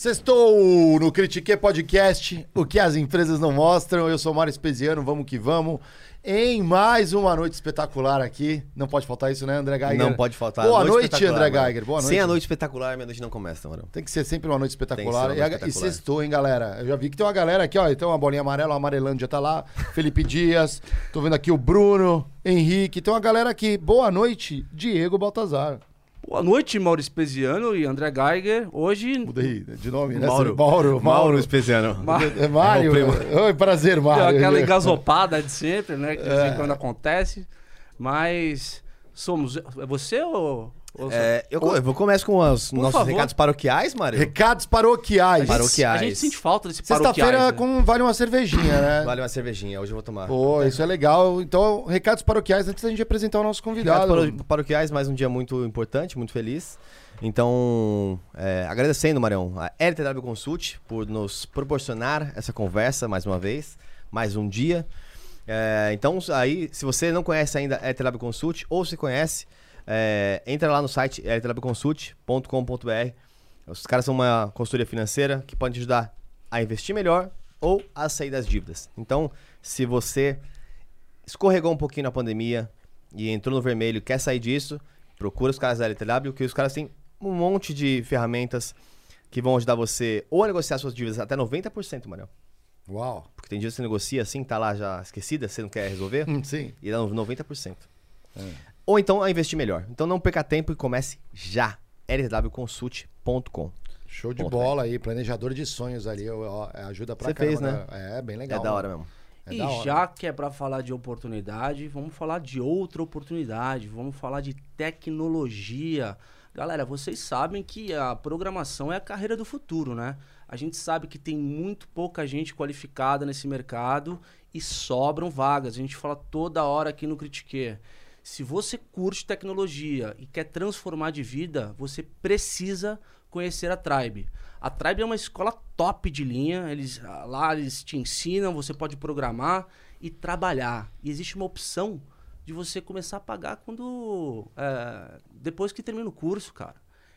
Sextou no Critique Podcast, o que as empresas não mostram. Eu sou Mário Espesiano, vamos que vamos. Em mais uma noite espetacular aqui. Não pode faltar isso, né, André Geiger? Não pode faltar. Boa noite, espetacular, André mano. Geiger. Boa noite. Sem a noite espetacular, minha noite não começa, mano. Tem que ser sempre uma noite espetacular. Uma e, noite e espetacular. sextou, hein, galera? Eu já vi que tem uma galera aqui, ó. Tem uma bolinha amarela, o Amarelândia tá lá. Felipe Dias. Tô vendo aqui o Bruno, Henrique. Tem uma galera aqui. Boa noite, Diego Baltazar. Boa noite, Mauro Espesiano e André Geiger. Hoje, Mudei de nome, né? Mauro. Mauro. Mauro. Especiano. Ma- É Mário. É. Oi, prazer, deu Mário. aquela engasopada de sempre, né? Que de vez É. em quando acontece. Mas somos. É você ou. É, eu, eu vou começar com os nossos favor. recados paroquiais, Mário. Recados paroquiais. a, gente, paroquiais. a gente sente falta desse Sexta-feira paroquiais, né? com vale uma cervejinha, né? Vale uma cervejinha, hoje eu vou tomar. Pô, isso é legal. Então, recados paroquiais antes da gente apresentar o nosso Recados convidado. paro- paroquiais, mais um dia muito importante, muito feliz. Então, é, agradecendo, Marião, a LTW Consult por nos proporcionar essa conversa mais uma vez, mais um dia. É, então, aí, se você não conhece ainda a LTW Consult, ou se conhece, é, entra lá no site ltwconsult.com.br. Os caras são uma consultoria financeira que pode te ajudar a investir melhor ou a sair das dívidas. Então, se você escorregou um pouquinho na pandemia e entrou no vermelho e quer sair disso, procura os caras da LTW, que os caras têm um monte de ferramentas que vão ajudar você ou a negociar suas dívidas até 90%, Manuel. Uau. Porque tem dias que você negocia assim, tá lá já esquecida, você não quer resolver, Hum, sim. e dá 90%. É. Ou então a investir melhor. Então não perca tempo e comece já. ltwconsult.com. Show de Ponto, bola aí, planejador de sonhos ali, ó, ó, ajuda pra Você fez, caramba, né? É, bem legal. É da hora mesmo. É e hora. já que é pra falar de oportunidade, vamos falar de outra oportunidade, vamos falar de tecnologia. Galera, vocês sabem que a programação é a carreira do futuro, né? A gente sabe que tem muito pouca gente qualificada nesse mercado e sobram vagas. A gente fala toda hora aqui no Critique. Se você curte tecnologia e quer transformar de vida, você precisa conhecer a Tribe. A Tribe é uma escola top de linha. Eles ah, lá eles te ensinam, você pode programar e trabalhar. E existe uma opção de você começar a pagar quando é, depois que termina o curso, cara.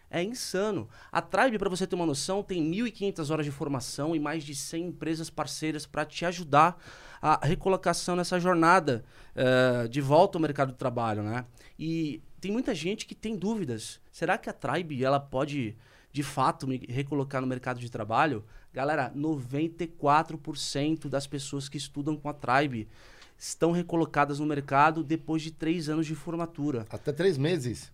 É insano. A Tribe, para você ter uma noção, tem 1.500 horas de formação e mais de 100 empresas parceiras para te ajudar a recolocação nessa jornada eh, de volta ao mercado de trabalho, né? E tem muita gente que tem dúvidas. Será que a Tribe ela pode de fato me recolocar no mercado de trabalho? Galera, 94% das pessoas que estudam com a Tribe estão recolocadas no mercado depois de três anos de formatura. Até três meses.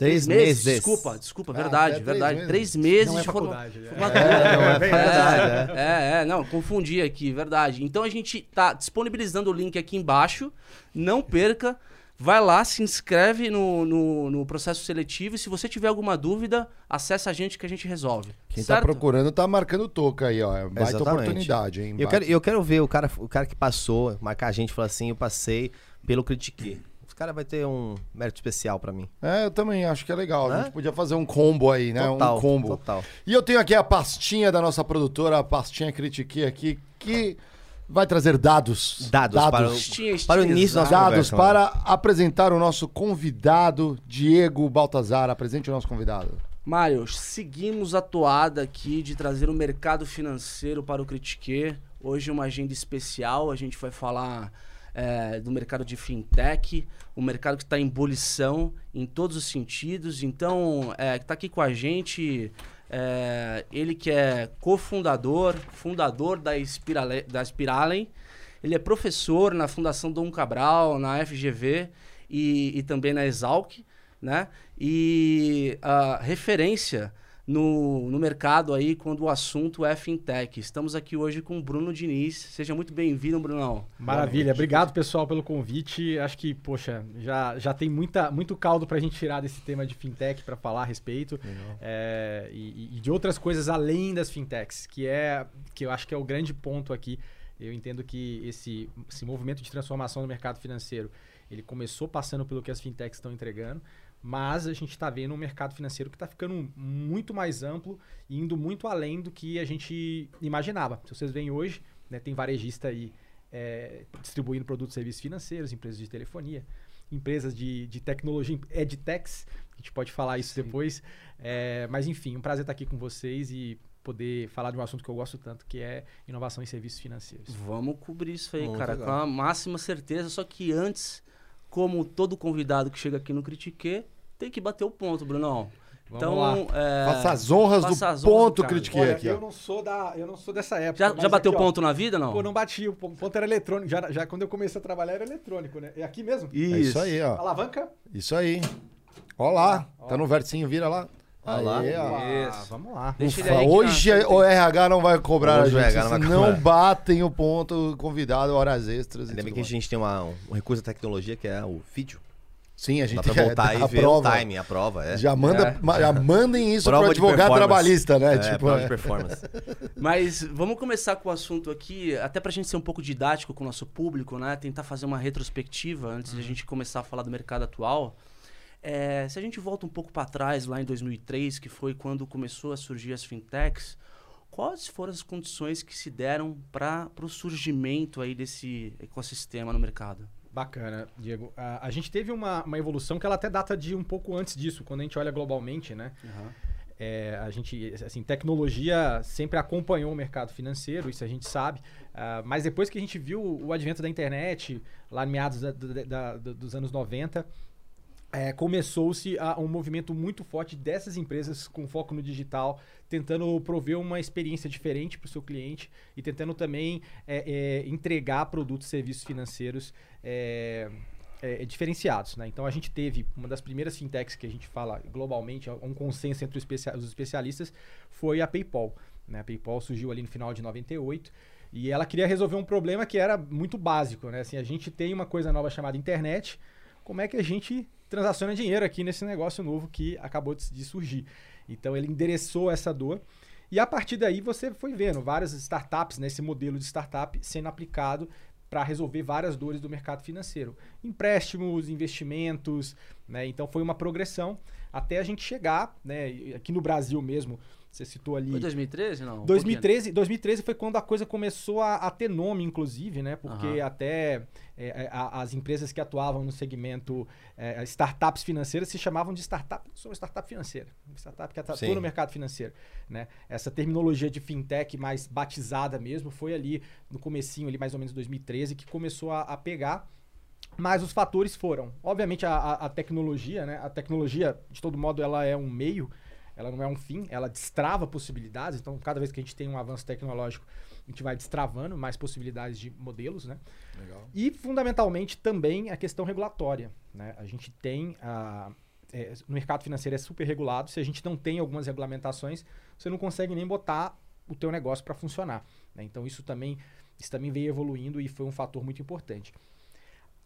Três meses. Desculpa, desculpa, Ah, verdade, até três verdade. meses. Três meses Não é de forma- faculdade. né? formatura. É, não é É, verdade, é, é, não, confundi aqui, verdade. Então a gente tá disponibilizando o link aqui embaixo. Não perca. Vai lá, se inscreve no, no, no processo seletivo e se você tiver alguma dúvida, acessa a gente que a gente resolve. Quem tá certo? procurando tá marcando toca aí, ó. É baita Exatamente. oportunidade, hein? Eu quero, eu quero ver o cara, o cara que passou, marcar a gente e falar assim, eu passei pelo Critique. Cara vai ter um mérito especial pra mim. É, eu também acho que é legal. A Né? gente podia fazer um combo aí, né? Total, um combo. total. E eu tenho aqui a pastinha da nossa produtora, a pastinha Critique aqui, que vai trazer dados. Dados, para o- Para o início da nossa Dados conversa, para apresentar o nosso convidado, Diego Baltazar. Apresente o nosso convidado. Mário, seguimos a toada aqui de trazer o mercado financeiro para o Critique. Hoje uma agenda especial, a gente vai falar é, do mercado de fintech, o mercado que está em ebulição em todos os sentidos. Então, é, está aqui com a gente é, ele que é cofundador, fundador da, Spirale, da Spiralen. Ele é professor na Fundação Dom Cabral, na FGV e, e também na Exalc, né? E a referência no, no mercado aí quando o assunto é fintech. Estamos aqui hoje com o Bruno Diniz. Seja muito bem-vindo, Brunão. Maravilha, obrigado pessoal pelo convite. Acho que, poxa, já, já tem muita, muito caldo pra gente tirar desse tema de fintech pra falar a respeito. É, e, e de outras coisas além das fintechs, que é que eu acho que é o grande ponto aqui. Eu entendo que esse, esse movimento de transformação no mercado financeiro ele começou passando pelo que as fintechs estão entregando, mas a gente está vendo um mercado financeiro que está ficando muito mais amplo e indo muito além do que a gente imaginava. Se vocês veem hoje, né, tem varejista aí é, distribuindo produtos e serviços financeiros, empresas de telefonia, empresas de, de tecnologia, edtechs, a gente pode falar isso depois. É, mas enfim, um prazer estar aqui com vocês e poder falar de um assunto que eu gosto tanto, que é inovação em serviços financeiros. Vamos cobrir isso aí, Muito cara, legal. com a máxima certeza. Só que antes, como todo convidado que chega aqui no Critique, tem que bater o ponto, Brunão. Vamos então, lá. é, Faça as honras faça do as honras ponto do critiquei Olha, aqui, eu ó. não sou da, eu não sou dessa época. já, já bateu aqui, ó, ponto na vida, não? Pô, não bati, o ponto era eletrônico. Já, já quando eu comecei a trabalhar era eletrônico, né? É aqui mesmo? É isso aí, ó. Alavanca? Isso aí. Ó lá. Tá no versinho, vira lá. Ó lá. Ó. Isso. vamos lá. Deixa ele Ufa, aí que hoje o RH não vai cobrar Hoje o a gente. RH não vai não cobrar. batem o ponto convidado, horas extras. e Ainda bem tudo que a mais. gente tem uma, um recurso da tecnologia que é o vídeo. Sim, a gente pra voltar e a ver prova. o timing, a prova. É. Já, manda, É. ma- já mandem isso Prova pro de advogado performance. trabalhista, né? É, tipo, prova é. de performance. Mas vamos começar com o assunto aqui, até pra gente ser um pouco didático com o nosso público, né? Tentar fazer uma retrospectiva antes de a gente começar a falar do mercado atual. É, se a gente volta um pouco para trás, lá em 2003, que foi quando começou a surgir as fintechs, quais foram as condições que se deram para o surgimento aí desse ecossistema no mercado? Bacana, Diego. A, a gente teve uma, uma evolução que ela até data de um pouco antes disso, quando a gente olha globalmente, né? É, a gente, assim, tecnologia sempre acompanhou o mercado financeiro, isso a gente sabe. Ah, mas depois que a gente viu o advento da internet, lá em meados da- da- da- dos anos 90, é, começou-se um movimento muito forte dessas empresas com foco no digital, tentando prover uma experiência diferente para o seu cliente e tentando também é, é, entregar produtos e serviços financeiros é, é, diferenciados. Né? Então a gente teve uma das primeiras fintechs que a gente fala globalmente, um consenso entre os especialistas, foi a PayPal. Né? A PayPal surgiu ali no final de 98 e ela queria resolver um problema que era muito básico. Né? Assim, a gente tem uma coisa nova chamada internet, como é que a gente transaciona dinheiro aqui nesse negócio novo que acabou de, surgir. Então ele endereçou essa dor. E a partir daí você foi vendo várias startups, né, esse modelo de startup sendo aplicado para resolver várias dores do mercado financeiro. Empréstimos, investimentos, né? Então foi uma progressão até a gente chegar, né, aqui no Brasil mesmo, você citou ali Foi 2013, não? Um 2013, 2013 foi quando a coisa começou a, a ter nome, inclusive, né? Porque Aham. até é, é, a- as empresas que atuavam no segmento é, startups financeiras se chamavam de startup. Sou startup financeira. Startup que atua Sim. no mercado financeiro. Né? Essa terminologia de fintech mais batizada mesmo foi ali no comecinho, ali mais ou menos 2013, que começou a, a pegar. Mas os fatores foram, obviamente, a, a- a tecnologia, né? A tecnologia, de todo modo, ela é um meio, ela não é um fim, ela destrava possibilidades. Então, cada vez que a gente tem um avanço tecnológico, a gente vai destravando mais possibilidades de modelos, né? Legal. E, fundamentalmente, também a questão regulatória. Né? A gente tem. A, é, no mercado financeiro é super regulado. Se a gente não tem algumas regulamentações, você não consegue nem botar o teu negócio para funcionar. né? Então, isso também, isso também veio evoluindo e foi um fator muito importante.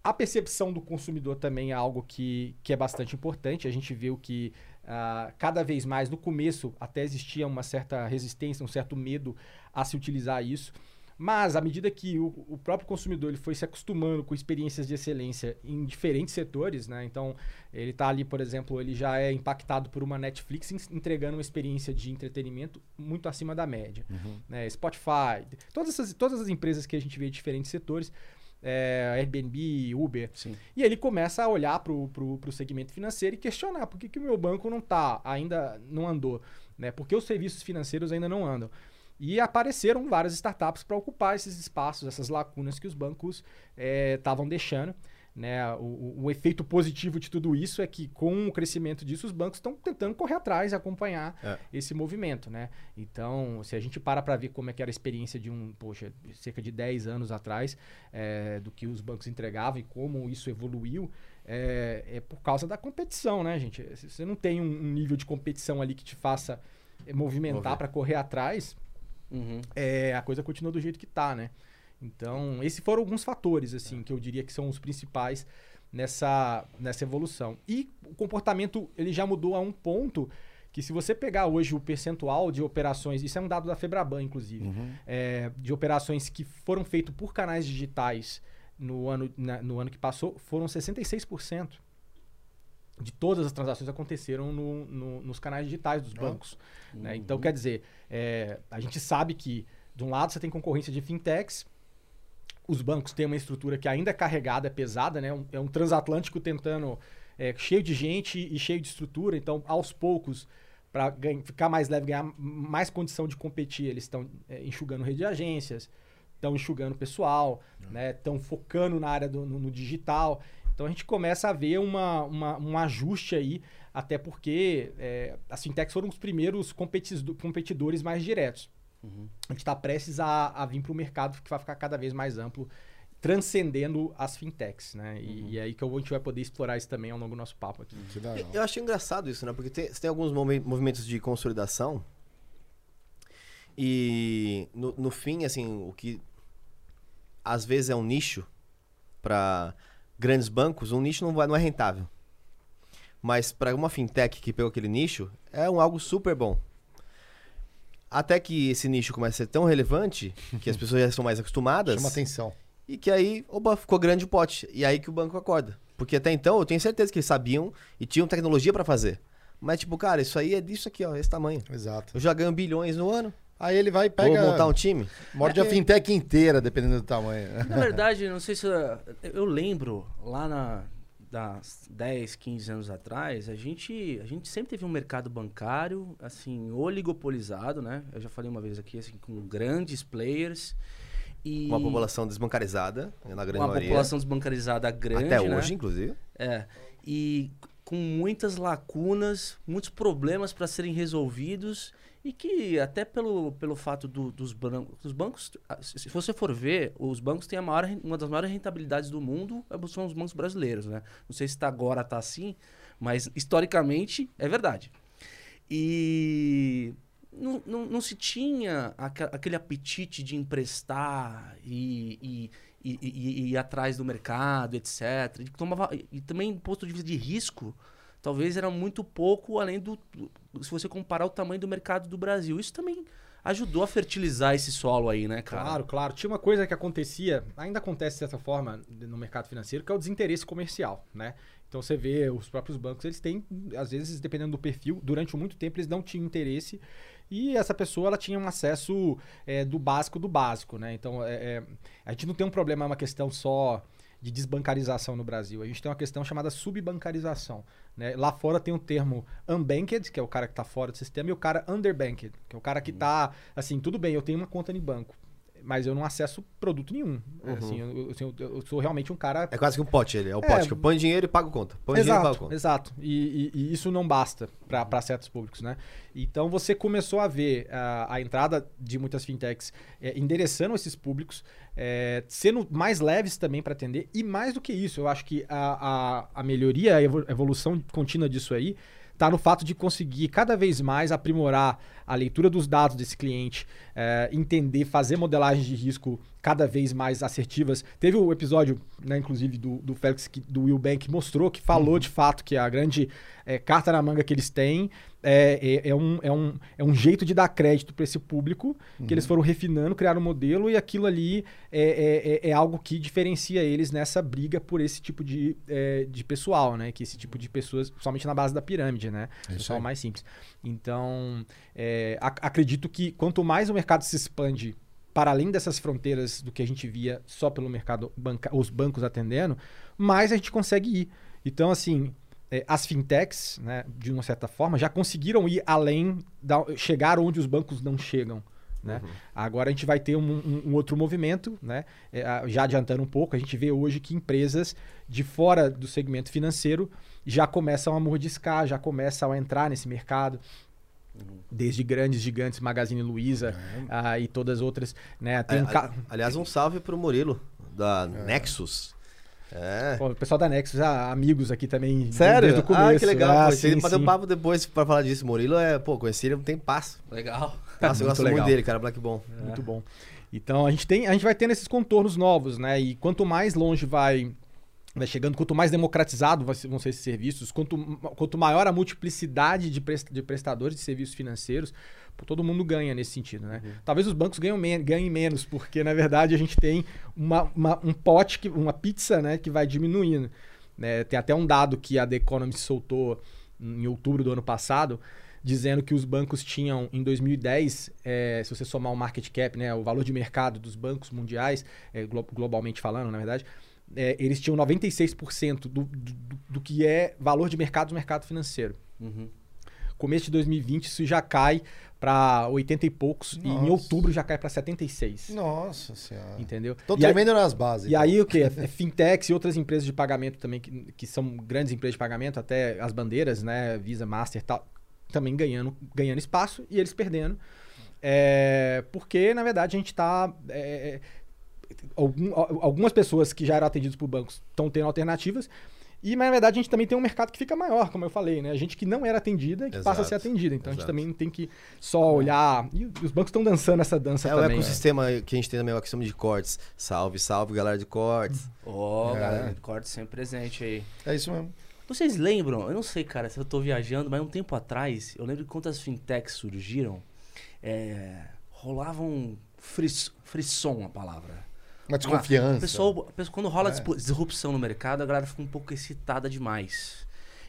A percepção do consumidor também é algo que, que é bastante importante. A gente viu que ah, cada vez mais, no começo, até existia uma certa resistência, um certo medo a se utilizar isso. Mas, à medida que o, o próprio consumidor ele foi se acostumando com experiências de excelência em diferentes setores, né? Então, ele está ali, por exemplo, ele já é impactado por uma Netflix en- entregando uma experiência de entretenimento muito acima da média. Né? Spotify, todas, essas, todas as empresas que a gente vê em diferentes setores, é, Airbnb, Uber, Sim. e ele começa a olhar para o segmento financeiro e questionar por que, que o meu banco não tá, ainda não andou, né? Por que os serviços financeiros ainda não andam? E apareceram várias startups para ocupar esses espaços, essas lacunas que os bancos estavam deixando. Né? O, o- o efeito positivo de tudo isso é que, com o crescimento disso, os bancos estão tentando correr atrás e acompanhar É. esse movimento. Né? Então, se a gente para para ver como é que era a experiência de um, poxa, cerca de 10 anos atrás, é, do que os bancos entregavam e como isso evoluiu, é, é por causa da competição, né, gente? Se você não tem um, um nível de competição ali que te faça é, movimentar para correr atrás, Uhum. é, a coisa continua do jeito que tá, né? Então, esses foram alguns fatores, assim, que eu diria que são os principais nessa, nessa evolução. E o comportamento, ele já mudou a um ponto que se você pegar hoje o percentual de operações, isso é um dado da Febraban, inclusive, é, de operações que foram feitas por canais digitais no ano, na- no ano que passou, foram 66% de todas as transações aconteceram no- no- nos canais digitais dos bancos. né? Então, quer dizer, é, a gente sabe que, de um lado, você tem concorrência de fintechs, os bancos têm uma estrutura que ainda é carregada, é pesada, né? É um transatlântico tentando, é, cheio de gente e cheio de estrutura, então, aos poucos, para ficar mais leve, ganhar mais condição de competir, eles estão é, enxugando rede de agências, estão enxugando pessoal, né? Estão focando na área do no, no digital. Então a gente começa a ver uma, uma, um ajuste aí, até porque é, as fintechs foram os primeiros competidores mais diretos. Uhum. A gente está prestes a, a vir para o mercado que vai ficar cada vez mais amplo, transcendendo as fintechs, né? E, uhum. e é aí que a gente vai poder explorar isso também ao longo do nosso papo aqui. Eu, eu acho engraçado isso, né? Porque tem, tem alguns movimentos de consolidação e no, no fim, assim, o que às vezes é um nicho para grandes bancos, um nicho não, vai, não é rentável. Mas para uma fintech que pegou aquele nicho, é um algo super bom. Até que esse nicho comece a ser tão relevante que as pessoas já estão mais acostumadas. Chama atenção. E que aí, oba, ficou grande o pote. E aí que o banco acorda. Porque até então eu tenho certeza que eles sabiam e tinham tecnologia para fazer. Mas, tipo, cara, isso aí é disso aqui, ó, esse tamanho. Exato. Eu já ganho bilhões no ano. Aí ele vai e pega. Vou montar um time? Morde é, a fintech inteira, dependendo do tamanho. Na verdade, não sei se. Eu, eu lembro lá na. Das 10, 15 anos atrás, a gente, a gente sempre teve um mercado bancário, assim, oligopolizado, né? Eu já falei uma vez aqui, assim, com grandes players. E... Uma população desbancarizada, na grande uma maioria. Uma população desbancarizada grande, Até né? hoje, inclusive. É. E com muitas lacunas, muitos problemas para serem resolvidos e que até pelo, pelo fato do, dos bancos, os bancos, se você for ver, os bancos têm a maior, uma das maiores rentabilidades do mundo, é, são os bancos brasileiros, né? Não sei se tá agora tá assim, mas historicamente é verdade. E não, não, não se tinha aquele apetite de emprestar e, e, e, e, ir atrás do mercado, etc. E, tomava, e também, do ponto de vista de risco, talvez era muito pouco além do, se você comparar o tamanho do mercado do Brasil. Isso também ajudou a fertilizar esse solo aí, né, cara? Claro, claro. Tinha uma coisa que acontecia, ainda acontece dessa forma no mercado financeiro, que é o desinteresse comercial, né? Então você vê os próprios bancos, eles têm, às vezes, dependendo do perfil, durante muito tempo eles não tinham interesse e essa pessoa ela tinha um acesso é, do básico do básico, né? Então é, é, a gente não tem um problema, é uma questão só de desbancarização no Brasil. A gente tem uma questão chamada subbancarização. Né? Lá fora tem o um termo unbanked, que é o cara que está fora do sistema, e o cara underbanked, que é o cara que está, assim, tudo bem, eu tenho uma conta em banco, mas eu não acesso produto nenhum. Uhum. Assim, eu, assim, eu, eu, sou realmente um cara. É quase que um pote ele. É o é, pote que eu ponho dinheiro e pago conta. Põe exato, dinheiro e pago conta. Exato. E, e, e isso não basta para certos públicos, né? Então você começou a ver a, a entrada de muitas fintechs é, endereçando esses públicos, é, sendo mais leves também para atender. E mais do que isso, eu acho que a, a, a melhoria, a evolução contínua disso aí está no fato de conseguir cada vez mais aprimorar a leitura dos dados desse cliente, é, entender, fazer modelagens de risco cada vez mais assertivas. Teve o um episódio, né, inclusive, do, do Félix, que, do Will Bank, que mostrou, que falou uhum. de fato que a grande é, carta na manga que eles têm é, é, é, um, é, um, é um jeito de dar crédito para esse público, uhum. que eles uhum. foram refinando, criaram um modelo, e aquilo ali é, é, é, é, algo que diferencia eles nessa briga por esse tipo de, é, de pessoal, né? Que esse tipo de pessoas, somente na base da pirâmide, né? pessoal mais simples. Então, ac acredito que quanto mais o mercado se expande para além dessas fronteiras do que a gente via só pelo mercado banca os bancos atendendo, mais a gente consegue ir. Então, assim, é, as fintechs, né, de uma certa forma, já conseguiram ir além, da, chegar onde os bancos não chegam. Né? Uhum. Agora a gente vai ter um, um, um outro movimento, né? É, já adiantando um pouco, a gente vê hoje que empresas de fora do segmento financeiro já começam a mordiscar, já começam a entrar nesse mercado. Desde grandes gigantes, Magazine Luiza é. e todas as outras. Né? Tem um ca... Aliás, um salve para o Murilo, da é. Nexus. É. Pô, o pessoal da Nexus, já amigos aqui também. Sério? Desde o começo. Ah, que legal. Ah, sim, bater um papo depois pra falar disso. Murilo é, pô, conheci ele um tempo passo. Legal. Nossa, eu gosto legal. muito dele, cara. Black Bom. É. Muito bom. Então a gente tem, a gente vai tendo esses contornos novos, né? E quanto mais longe vai vai chegando, quanto mais democratizado vão ser esses serviços, quanto, quanto maior a multiplicidade de, de prestadores de serviços financeiros, todo mundo ganha nesse sentido, né? Uhum. Talvez os bancos ganhem, ganhem menos, porque na verdade a gente tem uma, uma, um pote, que, uma pizza, né, que vai diminuindo. Né? Tem até um dado que a The Economist soltou em outubro do ano passado, dizendo que os bancos tinham, em 2010, é, se você somar o market cap, né, o valor de mercado dos bancos mundiais, é, glo globalmente falando, na verdade, é, eles tinham 96% do, do, do que é valor de mercado do mercado financeiro. Uhum. começo de 2020 isso já cai para 80 e poucos e em Nossa. outubro já cai para 76. Nossa senhora. Entendeu? Tô E aí- tremendo nas bases. E aí o que? Fintechs e outras empresas de pagamento também, que, que são grandes empresas de pagamento, até as bandeiras, né? Visa, Master e tal, também ganhando, ganhando espaço e eles perdendo. É, porque, na verdade, a gente está. Algumas pessoas que já eram atendidas por bancos estão tendo alternativas. E, mas, na verdade, a gente também tem um mercado que fica maior, como eu falei, né? A gente que não era atendida e que passa a ser Exato, atendida. Então a gente exato. também tem que só olhar. E os bancos estão dançando essa dança É o também. né? ecossistema que a gente tem também, o ecossistema de cortes. Salve, salve, galera de cortes. Ó, É. galera, corte sempre presente aí. É isso mesmo. Vocês lembram? Eu não sei, cara, se eu tô viajando, mas um tempo atrás, eu lembro que quando as fintechs surgiram, é, rolava um fris, frisson a palavra. Uma desconfiança. O pessoal, o pessoal- quando rola É. disrupção no mercado, a galera fica um pouco excitada demais.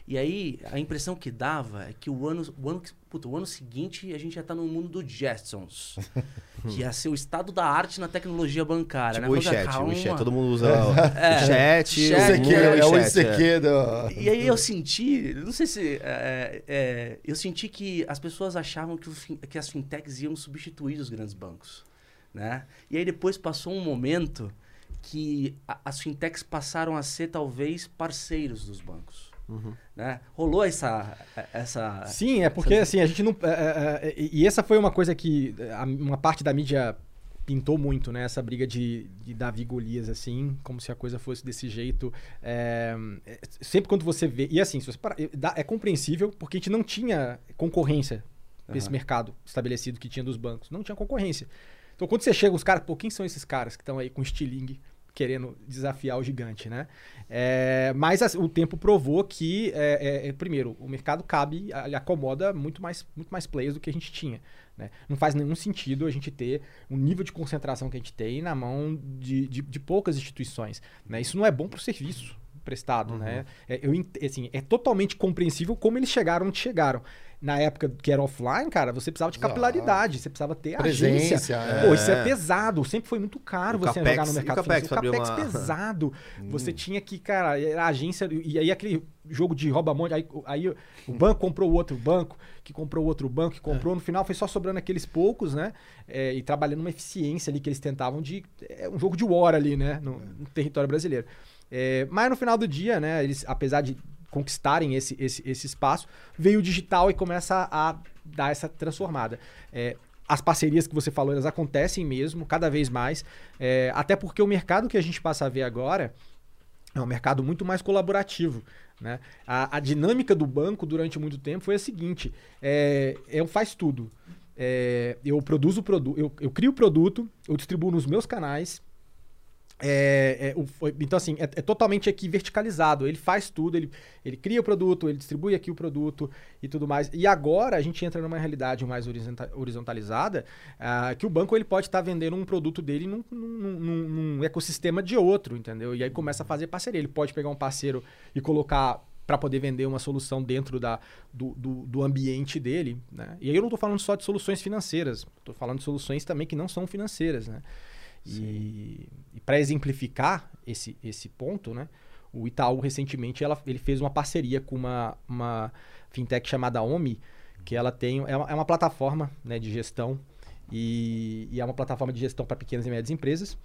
E aí, a impressão que dava é que o ano, o ano, puta, o ano seguinte a gente já tá no mundo do Jetsons. que ia ser o estado da arte na tecnologia bancária. Tipo o né? Falou, WeChat, o. WeChat. Todo mundo usa o É. chat. Chat, o ICQ, é o ICQ do... E aí eu senti, não sei se. é, é, eu senti que as pessoas achavam que, o que as fintechs iam substituir os grandes bancos. Né? E aí depois passou um momento que a- as fintechs passaram a ser talvez parceiros dos bancos. Né? Rolou essa. essa Sim, é porque Essas- assim, a gente não. é, é, é, e essa foi uma coisa que a- uma parte da mídia pintou muito, né? Essa briga de, de Davi Golias, assim, como se a coisa fosse desse jeito. É, é, sempre quando você vê. E assim, dá- é compreensível porque a gente não tinha concorrência nesse Aham. mercado estabelecido que tinha dos bancos. Não tinha concorrência. Então quando você chega, os caras, pô, quem são esses caras que estão aí com estilingue? Querendo desafiar o gigante, né? É, mas as- o tempo provou que, é, é, é, primeiro, o mercado cabe, ele acomoda muito mais, muito mais players do que a gente tinha. né? Não faz nenhum sentido a gente ter um nível de concentração que a gente tem na mão de, de, de poucas instituições. né? Isso não é bom para o serviço prestado. Né? É, eu, ent- assim, é totalmente compreensível como eles chegaram onde chegaram. Na época que era offline, cara, você precisava de Exato. capilaridade, você precisava ter Presença, agência. é. Pô, isso é pesado, sempre foi muito caro O você Capex- jogar no o mercado Capex financeiro. O Capex uma- pesado. Você tinha que, cara, era a agência. E aí aquele jogo de rouba-monte. Aí, aí o banco comprou o outro banco, que comprou o outro banco, que comprou. No final foi só sobrando aqueles poucos, né? É, e trabalhando uma eficiência ali que eles tentavam de. É um jogo de war ali, né? No, no território brasileiro. É, mas no final do dia, né? Eles, apesar de conquistarem esse, esse, esse espaço, veio o digital e começa a dar essa transformada. É, as parcerias que você falou, elas acontecem mesmo, cada vez mais. É, até porque o mercado que a gente passa a ver agora é um mercado muito mais colaborativo. Né? A, a dinâmica do banco durante muito tempo foi a seguinte: é, eu faz tudo. É, eu produzo o produto, eu, eu crio o produto, eu distribuo nos meus canais. É, é, o- então, assim, é, é totalmente aqui verticalizado. Ele faz tudo, ele, ele cria o produto, ele distribui aqui o produto e tudo mais. E agora a gente entra numa realidade mais horizonta- horizontalizada, ah, que o banco ele pode estar vendendo um produto dele num, num- num- num ecossistema de outro, entendeu? E aí começa a fazer parceria. Ele pode pegar um parceiro e colocar para poder vender uma solução dentro da, do, do, do ambiente dele. Né? E aí eu não estou falando só de soluções financeiras, estou falando de soluções também que não são financeiras. Né? E, e para exemplificar esse, esse ponto, né, o Itaú recentemente ela, ele fez uma parceria com uma, uma fintech chamada Omi, que ela tem é uma, é uma plataforma né, de gestão e, e é uma plataforma de gestão para pequenas e médias empresas.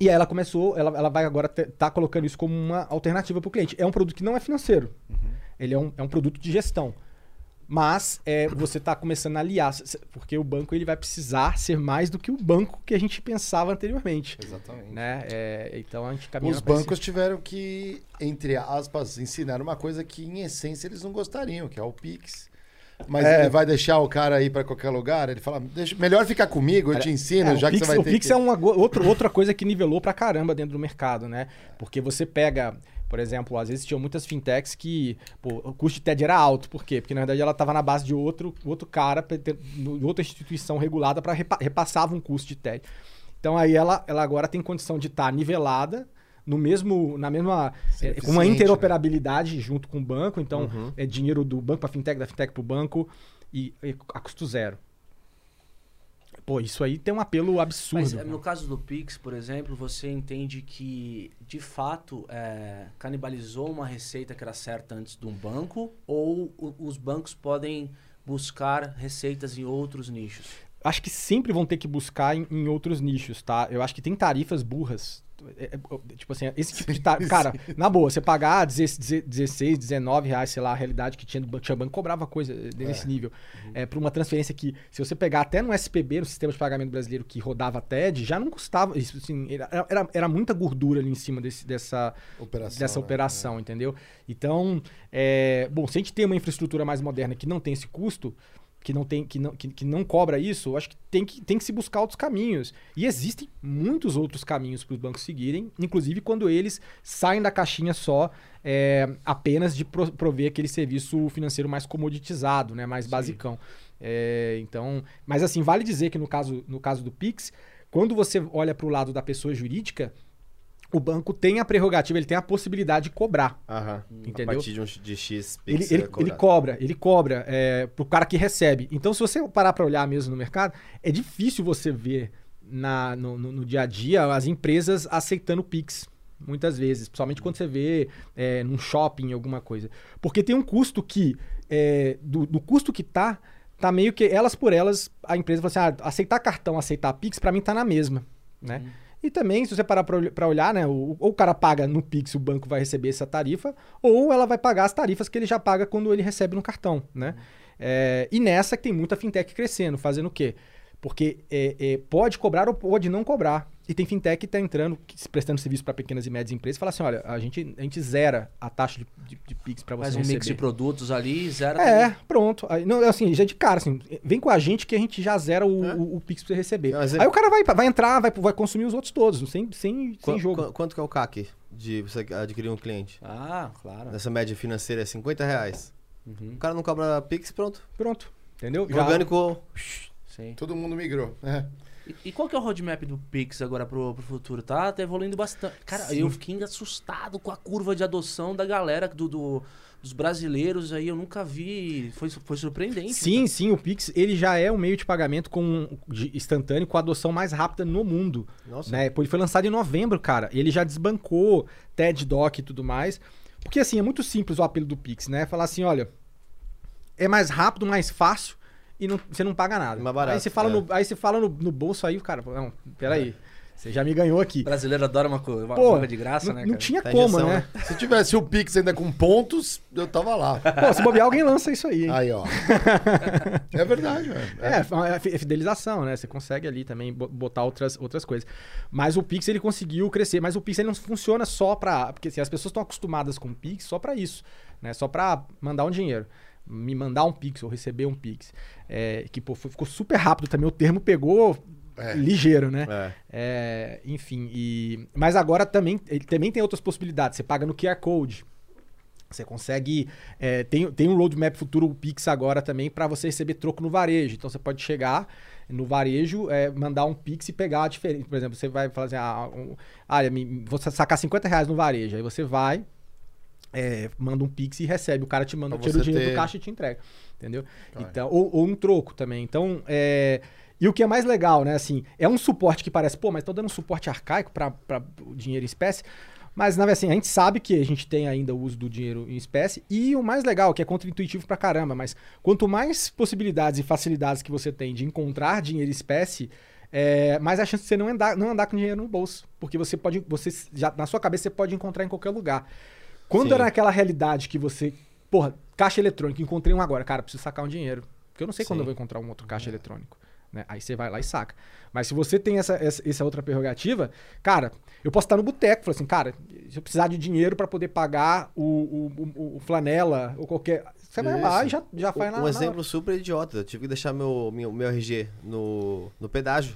E aí ela começou, ela, ela vai agora estar tá colocando isso como uma alternativa para o cliente. É um produto que não é financeiro, ele é um, é um produto de gestão. Mas é, você está começando a aliar, porque o banco ele vai precisar ser mais do que o banco que a gente pensava anteriormente. Exatamente. Né? É, então a gente caminha Os pra esse- bancos tiveram que, entre aspas, ensinar uma coisa que em essência eles não gostariam, que é o Pix. Mas É. ele vai deixar o cara ir para qualquer lugar? Ele fala, "Deixa- melhor ficar comigo, eu te ensino, É, já o que Pix, você vai o ter Pix que... é uma outro, outra coisa que nivelou pra caramba dentro do mercado, né? Porque você pega, por exemplo, às vezes tinha muitas fintechs que pô, o custo de TED era alto. Por quê? Porque na verdade ela estava na base de outro, outro cara, outra instituição regulada para repassava um custo de TED. Então aí ela, ela agora tem condição de estar nivelada no mesmo, na mesma, é, com uma eficiente, interoperabilidade junto com o banco. Então Uhum. é dinheiro do banco para fintech, da fintech para o banco e, e a custo zero. Pô, isso aí tem um apelo absurdo. Mas é, no caso do Pix, por exemplo, você entende que de fato é, canibalizou uma receita que era certa antes de um banco ou os bancos podem buscar receitas em outros nichos? acho que sempre vão ter que buscar em, em outros nichos, tá? Eu acho que tem tarifas burras. É, é, tipo assim, esse tipo de. Cara, na boa, você pagar 16, 16, 19 reais, sei lá, a realidade que tinha tinha banco cobrava coisa nesse nível. É, para uma transferência que, se você pegar até no SPB, no sistema de pagamento brasileiro, que rodava TED, já não custava. Isso, assim, era, era, era muita gordura ali em cima desse, dessa, Operação, dessa né? operação, entendeu? Então, é, bom, se a gente tem uma infraestrutura mais moderna que não tem esse custo, que não tem que não, que, que não cobra isso, eu acho que tem, que tem que se buscar outros caminhos. E existem muitos outros caminhos para os bancos seguirem, inclusive quando eles saem da caixinha só é, apenas de pro- prover aquele serviço financeiro mais comoditizado, né, mais basicão. É, então, mas assim, vale dizer que no caso, no caso do Pix, quando você olha para o lado da pessoa jurídica, o banco tem a prerrogativa, ele tem a possibilidade de cobrar. Aham. Entendeu? A partir de, um, de X Ele, Pix ele, é ele cobrado. cobra, ele cobra é, pro cara que recebe. Então, se você parar para olhar mesmo no mercado, é difícil você ver na, no, no- no dia a dia as empresas aceitando Pix. Muitas vezes, principalmente quando você vê é, num shopping, alguma coisa. Porque tem um custo que, é, do, do custo que tá, tá meio que elas por elas, a empresa fala assim: ah, aceitar cartão, aceitar Pix, para mim tá na mesma. Né? E também, se você parar para olhar, né, ou o cara paga no Pix, o banco vai receber essa tarifa, ou ela vai pagar as tarifas que ele já paga quando ele recebe no cartão, né? É, e nessa que tem muita fintech crescendo, fazendo o quê? Porque é, é, pode cobrar ou pode não cobrar. E tem fintech que está entrando, que- prestando serviço para pequenas e médias empresas, e fala assim, olha, a gente, a gente zera a taxa de, de, de Pix para você Faz um receber. mix de produtos ali, zero. É, pronto. Aí, não, assim, já de cara, assim, vem com a gente que a gente já zera o, o, o Pix pra você receber. Mas é- Aí o cara vai, vai entrar, vai, vai consumir os outros todos, sem, sem, Qu- sem jogo. qu- quanto que é o CAC de você adquirir um cliente? Ah, claro. Nessa média financeira é 50 reais. Uhum, O cara não cobra Pix, pronto. Pronto. Entendeu? Já- Orgânico. Sim. Todo mundo migrou. É. E, e qual que é o roadmap do Pix agora pro, pro futuro? Tá, tá evoluindo bastante. Cara, eu fiquei assustado com a curva de adoção da galera, do, do- dos brasileiros aí. Eu nunca vi. Foi, foi surpreendente. Sim, sim, o Pix ele já é um meio de pagamento com, de instantâneo com a adoção mais rápida no mundo. Nossa. Né? Ele foi lançado em novembro, cara. Ele já desbancou TED Doc e tudo mais. Porque assim, é muito simples o apelo do Pix, né? Falar assim, olha, é mais rápido, mais fácil e não- você não paga nada. Mais barato, aí você fala, é. no, aí você fala no, no bolso aí, o cara, não, peraí, você já me ganhou aqui. O brasileiro adora uma, co- uma Pô, coisa de graça, não, né, não cara? tinha Tá como, injeção, né? Se tivesse o Pix ainda com pontos, eu tava lá. Pô, se bobear, alguém lança isso aí, hein? Aí, ó. É verdade, velho. É, é fi- é fidelização, né? Você consegue ali também bo- botar outras, outras coisas. Mas o Pix ele conseguiu crescer, mas o Pix ele não funciona só pra. Porque assim, as pessoas estão acostumadas com o Pix só pra isso, né? Só pra mandar um dinheiro. Me mandar um Pix ou receber um Pix. É, que pô, ficou super rápido também. O termo pegou É. ligeiro, né? É. É, enfim, e... mas agora também, ele também tem outras possibilidades. Você paga no QR Code. Você consegue. é, tem, tem um roadmap futuro o Pix agora também para você receber troco no varejo. Então você pode chegar no varejo, é, mandar um Pix e pegar a diferença. Por exemplo, você vai assim: ah, um, ah, vou sacar 50 reais no varejo. Aí você vai, é, manda um Pix e recebe. O cara te manda, tira o dinheiro ter- do caixa e te entrega. Entendeu? Claro. Então, ou, ou um troco também. Então, é, e o que é mais legal, né? Assim, é um suporte que parece, pô, mas tô dando um suporte arcaico para dinheiro em espécie. Mas, na verdade, assim, a gente sabe que a gente tem ainda o uso do dinheiro em espécie. E o mais legal, que é contra-intuitivo pra caramba, mas quanto mais possibilidades e facilidades que você tem de encontrar dinheiro em espécie, é, mais a chance de você não andar, não andar com dinheiro no bolso. Porque você pode, você já na sua cabeça você pode encontrar em qualquer lugar. Quando Sim. era naquela realidade que você, porra, caixa eletrônica, encontrei um agora, cara, preciso sacar um dinheiro. Porque eu não sei quando Sim. eu vou encontrar um outro caixa eletrônico. Né? Aí você vai lá e saca. Mas se você tem essa, essa, essa outra prerrogativa, cara, eu posso estar no boteco e falar assim, cara, se eu precisar de dinheiro para poder pagar o, o, o- o flanela ou qualquer. Você vai lá Isso. e já, já faz Um, na um na- exemplo super idiota. Eu tive que deixar meu, meu, meu RG no, no pedágio.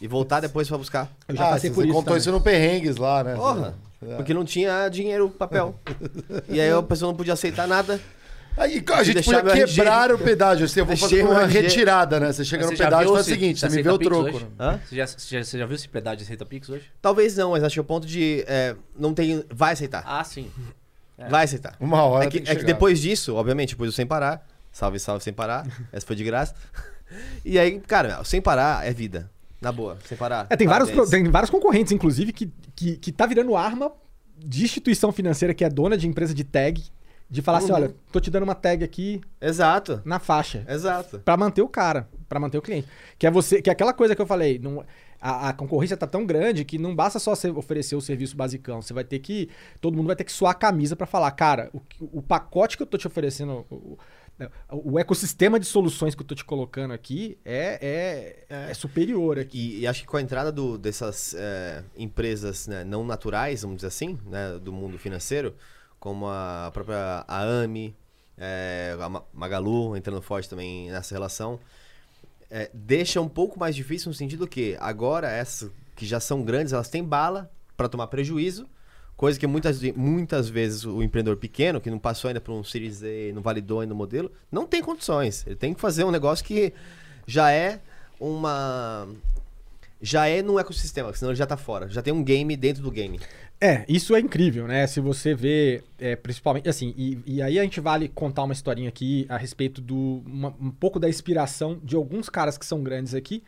E voltar depois pra buscar. Eu já ah, passei você por isso. contou também. isso no Perrengues lá, né? Porra! É. Porque não tinha dinheiro, papel. e aí a pessoa não podia aceitar nada. Aí a gente podia meu RG. quebrar o pedágio. Assim, eu vou Deixei fazer uma retirada, né? Você chega Mas no você pedágio e faz o se- seguinte: se você me vê o troco. hoje? né? Hã? Você já, você já, você já viu se pedágio aceita Pix hoje? Talvez não, mas acho que o ponto de. é, não tem. Vai aceitar. Ah, sim. É. Vai aceitar. Uma hora. É que, tem é que depois disso, obviamente, depois do sem parar. Salve, salve sem parar. Essa foi de graça. E aí, cara, sem parar é vida. Na boa, sem parar. É, tem, vários, Parabéns. tem vários concorrentes, inclusive, que, que, que tá virando arma de instituição financeira que é dona de empresa de tag, de falar assim, Uhum. olha, tô te dando uma tag aqui Exato. na faixa. Exato. Pra manter o cara, pra manter o cliente. Que é você, que é aquela coisa que eu falei, não, a, a concorrência tá tão grande que não basta só você oferecer o serviço basicão, você vai ter que todo mundo vai ter que suar a camisa pra falar, cara, o, o pacote que eu tô te oferecendo, o, o- ecossistema de soluções que eu tô te colocando aqui é, é, é superior aqui. E, e acho que com a entrada do- dessas é, empresas né, não naturais, vamos dizer assim, né, do mundo financeiro, como a própria a AMI, é, a Ma- Magalu entrando forte também nessa relação, é, deixa um pouco mais difícil no sentido que agora essas que já são grandes, elas têm bala para tomar prejuízo, coisa que muitas, muitas vezes o empreendedor pequeno, que não passou ainda por um Series A, não validou ainda o modelo, não tem condições. Ele tem que fazer um negócio que já é uma já é num ecossistema, senão ele já tá fora. Já tem um game dentro do game. É, isso é incrível, né? Se você vê, é, principalmente, assim, e, e aí a gente vale contar uma historinha aqui a respeito do, uma- um pouco da inspiração de alguns caras que são grandes aqui,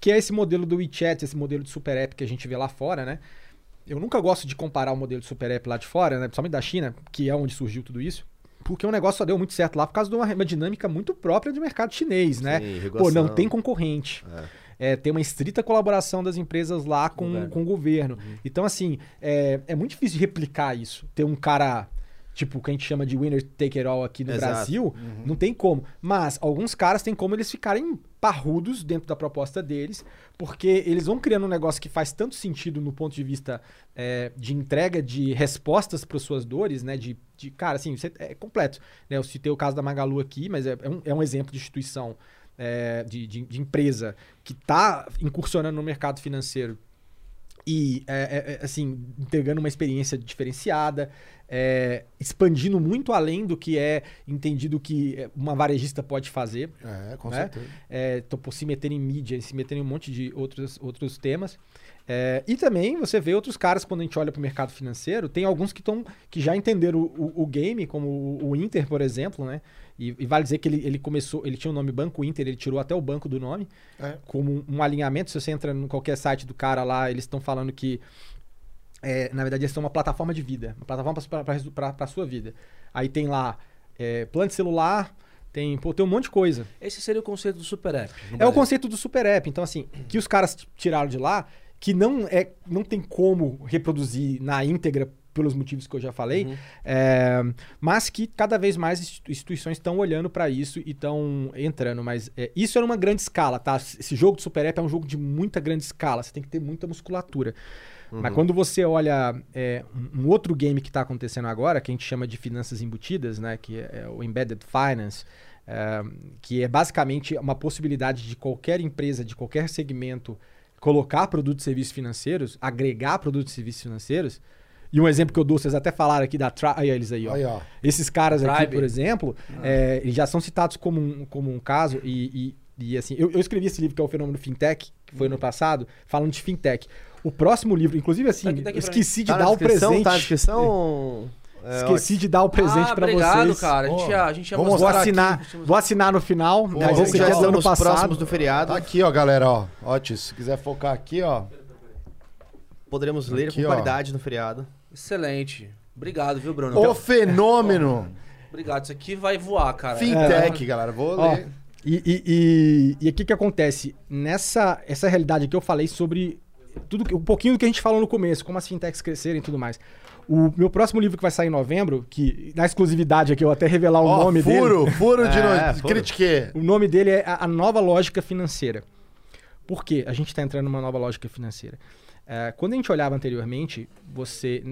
que é esse modelo do WeChat, esse modelo de super app que a gente vê lá fora, né? Eu nunca gosto de comparar o modelo de super app lá de fora, né? Principalmente da China, que é onde surgiu tudo isso. Porque o negócio só deu muito certo lá por causa de uma, uma dinâmica muito própria do mercado chinês, né? Sim, Pô, não tem concorrente. É, tem uma estrita colaboração das empresas lá com, Governo. com o governo. Então, assim, é, é muito difícil de replicar isso. Ter um cara, tipo, que a gente chama de winner take it all aqui no Exato. Brasil, não tem como. Mas alguns caras têm como eles ficarem parrudos dentro da proposta deles, porque eles vão criando um negócio que faz tanto sentido no ponto de vista é, de entrega de respostas para suas dores, né? De, de cara, assim, é completo. Né? Eu citei o caso da Magalu aqui, mas é, é um, é um exemplo de instituição é, de, de- de empresa que está incursionando no mercado financeiro e, é, é, é, assim, entregando uma experiência diferenciada, é, expandindo muito além do que é entendido que uma varejista pode fazer. É, com Né? certeza. É, tô por se meter em mídia, se meter em um monte de outros, outros temas. É, e também você vê outros caras, quando a gente olha para o mercado financeiro, tem alguns que, tão, que já entenderam o, o- o game, como o, o Inter, por exemplo, né? E, e vale dizer que ele, ele começou, ele tinha o nome Banco Inter, ele tirou até o banco do nome, É. como um, um alinhamento. Se você entra em qualquer site do cara lá, eles estão falando que, é, na verdade, eles são uma plataforma de vida, uma plataforma para a sua vida. Aí tem lá é, plano celular, tem, pô, tem um monte de coisa. Esse seria o conceito do super app. É o conceito do super app. Então, assim, que os caras tiraram de lá, que não, é, não tem como reproduzir na íntegra pelos motivos que eu já falei, é, mas que cada vez mais institu- instituições estão olhando para isso e estão entrando. Mas é, isso era uma grande escala, tá? Esse jogo de super app é um jogo de muita grande escala, você tem que ter muita musculatura. Mas quando você olha é, um- outro game que está acontecendo agora, que a gente chama de finanças embutidas, né, que é, o Embedded Finance, é, que é basicamente uma possibilidade de qualquer empresa, de qualquer segmento, colocar produtos e serviços financeiros, agregar produtos e serviços financeiros. E um exemplo que eu dou, vocês até falaram aqui da Tri, aí eles aí, ó. Aí, ó. Esses caras aqui, Tribe. por exemplo, é, eles já são citados como um, como um caso e, e, e, assim, eu, eu escrevi esse livro que é o Fenômeno Fintech, que foi ano passado, falando de fintech. O próximo livro, inclusive assim, Tá aqui, tá esqueci de Tá dar o presente. Tá na descrição? É, esqueci de dar o presente ah, pra obrigado, vocês. cara. A gente ia, a gente ia vamos Vou assinar, aqui. vou assinar no final, Pô, mas vamos esse já é ano passado. próximos do feriado. Tá aqui, ó, galera, ó. Ó, tio, se quiser focar aqui, ó. Poderemos ler Aqui, com ó. qualidade no feriado. Excelente. Obrigado, viu, Bruno? O fenômeno Obrigado. Isso aqui vai voar, cara. fintech, galera. Vou Ó, ler. E, e, e, e aqui que acontece? Nessa essa realidade aqui eu falei sobre tudo que- um pouquinho do que a gente falou no começo, como as fintechs crescerem e tudo mais. O meu próximo livro que vai sair em novembro, que na exclusividade aqui eu vou até revelar o Ó, nome dele. furo, furo de É, noite. furo. Critiquei. O nome dele é A a Nova Lógica Financeira. Por quê? A gente está entrando numa nova lógica financeira. É, quando a gente olhava anteriormente, você,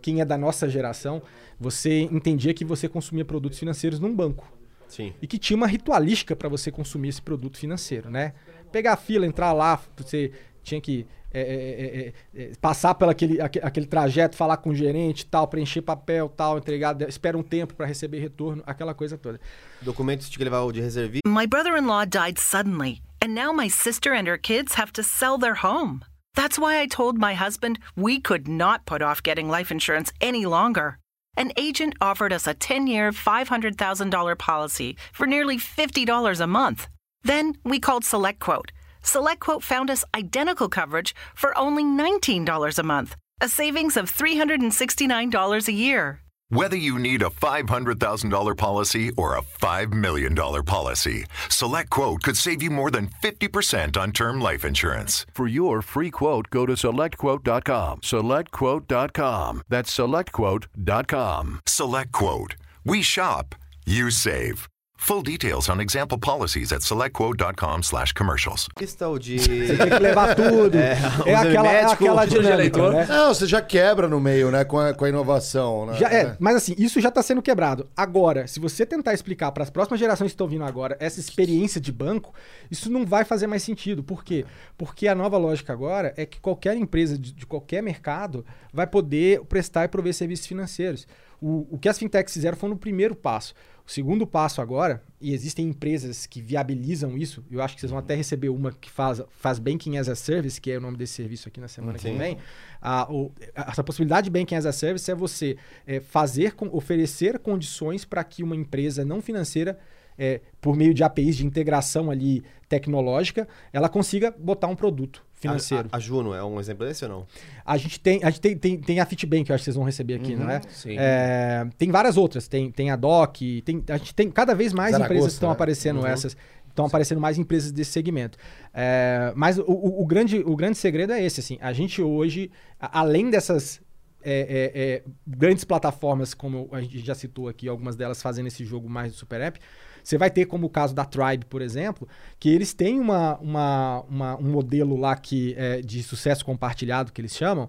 quem é da nossa geração, você entendia que você consumia produtos financeiros num banco Sim. e que tinha uma ritualística para você consumir esse produto financeiro, né? Pegar a fila, entrar lá, você tinha que é, é, é, é, é, passar pelo aquele, aque- aquele trajeto, falar com o gerente, tal, preencher papel, tal, entregar, espera um tempo para receber retorno, aquela coisa toda. Documentos tinha que levar o de reservista. My brother in law died suddenly, and now my sister and her kids have to sell their home. That's why I told my husband we could not put off getting life insurance any longer. An agent offered us a 10 year, $500,000 policy for nearly $50 a month. Then we called SelectQuote. SelectQuote found us identical coverage for only $19 a month, a savings of $369 a year. Whether you need a $500,000 policy or a $5 million policy, SelectQuote could save you more than 50% on term life insurance. For your free quote, go to selectquote.com. SelectQuote.com. That's selectquote.com. SelectQuote. We shop, you save. Full details on example policies at selectquote.com slash commercials. Questão de. Você tem que levar tudo. É, É, aquela, é aquela dinâmica, né? Não, você já quebra no meio, né? Com a, com a inovação, né? Já é, mas assim, isso já está sendo quebrado. Agora, se você tentar explicar para as próximas gerações que estão vindo agora essa experiência de banco, isso não vai fazer mais sentido. Por quê? Porque a nova lógica agora é que qualquer empresa de, de qualquer mercado vai poder prestar e prover serviços financeiros. O, o que as fintechs fizeram foi no primeiro passo. O segundo passo agora, e existem empresas que viabilizam isso, eu acho que vocês vão até receber uma que faz, faz Banking as a Service, que é o nome desse serviço aqui na semana que Sim. vem. A, o- a- essa possibilidade de Banking as a Service é você é, fazer, com- oferecer condições para que uma empresa não financeira, é, por meio de APIs de integração ali tecnológica, ela consiga botar um produto financeiro. A, a Juno é um exemplo desse ou não? A gente tem, a gente tem, tem, tem a Fitbank, que eu acho que vocês vão receber aqui, não é? sim. É, Tem várias outras. Tem, tem a Doc, tem, a gente tem cada vez mais Zaragoza, empresas estão né? aparecendo essas. Estão aparecendo mais empresas desse segmento. É, mas o, o- o grande, o grande segredo é esse, assim. A gente hoje, a- além dessas é, é, é, grandes plataformas, como a gente já citou aqui, algumas delas fazendo esse jogo mais do Super App, você vai ter como o caso da Tribe, por exemplo, que eles têm uma, uma- uma- um modelo lá que, é, de sucesso compartilhado, que eles chamam,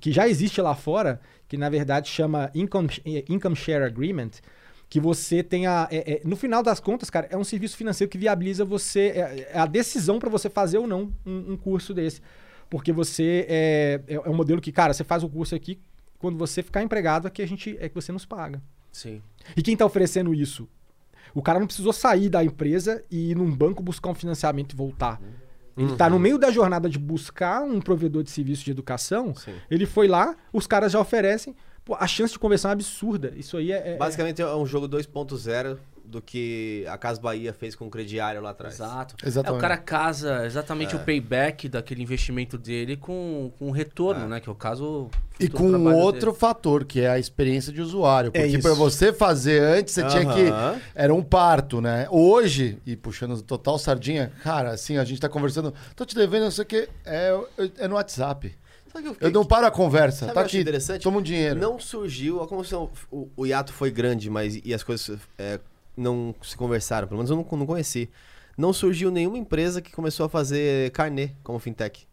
que já existe lá fora, que na verdade chama Income, eh, income Share Agreement, que você tenha. é- é- no final das contas, cara, é um serviço financeiro que viabiliza você. É, é a decisão para você fazer ou não um, um curso desse. Porque você. É, é, é um modelo que, cara, você faz o curso aqui, quando você ficar empregado, aqui a gente, é que você nos paga. Sim. E quem está oferecendo isso? O cara não precisou sair da empresa e ir num banco buscar um financiamento e voltar. Ele está no meio da jornada de buscar um provedor de serviço de educação. Sim. Ele foi lá, os caras já oferecem. Pô, a chance de conversão é absurda. Isso aí é. é- Basicamente é um jogo 2.0 do que a Casa Bahia fez com o crediário lá atrás. Exato. Exatamente. É, o cara casa exatamente É. o payback daquele investimento dele com, com o retorno, né? Que é o caso. E com outro dele. fator, que é a experiência de usuário. Porque isso. pra você fazer antes, você tinha que. Era um parto, né? Hoje, e puxando total sardinha, cara, assim, a gente tá conversando. Tô te devendo, não sei o quê. É, é no WhatsApp. Eu Eu não paro a conversa. Sabe tá aqui. interessante? Toma um dinheiro. Não surgiu, olha como se o, o, o hiato foi grande, mas e as coisas é, não se conversaram, pelo menos eu não, não conheci. Não surgiu nenhuma empresa que começou a fazer carnê como fintech.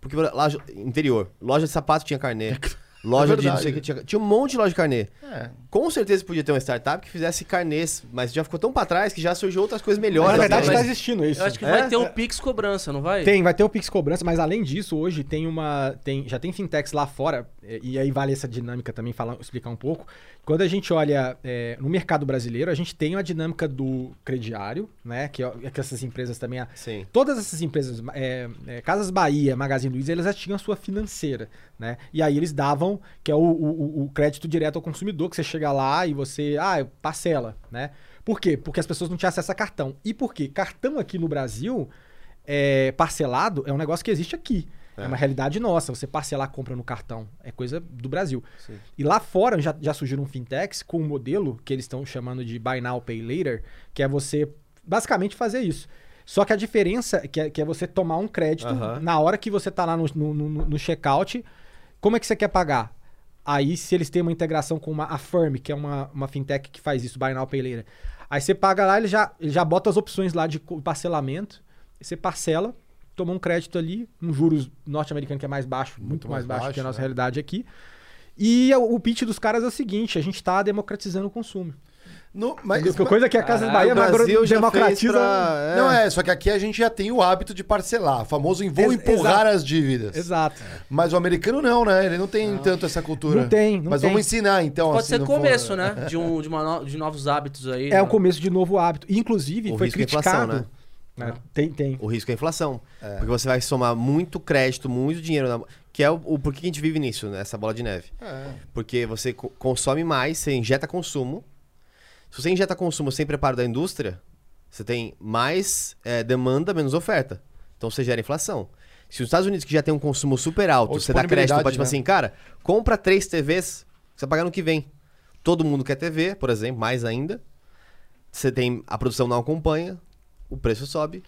Porque lá, interior, loja de sapato tinha carnê. Loja de não sei o que tinha. Tinha um monte de loja de carnê. É. Com certeza podia ter uma startup que fizesse carnês, mas já ficou tão pra trás que já surgiu outras coisas melhores. na verdade, está existindo isso. Eu acho que É? vai ter o É. Pix cobrança, não vai? Tem, vai ter o Pix Cobrança, mas além disso, hoje tem uma. Tem, já tem fintechs lá fora, e aí vale essa dinâmica também falar, explicar um pouco. Quando a gente olha eh, no mercado brasileiro, a gente tem a dinâmica do crediário, né? Que, é- que essas empresas também. Sim. Todas essas empresas, é, é, Casas Bahia, Magazine Luiza, elas já tinham a sua financeira, né? E aí eles davam, que é o, o- o crédito direto ao consumidor, que você chega lá e você, ah, parcela, né? Por quê? Porque as pessoas não tinham acesso a cartão. E por quê? Cartão aqui no Brasil, é, parcelado, é um negócio que existe aqui. É. uma realidade nossa, você parcelar a compra no cartão. É coisa do Brasil. E lá fora já, já surgiram fintechs com um modelo que eles estão chamando de Buy Now, Pay Later, que é você basicamente fazer isso. Só que a diferença é que é, que é você tomar um crédito na hora que você tá lá no, no, no, no checkout. Como é que você quer pagar? Aí, se eles têm uma integração com uma Affirm, que é uma, uma fintech que faz isso, Buy Now, Pay Later. Aí você paga lá, ele já, ele já bota as opções lá de parcelamento. Você parcela, toma um crédito ali, um juros norte-americano que é mais baixo, muito, mais, mais baixo, baixo, que a nossa né? realidade aqui. E o o pitch dos caras é o seguinte: a gente está democratizando o consumo. No- mas, Que coisa que a Casa Caralho, Bahia o Brasil democratiza. pra- Não é, só que aqui a gente já tem o hábito de parcelar. Famoso em vou Ex- empurrar exato. as dívidas. Exato. Mas o americano não, né? Ele não tem tanto essa cultura. Não tem, não Mas tem. vamos ensinar, então. Pode assim, ser não começo, for- né? De, um, de, uma no- de novos hábitos aí. É né? o começo de novo hábito. Inclusive, O foi é inflação, criticado. Né? Tem, tem. O risco é a inflação. Porque você vai somar muito crédito, muito dinheiro. Na... Que é o, o por que a gente vive nisso, nessa bola de neve. É. Porque você co- consome mais, você injeta consumo. Se você injeta consumo sem preparo da indústria, Você tem mais é, demanda, menos oferta. Então você gera inflação. Se os Estados Unidos, que já tem um consumo super alto, Ou você dá crédito pra, disponibilidade, tipo né? assim, cara, compra três TVs, você vai pagar no que vem. Todo mundo quer TV, por exemplo, mais ainda. Você tem. A produção não acompanha, o preço sobe.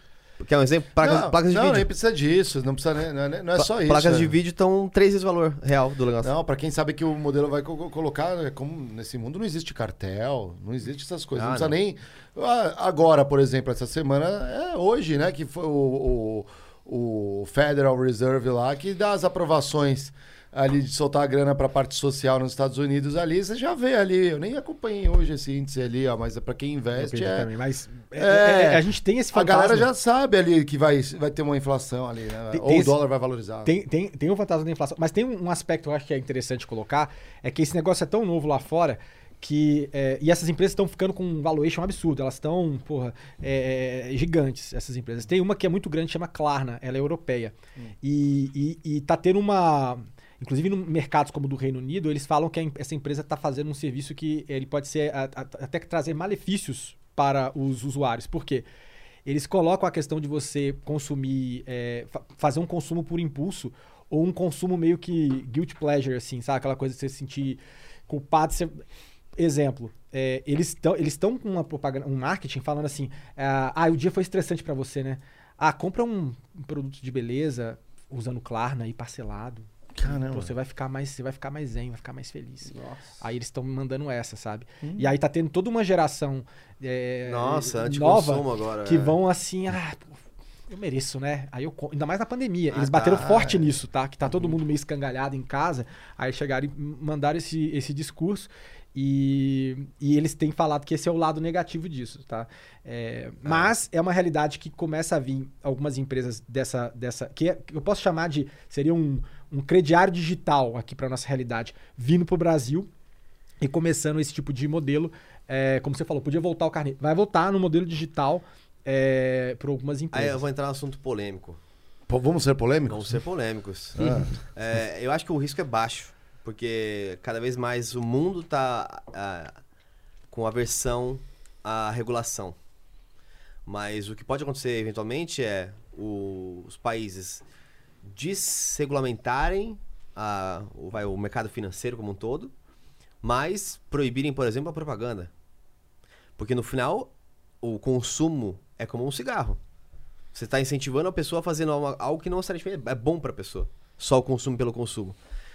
Quer um exemplo? Placas, não, placas de não, nem vídeo. precisa disso. Não, precisa, nem- não, é- não é só isso. Placas é. de vídeo estão três vezes o valor real do negócio. Não, pra quem sabe que o modelo vai co- colocar, é como nesse mundo não existe cartel, não existe essas coisas. Ah, não precisa não. nem. Ah, Agora, por exemplo, essa semana, é hoje, né? Que foi o, o, o Federal Reserve lá que dá as aprovações ali de soltar a grana pra parte social nos Estados Unidos ali, você já vê ali. Eu nem acompanhei hoje esse índice ali, ó, mas é pra quem investe é. também, mas é, É. é, a gente tem esse A fantasma. galera já sabe ali que vai, vai ter uma inflação ali, né? Tem- Ou tem o esse- dólar vai valorizar. Tem, tem, tem o fantasma da inflação. Mas tem um um aspecto que eu acho que é interessante colocar: é que esse negócio é tão novo lá fora que. é, e essas empresas estão ficando com um valuation absurdo. Elas estão, porra, é, é, gigantes, essas empresas. Tem uma que é muito grande, chama Klarna, ela é europeia. E, e, e tá tendo uma. Inclusive, em mercados como o do Reino Unido, eles falam que essa empresa está fazendo um serviço que ele pode ser a- a- até que trazer malefícios para os usuários. Por quê? Eles colocam a questão de você consumir, é, fa- fazer um consumo por impulso ou um consumo meio que guilt pleasure, assim, sabe? Aquela coisa de você se sentir culpado. Você... Exemplo, é, eles estão eles com uma propaganda, um marketing falando assim: ah, ah, o dia foi estressante para você, né? Ah, compra um, um produto de beleza usando Klarna aí parcelado. Caramba. Você vai ficar mais, você vai ficar mais zen, vai ficar mais feliz. Nossa. Aí eles estão mandando essa, sabe? Hum. E aí tá tendo toda uma geração é, Nossa, nova agora. que é. vão assim, ah, eu mereço, né? Aí eu ainda mais na pandemia, Ah, eles bateram tá. forte nisso, tá? Que tá todo mundo meio escangalhado em casa. Aí chegaram e mandaram esse, esse discurso e, e eles têm falado que esse é o lado negativo disso, tá? É, mas é uma realidade que começa a vir algumas empresas dessa dessa que, é- que eu posso chamar de seria um, um crediário digital aqui para nossa realidade, vindo pro Brasil e começando esse tipo de modelo, é, como você falou, podia voltar o carnê. Vai voltar no modelo digital é, por algumas Aí empresas. eu vou entrar no assunto polêmico. Vamos ser polêmicos? Vamos ser polêmicos. Ah. É, eu acho que o risco é baixo, porque cada vez mais o mundo tá ah, com aversão à regulação. Mas o que pode acontecer eventualmente é o- os países desregulamentarem a- o, vai, o mercado financeiro como um todo, mas proibirem, por exemplo, a propaganda. Porque no final, o consumo é como um cigarro. Você está incentivando a pessoa a fazer algo que não necessariamente é bom para a pessoa. Só o consumo pelo consumo.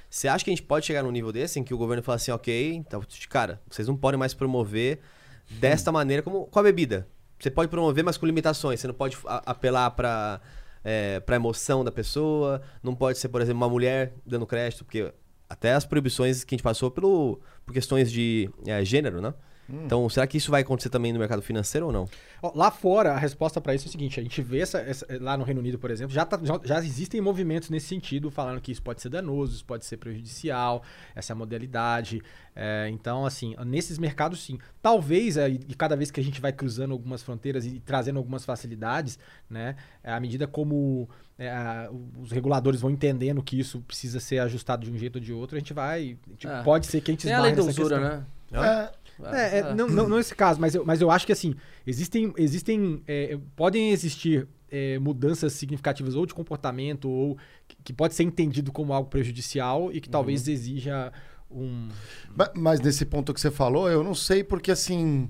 Você acha que a gente pode chegar num nível desse em que o governo fala assim, ok, então, cara, vocês não podem mais promover desta maneira como com a bebida. Você pode promover, mas com limitações. Você não pode apelar para é, para emoção da pessoa. Não pode ser, por exemplo, uma mulher dando crédito, porque até as proibições que a gente passou pelo, por questões de é, gênero, né? Então, será que isso vai acontecer também no mercado financeiro ou não? Lá fora, a resposta para isso é o seguinte: a gente vê essa, essa- lá no Reino Unido, por exemplo, já, tá- já, já existem movimentos nesse sentido, falando que isso pode ser danoso, isso pode ser prejudicial, essa modalidade. É, então, assim, nesses mercados, sim. Talvez, é, e cada vez que a gente vai cruzando algumas fronteiras e, trazendo algumas facilidades, né, é, à medida como é, a- os reguladores vão entendendo que isso precisa ser ajustado de um jeito ou de outro, a gente vai. tipo, É. Pode ser que a gente Tem a lei da usura, questão. né? É, É, é, Não, não, não esse caso, mas eu, mas eu acho que assim, existem. existem é, podem existir é, mudanças significativas ou de comportamento, ou que, que pode ser entendido como algo prejudicial e que talvez exija um. Ma- Mas nesse ponto que você falou, eu não sei porque assim.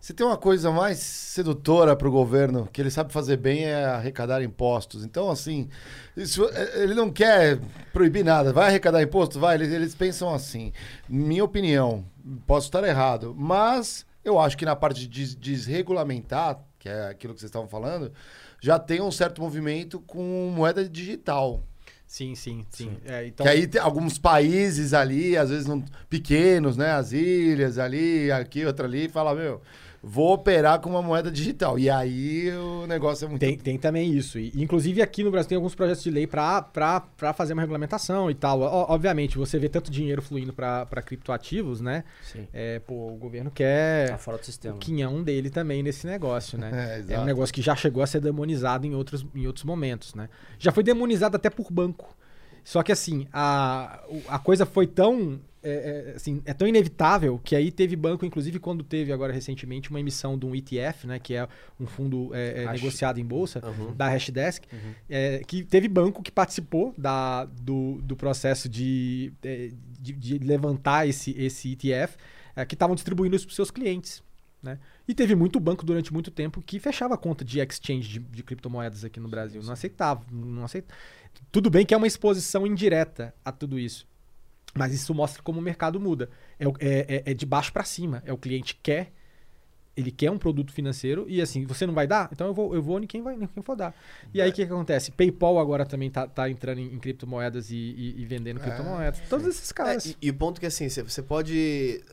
Se tem uma coisa mais sedutora para o governo que ele sabe fazer bem é arrecadar impostos. Então, assim, isso, é, ele não quer proibir nada. Vai arrecadar imposto? Vai. Eles, eles pensam assim. Minha opinião, posso estar errado, mas eu acho que na parte de des- desregulamentar, que é aquilo que vocês estavam falando, já tem um certo movimento com moeda digital. Sim, sim, sim. É, então, Que aí tem alguns países ali, às vezes não, pequenos, né? As ilhas ali, aqui, outra ali, fala, meu, vou operar com uma moeda digital. E aí o negócio é muito. Tem, tem também isso. E, inclusive aqui no Brasil tem alguns projetos de lei para fazer uma regulamentação e tal. Obviamente, você vê tanto dinheiro fluindo para criptoativos, né? Sim. É, pô, o governo quer. Tá fora do sistema. o quinhão dele também nesse negócio, né? É, É, um negócio que já chegou a ser demonizado em outros, em outros momentos, né? Já foi demonizado até por banco. Só que assim, a, a coisa foi tão. É, é, assim, é tão inevitável que aí teve banco, inclusive quando teve agora recentemente uma emissão de um ETF, né, que é um fundo é, é, Hash. negociado em bolsa, Uhum. da Hashdesk, é, que teve banco que participou da, do, do processo de, de, de levantar esse, esse ETF, que estavam distribuindo isso para seus clientes. Né? E teve muito banco durante muito tempo que fechava a conta de exchange de, de criptomoedas aqui no Brasil. Não aceitava. Não aceitava. Tudo bem que é uma exposição indireta a tudo isso. Mas isso mostra como o mercado muda. É, é- é- é de baixo para cima. É o cliente quer, ele quer um produto financeiro e assim, você não vai dar? Então eu vou, eu vou em quem vai, em quem for dar. E aí o que, que acontece? PayPal agora também tá, tá entrando em, em criptomoedas e, e- e vendendo criptomoedas. Todos esses É, caras. e, e o ponto que assim, você- você pode.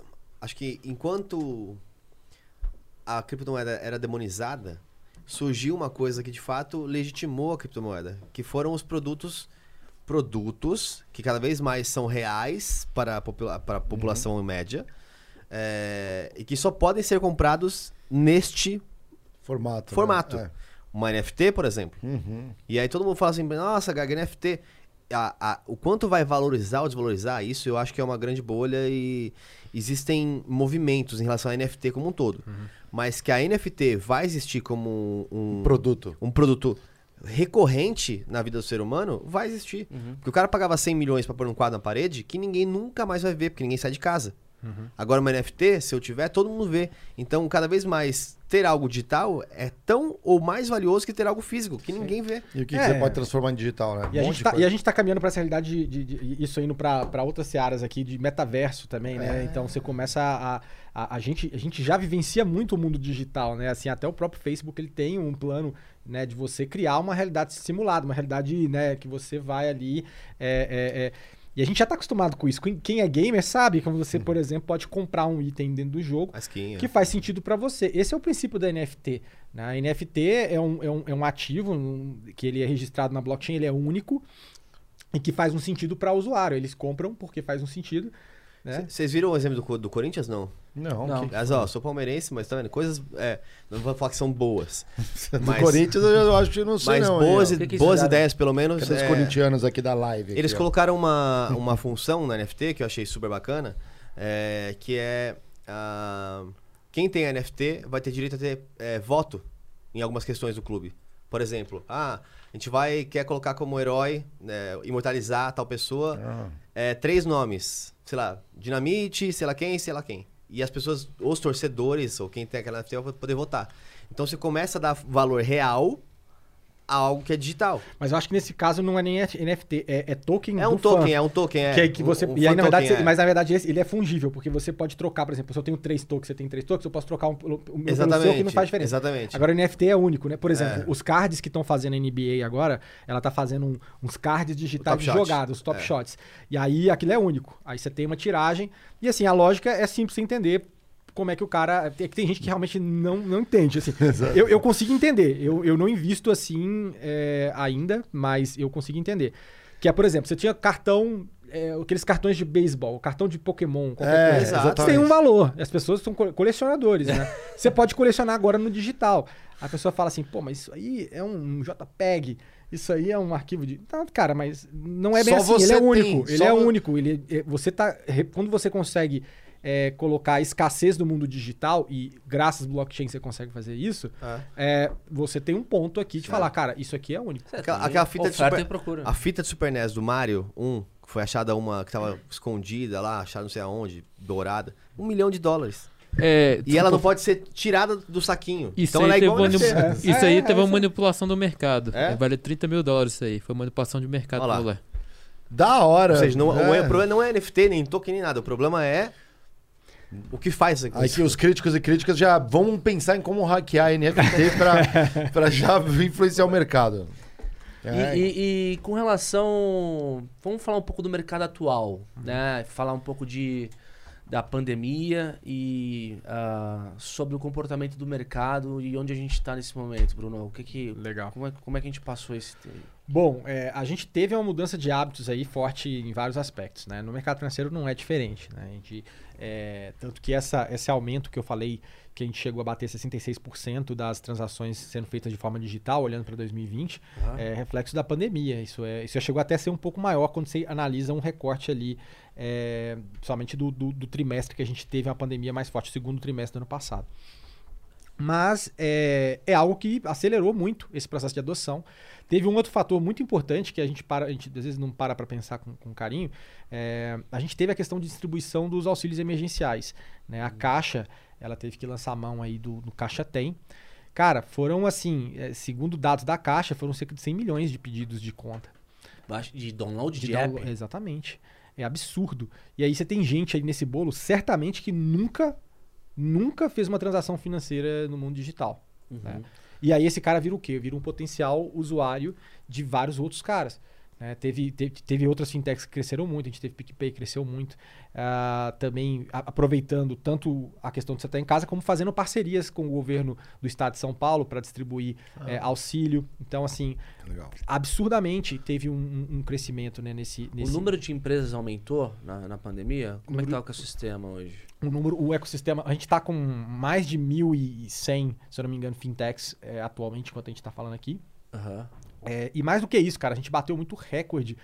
Acho que enquanto a criptomoeda era demonizada, surgiu uma coisa que de fato legitimou a criptomoeda, que foram os produtos produtos que cada vez mais são reais para a, popula- para a população média é, e que só podem ser comprados neste Formato. né? formato. É. Uma NFT, por exemplo. Uhum. E aí todo mundo fala assim, nossa, Gaga, NFT. A- a- o quanto vai valorizar ou desvalorizar isso, eu acho que é uma grande bolha e existem movimentos em relação à NFT como um todo. Mas que a NFT vai existir como um, Produto. um produto recorrente na vida do ser humano, vai existir. Porque o cara pagava 100 milhões pra pôr um quadro na parede que ninguém nunca mais vai ver, porque ninguém sai de casa. Agora uma NFT, se eu tiver, todo mundo vê. Então, cada vez mais ter algo digital é tão ou mais valioso que ter algo físico, que ninguém vê. E o que, É. que você pode transformar em digital, né? E a, Um monte gente tá, e a gente tá caminhando para essa realidade de, de- de- isso indo para outras searas aqui de metaverso também, né? Então você começa a, a, a gente a gente já vivencia muito o mundo digital, né? Assim, até o próprio Facebook ele tem um plano, né, de você criar uma realidade simulada, uma realidade, né, que você vai ali é, é, é, e a gente já tá acostumado com isso. Quem- é gamer sabe que você, por exemplo, pode comprar um item dentro do jogo A skin, que faz sentido para você. Esse é o princípio da NFT. Né? A NFT é um, é um, é um ativo um, que ele é registrado na blockchain, ele é único e que faz um sentido para o usuário. Eles compram porque faz um sentido. Né? Vocês viram o exemplo do, do Corinthians? Não. Não, Não. que- Mas, ó, sou palmeirense, mas tá vendo? Coisas. é, não vou falar que são boas. do Mas- Corinthians eu, acho que não sei Mas não. boas, i- O que que boas ideias, pelo menos. Cadê os é, corintianos aqui da live? Eles ó? colocaram uma, uma função na NFT que eu achei super bacana, é, que é ah, quem tem NFT vai ter direito a ter é, voto em algumas questões do clube. Por exemplo, ah, a gente vai quer colocar como herói, né, imortalizar tal pessoa, Ah. é, três nomes, sei lá, Dinamite, sei lá quem, sei lá quem. E as pessoas, os torcedores ou quem tem aquela NFT vai poder votar. Então você começa a dar valor real a algo que é digital. Mas eu acho que nesse caso não é nem NFT, é, é token É um do fã. token, é um token, é. Que é que um- você, um e aí, na verdade, token, você- é. mas na verdade ele é fungível, porque você pode trocar, por exemplo, se eu tenho três tokens, você tem três tokens, eu posso trocar um, o meu pelo seu Exatamente. que não faz diferença. Exatamente. Agora o NFT é único, né? Por exemplo, É. os cards que estão fazendo a NBA agora, ela tá fazendo um- uns cards digitais jogada, os top É. shots. E aí aquilo é único. Aí você tem uma tiragem. E assim, a lógica é simples de entender como é que o cara. É que tem gente que realmente não, não entende. Assim. eu, eu consigo entender. Eu, eu não invisto assim é, ainda, mas eu consigo entender. Que é, por exemplo, você tinha cartão. é, aqueles cartões de beisebol, cartão de Pokémon, qualquer É, coisa. tem um valor. As pessoas são co- colecionadores, né? Você pode colecionar agora no digital. A pessoa fala assim, pô, mas isso aí é um JPEG, isso aí é um arquivo de. Não, cara, mas não é bem Só assim. Ele é tem, único. Ele só é único. Ele, é- você tá. Quando você consegue é, colocar a escassez do mundo digital, e graças ao blockchain você consegue fazer isso, É. é, você tem um ponto aqui de falar, cara, isso aqui é único. Aquela, aquela fita de super, procura. A fita de Super NES do Mario 1, que foi achada uma que tava escondida lá, achada não sei aonde, dourada. Um milhão de dólares. É, E ela não pode ser tirada do saquinho. Isso, então aí, ela é teve manip- NFT. isso aí É, teve é, uma manipulação do mercado. É? É, vale 30 mil dólares isso aí. Foi manipulação de mercado Olha lá. Da hora. Ou seja, não, o É. problema não é NFT, nem token, nem nada. O problema é o que faz isso Aqui os críticos e críticas já vão pensar em como hackear a NFT pra já influenciar o mercado. É, E, e- e com relação. Vamos falar um pouco do mercado atual, né? Falar um pouco de, da pandemia e ah, sobre o comportamento do mercado e onde a gente está nesse momento, Bruno. O que que, Legal. Como é, como é que a gente passou esse. Bom, é, a gente teve uma mudança de hábitos aí forte em vários aspectos, né? No mercado financeiro não é diferente, né? A gente, é, tanto que essa, esse aumento que eu falei, que a gente chegou a bater 66% das transações sendo feitas de forma digital, olhando para 2020, é reflexo da pandemia. Isso, é, isso já chegou até a ser um pouco maior quando você analisa um recorte ali, é, somente do, do, do trimestre que a gente teve uma pandemia mais forte, segundo trimestre do ano passado. Mas é, é algo que acelerou muito esse processo de adoção. Teve um outro fator muito importante que a gente, para, a gente às vezes não para para pensar com, com carinho. É, a gente teve a questão de distribuição dos auxílios emergenciais. Né? A Caixa, ela teve que lançar a mão aí do, do Caixa Tem. Cara, foram assim, é, segundo dados da Caixa, foram cerca de 100 milhões de pedidos de conta. De download de, De app. download- Exatamente. É absurdo. E aí você tem gente aí nesse bolo, certamente, que nunca, nunca fez uma transação financeira no mundo digital. Uhum. né? E aí esse cara vira o quê? Vira um potencial usuário de vários outros caras. Né? teve, teve, teve outras fintechs que cresceram muito, a gente teve PicPay, cresceu muito. Ah, também a- aproveitando tanto a questão de você estar em casa, como fazendo parcerias com o governo do estado de São Paulo para distribuir eh, auxílio. Então, assim, Legal. absurdamente teve um, um- crescimento né, nesse, O nesse número de empresas aumentou na, na pandemia? Como é que Número- tá o ecossistema hoje? o número, o ecossistema. A gente está com mais de 1.100, se eu não me engano, fintechs eh, atualmente, enquanto a gente está falando aqui. Aham. É, e mais do que isso, cara, a gente bateu muito recorde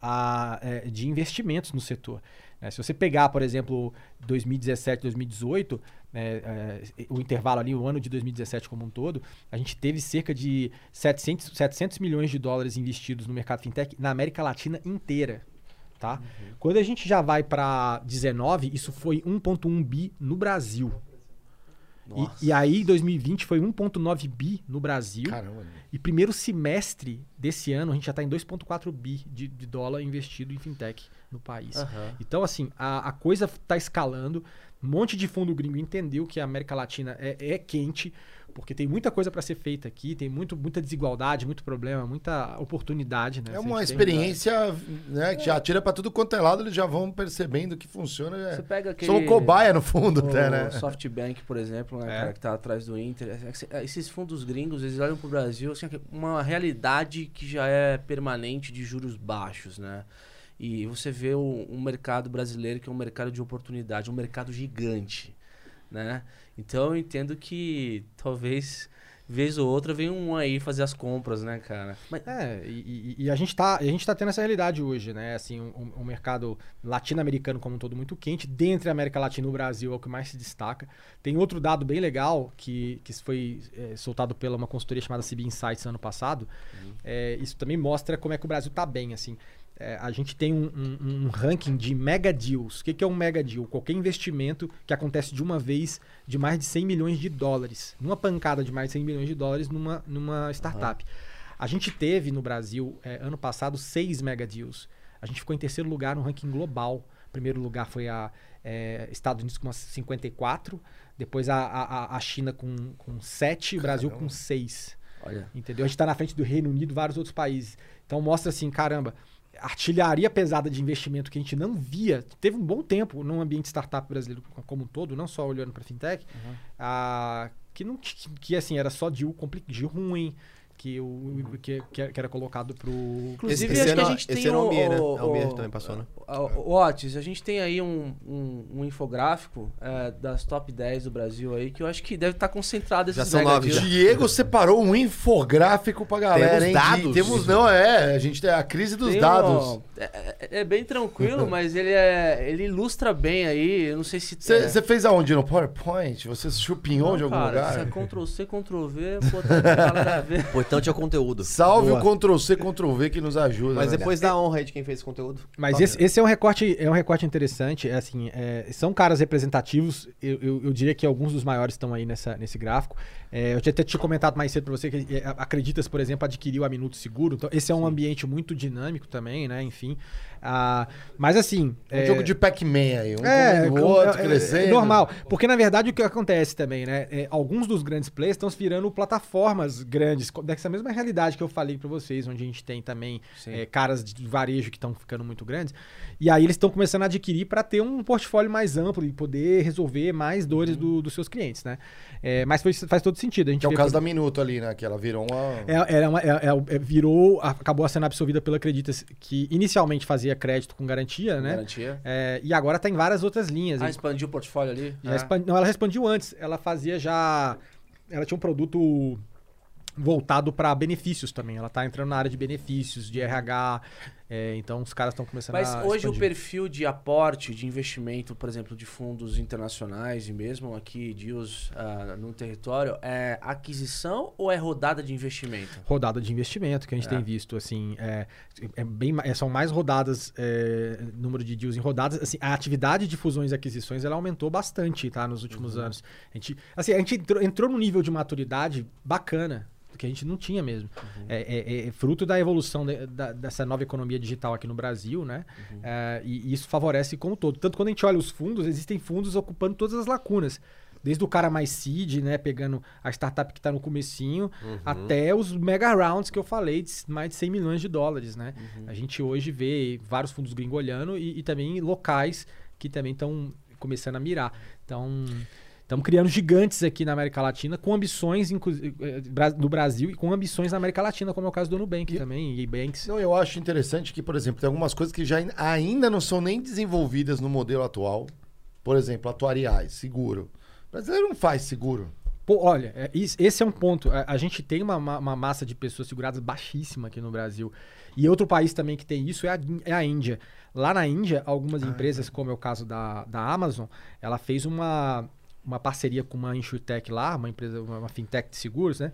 ah, é, de investimentos no setor. né? se você pegar, por exemplo, 2017, 2018, né, é, o intervalo ali, o ano de 2017 como um todo, a gente teve cerca de 700, 700 milhões de dólares investidos no mercado fintech na América Latina inteira. Tá? Quando a gente já vai para 19, isso foi 1,1 bi no Brasil. E, e aí, 2020 foi 1,9 bi no Brasil. Caramba. E primeiro semestre desse ano, a gente já está em 2,4 bi de, de dólar investido em fintech no país. Aham. Então, assim, a, a coisa está escalando. Um monte de fundo gringo entendeu que a América Latina é, é quente, porque tem muita coisa para ser feita aqui, tem muito, muita desigualdade, muito problema, muita oportunidade. Né? É uma experiência né, que já atira pra tudo quanto é lado, eles já vão percebendo que funciona. Você É. pega aquele... São cobaia no fundo, o até, né? SoftBank, por exemplo, né, É. cara, que tá atrás do Inter. É cê- é, Esses fundos gringos, eles olham pro Brasil, assim, uma realidade que já é permanente de juros baixos, né? E você vê o- um mercado brasileiro que é um mercado de oportunidade, um mercado gigante, né? Então eu entendo que talvez, vez ou outra, venha um aí fazer as compras, né, cara? Mas, É, e, e- a gente tá, a gente tá tendo essa realidade hoje, né? Assim, um, um mercado latino-americano como um todo muito quente. Dentre a América Latina, o Brasil é o que mais se destaca. Tem outro dado bem legal que, que foi é, soltado pela uma consultoria chamada CB Insights ano passado. É, isso também mostra como é que o Brasil tá bem, assim. É, a gente tem um, um- um ranking de mega deals. O que, que é um mega deal? Qualquer investimento que acontece de uma vez de mais de 100 milhões de dólares. Numa pancada de mais de 100 milhões de dólares numa, numa startup. A gente teve no Brasil, é, ano passado, seis mega deals. A gente ficou em terceiro lugar no ranking global. Primeiro lugar foi a é, Estados Unidos com umas 54, depois a, a, a- a China com, com 7 e o Brasil com 6. olha, Entendeu? A gente está na frente do Reino Unido e vários outros países. Então mostra assim, caramba, artilharia pesada de investimento que a gente não via, teve um bom tempo no ambiente startup brasileiro como um todo, não só olhando para fintech, ah, que não que, que, assim era só deal, compli- deal ruim, que, o, que, que era colocado pro Inclusive, esse acho que a ano- gente esse tem ano é o Almir, né? o- Almir também passou, né? O Otis, a gente tem aí um, um, um infográfico é, das top 10 do Brasil aí, que eu acho que deve estar concentrado esses Já são nove, já. Diego separou um infográfico pra galera, Temos hein? dados? De- temos, não, é. A gente tem a crise dos Tem dados. um- é, é- é bem tranquilo, mas ele, é, ele ilustra bem aí. Eu não sei se. Você é, fez aonde? No PowerPoint? Você chupinhou não, de algum cara, lugar? Isso é Ctrl C, Ctrl V, botar pra galera ver. Importante é o conteúdo. Salve Boa. o Ctrl-C, Ctrl-V que nos ajuda. Mas né? depois dá honra aí de quem fez esse conteúdo. Mas esse, esse é um recorte, é um recorte interessante. É assim, é, são caras representativos. Eu, eu- eu diria que alguns dos maiores estão aí nessa, nesse gráfico. É, eu já até tinha comentado mais cedo para você que é, acreditas, por exemplo, adquiriu a Minuto Seguro. Então, esse é um ambiente muito dinâmico também, né? Enfim. Ah, mas assim. É um jogo de Pac-Man aí, um é, o outro, é- é crescendo. normal. Porque, na verdade, o que acontece também, né? é, alguns dos grandes players estão se virando plataformas grandes, dessa mesma realidade que eu falei pra vocês, onde a gente tem também é, caras de varejo que estão ficando muito grandes. E aí eles estão começando a adquirir para ter um portfólio mais amplo e poder resolver mais dores do- dos seus clientes, né? É, mas faz todo sentido. A gente Que é o caso por- da Minuto ali, né? Que ela virou uma... é, era uma- é- é- é- virou, acabou sendo absorvida pela Creditas, que inicialmente fazia crédito com garantia, né? Garantia. É, e agora tá em várias outras linhas. Ah, expandiu o portfólio ali? Já Ah. Não, ela expandiu antes. Ela fazia já. Ela tinha um produto voltado para benefícios também. Ela tá entrando na área de benefícios, de RH. É, então os caras estão começando Mas a. hoje o expandir. perfil de aporte, de investimento, por exemplo, de fundos internacionais e mesmo aqui deals ah, no território, é aquisição ou é rodada de investimento? rodada de investimento que a gente É. tem visto assim é, é bem é, são mais rodadas é, número de deals em rodadas assim a atividade de fusões e aquisições ela aumentou bastante tá nos últimos anos a gente assim a gente entrou, entrou num nível de maturidade bacana que a gente não tinha mesmo. É, é- é fruto da evolução de- da- dessa nova economia digital aqui no Brasil né? É, e, e isso favorece como um todo. Tanto quando a gente olha os fundos existem fundos ocupando todas as lacunas. Desde o cara mais seed, né? Pegando a startup que tá no comecinho, até os mega rounds que eu falei, de mais de 100 milhões de dólares, né? A gente hoje vê vários fundos gringo olhando e, e também locais que também estão começando a mirar. Então, estamos criando gigantes aqui na América Latina com ambições eh, no Brasil e com ambições na América Latina, como é o caso do Nubank também, e Banks. Não, eu acho interessante que, por exemplo, tem algumas coisas que já in- ainda não são nem desenvolvidas no modelo atual. Por exemplo, atuariais, seguro. O brasileiro não faz seguro. Pô, olha, é, esse é um ponto. A, gente tem uma, ma- uma massa de pessoas seguradas baixíssima aqui no Brasil. E outro país também que tem isso é a, é a Índia. Lá na Índia, algumas empresas, como é o caso da, da Amazon, ela fez uma, uma parceria com uma insurtech lá, uma empresa, uma, fintech de seguros, né?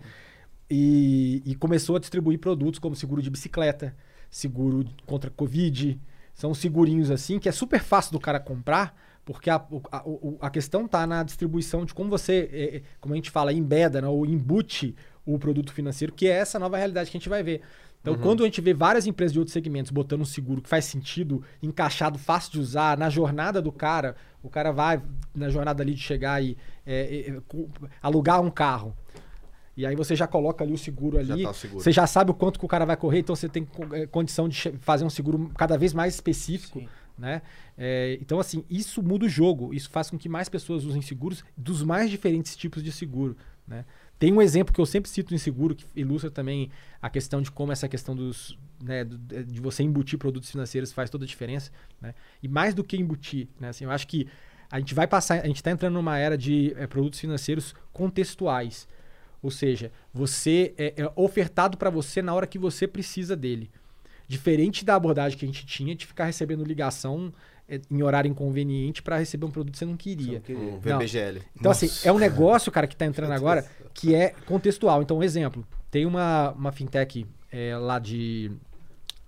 E, e começou a distribuir produtos como seguro de bicicleta, seguro contra Covid. São segurinhos assim que é super fácil do cara comprar, porque a, a, a questão tá na distribuição de como você, é, é, como a gente fala, embeda né, ou embute o produto financeiro, que é essa nova realidade que a gente vai ver. Então, quando a gente vê várias empresas de outros segmentos botando um seguro que faz sentido, encaixado, fácil de usar, na jornada do cara, o cara vai na jornada ali de chegar e é, é, cu- alugar um carro. E aí você já coloca ali o seguro Já ali. tá o seguro. Você já sabe o quanto que o cara vai correr, então você tem eh, condição de fazer um seguro cada vez mais específico. Né? É, então, assim, isso muda o jogo. Isso faz com que mais pessoas usem seguros dos mais diferentes tipos de seguro. Né? Tem um exemplo que eu sempre cito em seguro, que ilustra também a questão de como essa questão dos. Né, de você embutir produtos financeiros faz toda a diferença. Né? E mais do que embutir, né? assim, eu acho que a gente vai passar, a gente está entrando numa era de eh, produtos financeiros contextuais. Ou seja, você é, é ofertado para você na hora que você precisa dele. Diferente da abordagem que a gente tinha de ficar recebendo ligação é, em horário inconveniente para receber um produto que você não queria. Um Não. VBGL. Então, assim, é um negócio, cara, que tá entrando agora que é contextual. Então, um exemplo. Tem uma, uma fintech é, lá de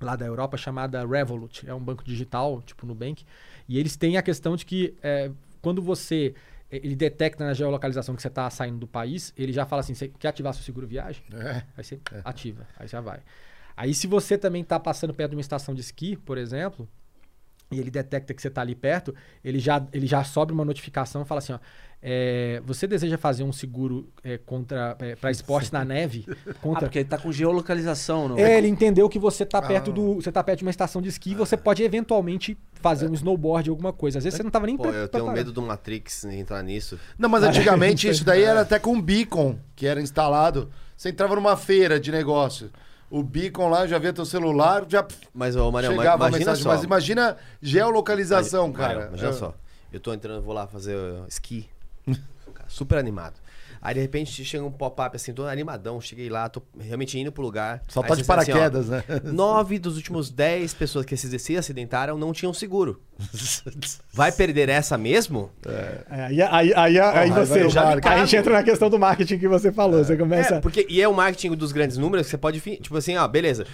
lá da Europa chamada Revolut. É um banco digital, tipo Nubank. E eles têm a questão de que é, quando você... Ele detecta na geolocalização que você está saindo do país, ele já fala assim, você quer ativar seu seguro viagem? É. Aí você ativa, aí já vai. Aí se você também está passando perto de uma estação de esqui, por exemplo, e ele detecta que você está ali perto, ele já, ele já sobe uma notificação e fala assim, ó, é, você deseja fazer um seguro é, contra para esportes na neve? Ah, Contra... porque ele tá com geolocalização, não? É, ele entendeu que você tá perto Ah. do, você tá perto de uma estação de esqui, e você pode eventualmente fazer um snowboard alguma coisa. Às vezes você não tava nem Pô, pre- eu tenho medo do Matrix entrar nisso. Não, mas antigamente isso daí era até com um beacon que era instalado. Você entrava numa feira de negócio. O beacon lá já via teu celular, já Mas, ô, Marião, chegava a imagina mensagem. só. Mas imagina geolocalização, Marião, cara. Imagina É. só. Eu tô entrando, vou lá fazer uh, esqui. Super animado. Aí de repente chega um pop-up assim, tô animadão, cheguei lá, tô realmente indo pro lugar. Só tá de fala assim, ó, paraquedas, né? Nove dos últimos dez pessoas que se acidentaram não tinham seguro. Vai perder essa mesmo? É, aí, aí, aí, aí vai você no já aí a gente entra na questão do marketing que você falou. Você começa. É, porque, e é o marketing dos grandes números que você pode. Tipo assim, ó, beleza.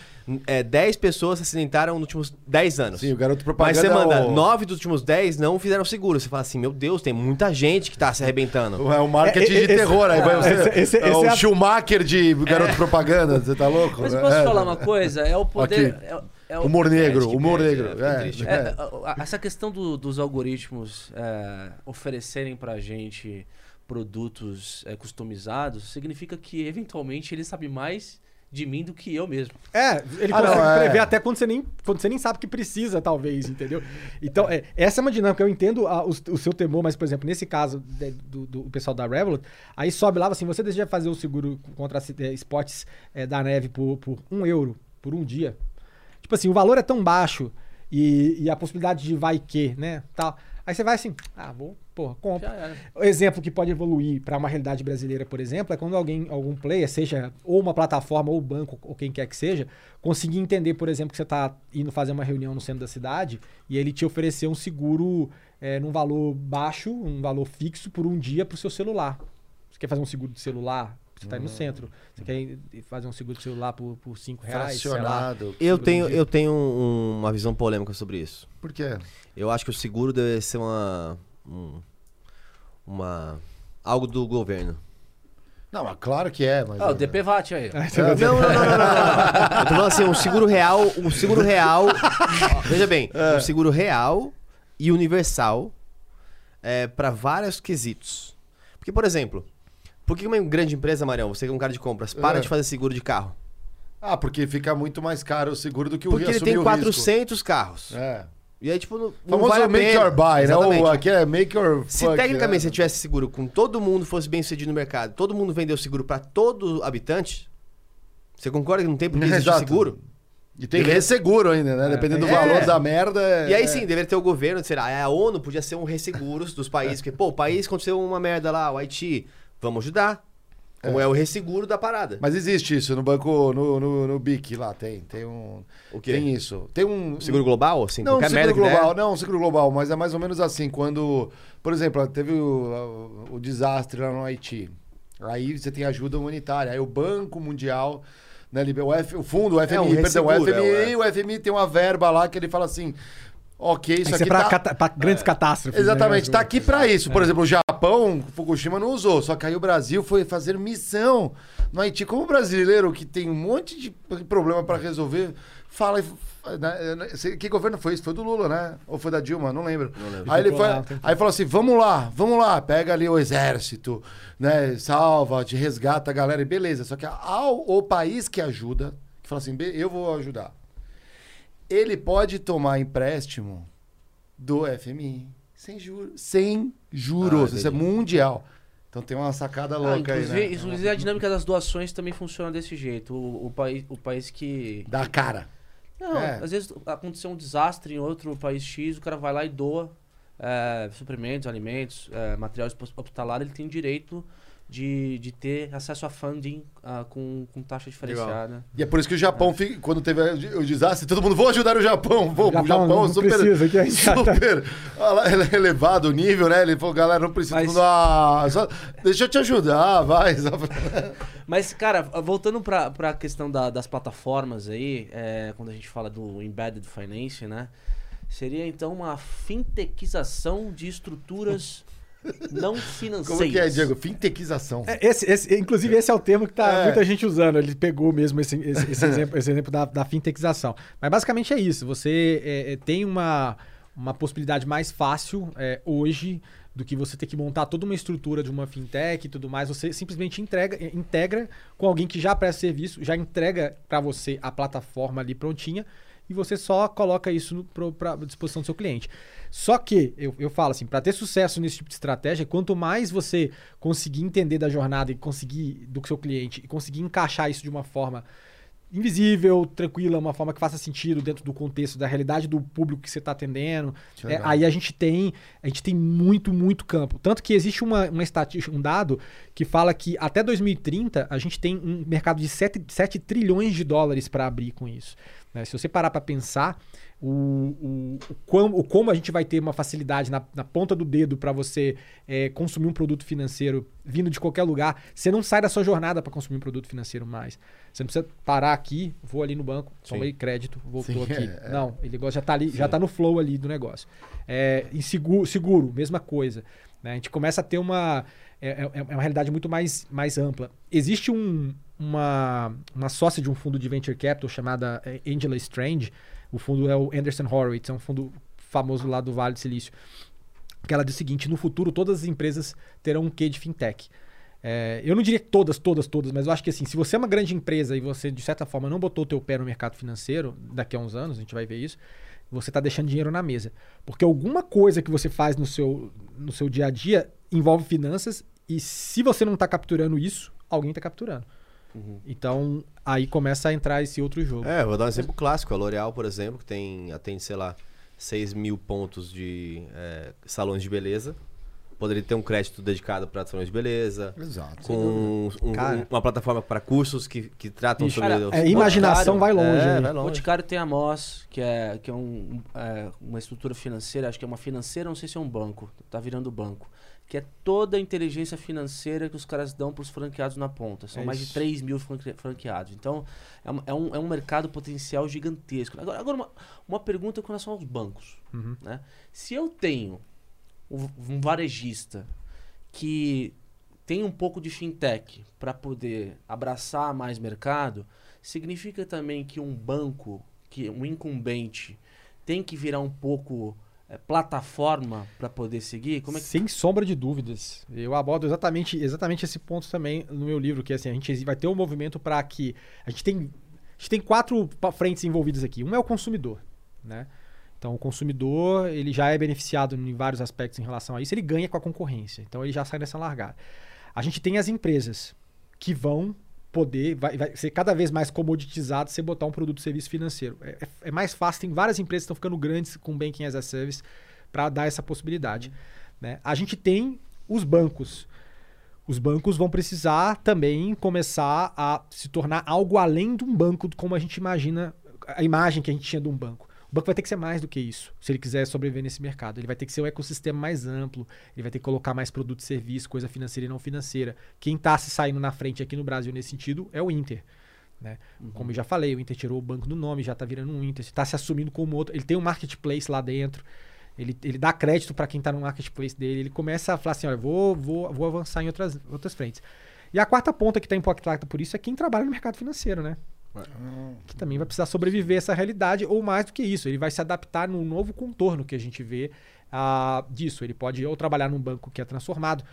É, 10 pessoas se acidentaram nos últimos 10 anos. Sim, o garoto Mas propaganda você manda, é o- 9 dos últimos 10 não fizeram seguro. Você fala assim, meu Deus, tem muita gente que tá se arrebentando. É o marketing É, é, de esse- terror. Aí vai você. esse- esse- é o é a- Schumacher de garoto propaganda. Você tá louco? Mas posso É. falar uma coisa? É o poder. Aqui. É, É Humor negro, que humor perde, negro. é, É, triste. é. É, essa questão do- dos algoritmos é, oferecerem pra gente produtos é, customizados significa que eventualmente ele sabe mais de mim do que eu mesmo. É, ele Ah, consegue não, é. prever até quando você, nem, quando você nem sabe que precisa, talvez, entendeu? Então, é, essa é uma dinâmica. Eu entendo a- o, o seu temor, mas, por exemplo, nesse caso de- do, do pessoal da Revolut, aí sobe lá assim: você deseja fazer o seguro contra é, esportes é, da neve por, por um euro por um dia. Tipo assim, o valor é tão baixo e, e a possibilidade de vai que, né? Tal. Aí você vai assim, ah, vou, porra, compra. O exemplo que pode evoluir para uma realidade brasileira, por exemplo, é quando alguém, algum player, seja ou uma plataforma ou banco ou quem quer que seja, conseguir entender, por exemplo, que você está indo fazer uma reunião no centro da cidade e ele te oferecer um seguro é, num valor baixo, um valor fixo por um dia para o seu celular. Você quer fazer um seguro de celular? Você está aí no centro. Você quer fazer um seguro de celular por, por cinco reais? sei lá. Fracionado. Eu tenho, eu tenho um- uma visão polêmica sobre isso. Por quê? Eu acho que o seguro deve ser uma. um- uma. algo do governo. Não, mas claro que é, mas. Ah, o DPVAT aí. Não, não, não, não, não, não, não. Eu tô falando assim, um seguro real, um seguro real. veja bem, um seguro real e universal é, para vários quesitos. Porque, por exemplo, por que uma grande empresa, Marião, você que é um cara de compras, para É. de fazer seguro de carro? Ah, porque fica muito mais caro o seguro do que o Porque ele tem o 400 carros. risco. É. E aí, tipo, não, famoso vale make pena. or buy, né? Exatamente. O, aqui é make or Se fuck, tecnicamente né? você tivesse seguro com todo mundo, fosse bem sucedido no mercado, todo mundo vendeu seguro para todo habitante, você concorda que não tem por que existir Exato. seguro? E tem resseguro ainda, né? Dependendo do É. valor da merda. é- E aí é. sim, deveria ter o governo, será? A ONU podia ser um resseguros dos países, porque, pô, o país aconteceu uma merda lá, o Haiti, vamos ajudar. Como é, o resseguro da parada. Mas existe isso no banco, no, no, no BIC lá, tem. Tem um. O quê? Tem isso. Tem um. Seguro global, assim, Não, um qualquer seguro merda que der. global, não, um seguro global, mas é mais ou menos assim, quando, por exemplo, teve o, o desastre lá no Haiti. Aí você tem ajuda humanitária. Aí o Banco Mundial, né, o, F, o fundo, o FMI, um perdão, o FMI, é, o FMI tem uma verba lá que ele fala assim, ok, isso Isso aqui é pra, tá... cata- pra grandes catástrofes. né? Exatamente, tá aqui pra isso. É. Por exemplo, o Japão, Fukushima não usou, só que aí o Brasil foi fazer missão no Haiti. Como brasileiro que tem um monte de problema pra resolver, fala. e- né, né, Que governo foi isso? Foi do Lula, né? Ou foi da Dilma? Não lembro. Aí ele foi, aí falou assim: vamos lá, vamos lá, pega ali o exército, né? Salva, te resgata a galera, e beleza. Só que ao, o país que ajuda, que fala assim, "Be- eu vou ajudar. Ele pode tomar empréstimo do FMI sem juros. Sem juros. Ah, Isso é mundial. Então tem uma sacada Ah, louca aí, inclusive, né? inclusive a dinâmica das doações também funciona desse jeito. O, o país, o país que. Da cara. Não, É. às vezes aconteceu um desastre em outro país X, o cara vai lá e doa é, suprimentos, alimentos, é, material hosp- hospitalar, ele tem direito de, de ter acesso a funding ah, com, com taxa diferenciada. E é por isso que o Japão, fica- quando teve o desastre, todo mundo, vou ajudar o Japão. Vou, o Japão, Japão não é super, precisa, que a tá- super ah é elevado o nível, né? Ele falou, galera, não precisa. Mas- mundo, ah, só- deixa eu te ajudar, vai. só pra- Mas, cara, voltando pra, pra questão da- das plataformas aí, é, quando a gente fala do embedded finance, né? Seria então uma fintechização de estruturas não financeiras. Como que é, Diego? Fintechização. É, Esse, esse- inclusive, esse é o termo que tá É. muita gente usando. Ele pegou mesmo esse, esse- esse exemplo, esse exemplo da, da fintechização. Mas basicamente é isso. Você é, é, tem uma, uma possibilidade mais fácil é, hoje do que você ter que montar toda uma estrutura de uma fintech e tudo mais. Você simplesmente entrega, é, integra com alguém que já presta serviço, já entrega para você a plataforma ali prontinha e você só coloca isso para disposição do seu cliente. Só que, eu, eu falo assim, para ter sucesso nesse tipo de estratégia, quanto mais você conseguir entender da jornada e conseguir do seu cliente e conseguir encaixar isso de uma forma invisível, tranquila, uma forma que faça sentido dentro do contexto da realidade do público que você está atendendo. É, legal. aí a gente tem a gente tem muito, muito campo. Tanto que existe uma, uma estatística, um dado que fala que até 2030 a gente tem um mercado de 7, 7 trilhões de dólares para abrir com isso. Né? Se você parar para pensar, o, o, o, como, o como a gente vai ter uma facilidade na, na ponta do dedo para você é, consumir um produto financeiro vindo de qualquer lugar, você não sai da sua jornada para consumir um produto financeiro mais. Você não precisa parar aqui, vou ali no banco, tomei crédito, voltou Sim, aqui. é, é. Não, ele já tá ali, já tá no flow ali do negócio. É, seguro, seguro, mesma coisa. né? A gente começa a ter uma é, é- é uma realidade muito mais, mais ampla. Existe um, uma, uma sócia de um fundo de venture capital chamada é, Angela Strange. O fundo é o Anderson Horowitz, é um fundo famoso lá do Vale do Silício. Que ela diz o seguinte: no futuro todas as empresas terão um quê de fintech. É, eu não diria todas, todas, todas, mas eu acho que assim, se você é uma grande empresa e você, de certa forma, não botou o teu pé no mercado financeiro, daqui a uns anos, a gente vai ver isso, você está deixando dinheiro na mesa. Porque alguma coisa que você faz no seu, no seu dia a dia envolve finanças e se você não está capturando isso, alguém está capturando. Então, aí começa a entrar esse outro jogo. É, vou dar um exemplo clássico. A L'Oréal, por exemplo, que tem, atende, sei lá, 6 mil pontos de é, salões de beleza. Poderia ter um crédito dedicado para salões de beleza. Exato. Com um- Cara. uma plataforma para cursos que, que tratam Bicho, sobre... cara, os- É, imaginação vai longe. É, aí. vai O longe. Boticário tem a Moss, que é, que é, um, um, é, uma estrutura financeira, acho que é uma financeira, não sei se é um banco, tá virando banco. Que é toda a inteligência financeira que os caras dão para os franqueados na ponta. São É mais de 3 mil franque- franqueados. Então, é, é um, é um mercado potencial gigantesco. Agora, agora uma, uma pergunta com relação aos bancos. Uhum. Né? Se eu tenho um, um varejista que tem um pouco de fintech para poder abraçar mais mercado, significa também que um banco, que um incumbente, tem que virar um pouco plataforma para poder seguir? Como é que Sem sombra de dúvidas. Eu abordo exatamente, exatamente esse ponto também no meu livro, que assim, a gente vai ter um movimento para que a gente tem a gente tem quatro frentes envolvidas aqui. Um é o consumidor, né? Então o consumidor, ele já é beneficiado em vários aspectos em relação a isso, ele ganha com a concorrência. Então ele já sai nessa largada. A gente tem as empresas que vão poder, vai, vai ser cada vez mais comoditizado você botar um produto serviço financeiro. É, é- é mais fácil, tem várias empresas que estão ficando grandes com Banking as a Service para dar essa possibilidade. né? A gente tem os bancos. Os bancos vão precisar também começar a se tornar algo além de um banco, como a gente imagina, a imagem que a gente tinha de um banco. O banco vai ter que ser mais do que isso, se ele quiser sobreviver nesse mercado. Ele vai ter que ser um ecossistema mais amplo, ele vai ter que colocar mais produto e serviço, coisa financeira e não financeira. Quem está se saindo na frente aqui no Brasil nesse sentido é o Inter. Né? Como eu já falei, o Inter tirou o banco do nome, já está virando um Inter, está se assumindo como outro. Ele tem um marketplace lá dentro. Ele, ele dá crédito para quem está no marketplace dele. Ele começa a falar assim: olha, vou, vou, vou avançar em outras, outras frentes. E a quarta ponta que está impactada por isso é quem trabalha no mercado financeiro, né? Que também vai precisar sobreviver a essa realidade, ou mais do que isso, ele vai se adaptar num novo contorno que a gente vê ah, disso. Ele pode ou trabalhar num banco que é transformado.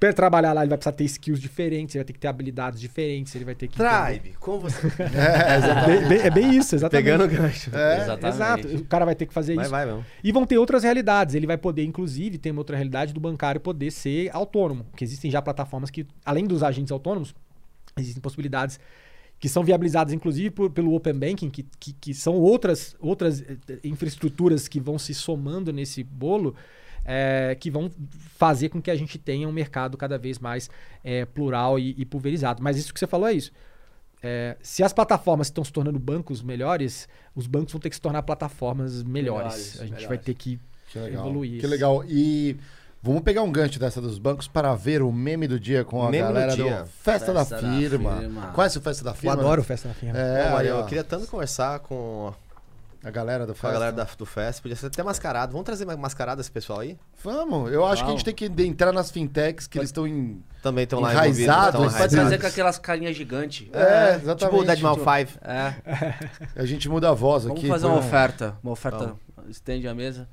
Para trabalhar lá, ele vai precisar ter skills diferentes, ele vai ter que ter habilidades diferentes, ele vai ter que. Tribe, como você... É bem, bem- é bem isso, exatamente. Pegando o gancho. Exatamente. Exato. O cara vai ter que fazer Vai, isso. vai mesmo. E vão ter outras realidades. Ele vai poder, inclusive, tem uma outra realidade do bancário poder ser autônomo. Que existem já plataformas que, além dos agentes autônomos, existem possibilidades que são viabilizadas, inclusive, por- pelo Open Banking, que, que, que são outras, outras eh, eh, infraestruturas que vão se somando nesse bolo, eh, que vão fazer com que a gente tenha um mercado cada vez mais eh, plural e, e pulverizado. Mas isso que você falou é isso. É, se as plataformas estão se tornando bancos melhores, os bancos vão ter que se tornar plataformas melhores. Melhores, a gente vai melhores. ter que Que evoluir. Que isso. legal. E vamos pegar um gancho dessa dos bancos para ver o meme do dia com a Meme do galera do, dia. Festa, da, Festa da firma. Firma. Conhece o Festa da Eu Firma? adoro festa na firma. É, Pô, Maria, aí, eu queria tanto conversar com a galera do Festa. a galera da, do Fest. Podia ser até mascarado. Vamos trazer mascarado esse pessoal aí? Vamos, eu acho que a gente Vamos. tem que entrar nas fintechs que eles estão em... Também estão lá Enraizados, Pode trazer com aquelas carinhas gigantes. É, exatamente. Tipo o Deadmau 5. É. A gente muda a voz Vamos aqui. fazer põe uma um- oferta. Uma oferta. Estende a mesa.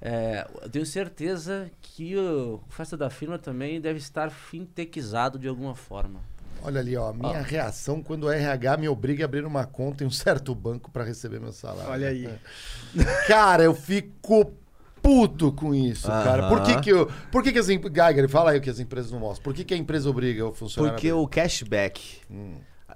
É, eu tenho certeza que o Festa da Firma também deve estar fintechizado de alguma forma. Olha ali, ó. Minha reação quando o RH me obriga a abrir uma conta em um certo banco para receber meu salário. Olha aí. Cara, eu fico puto com isso, cara. Por que que eu... Por que que as... Geiger, fala aí o que as empresas não mostram. Por que que a empresa obriga o funcionário Porque a o cashback,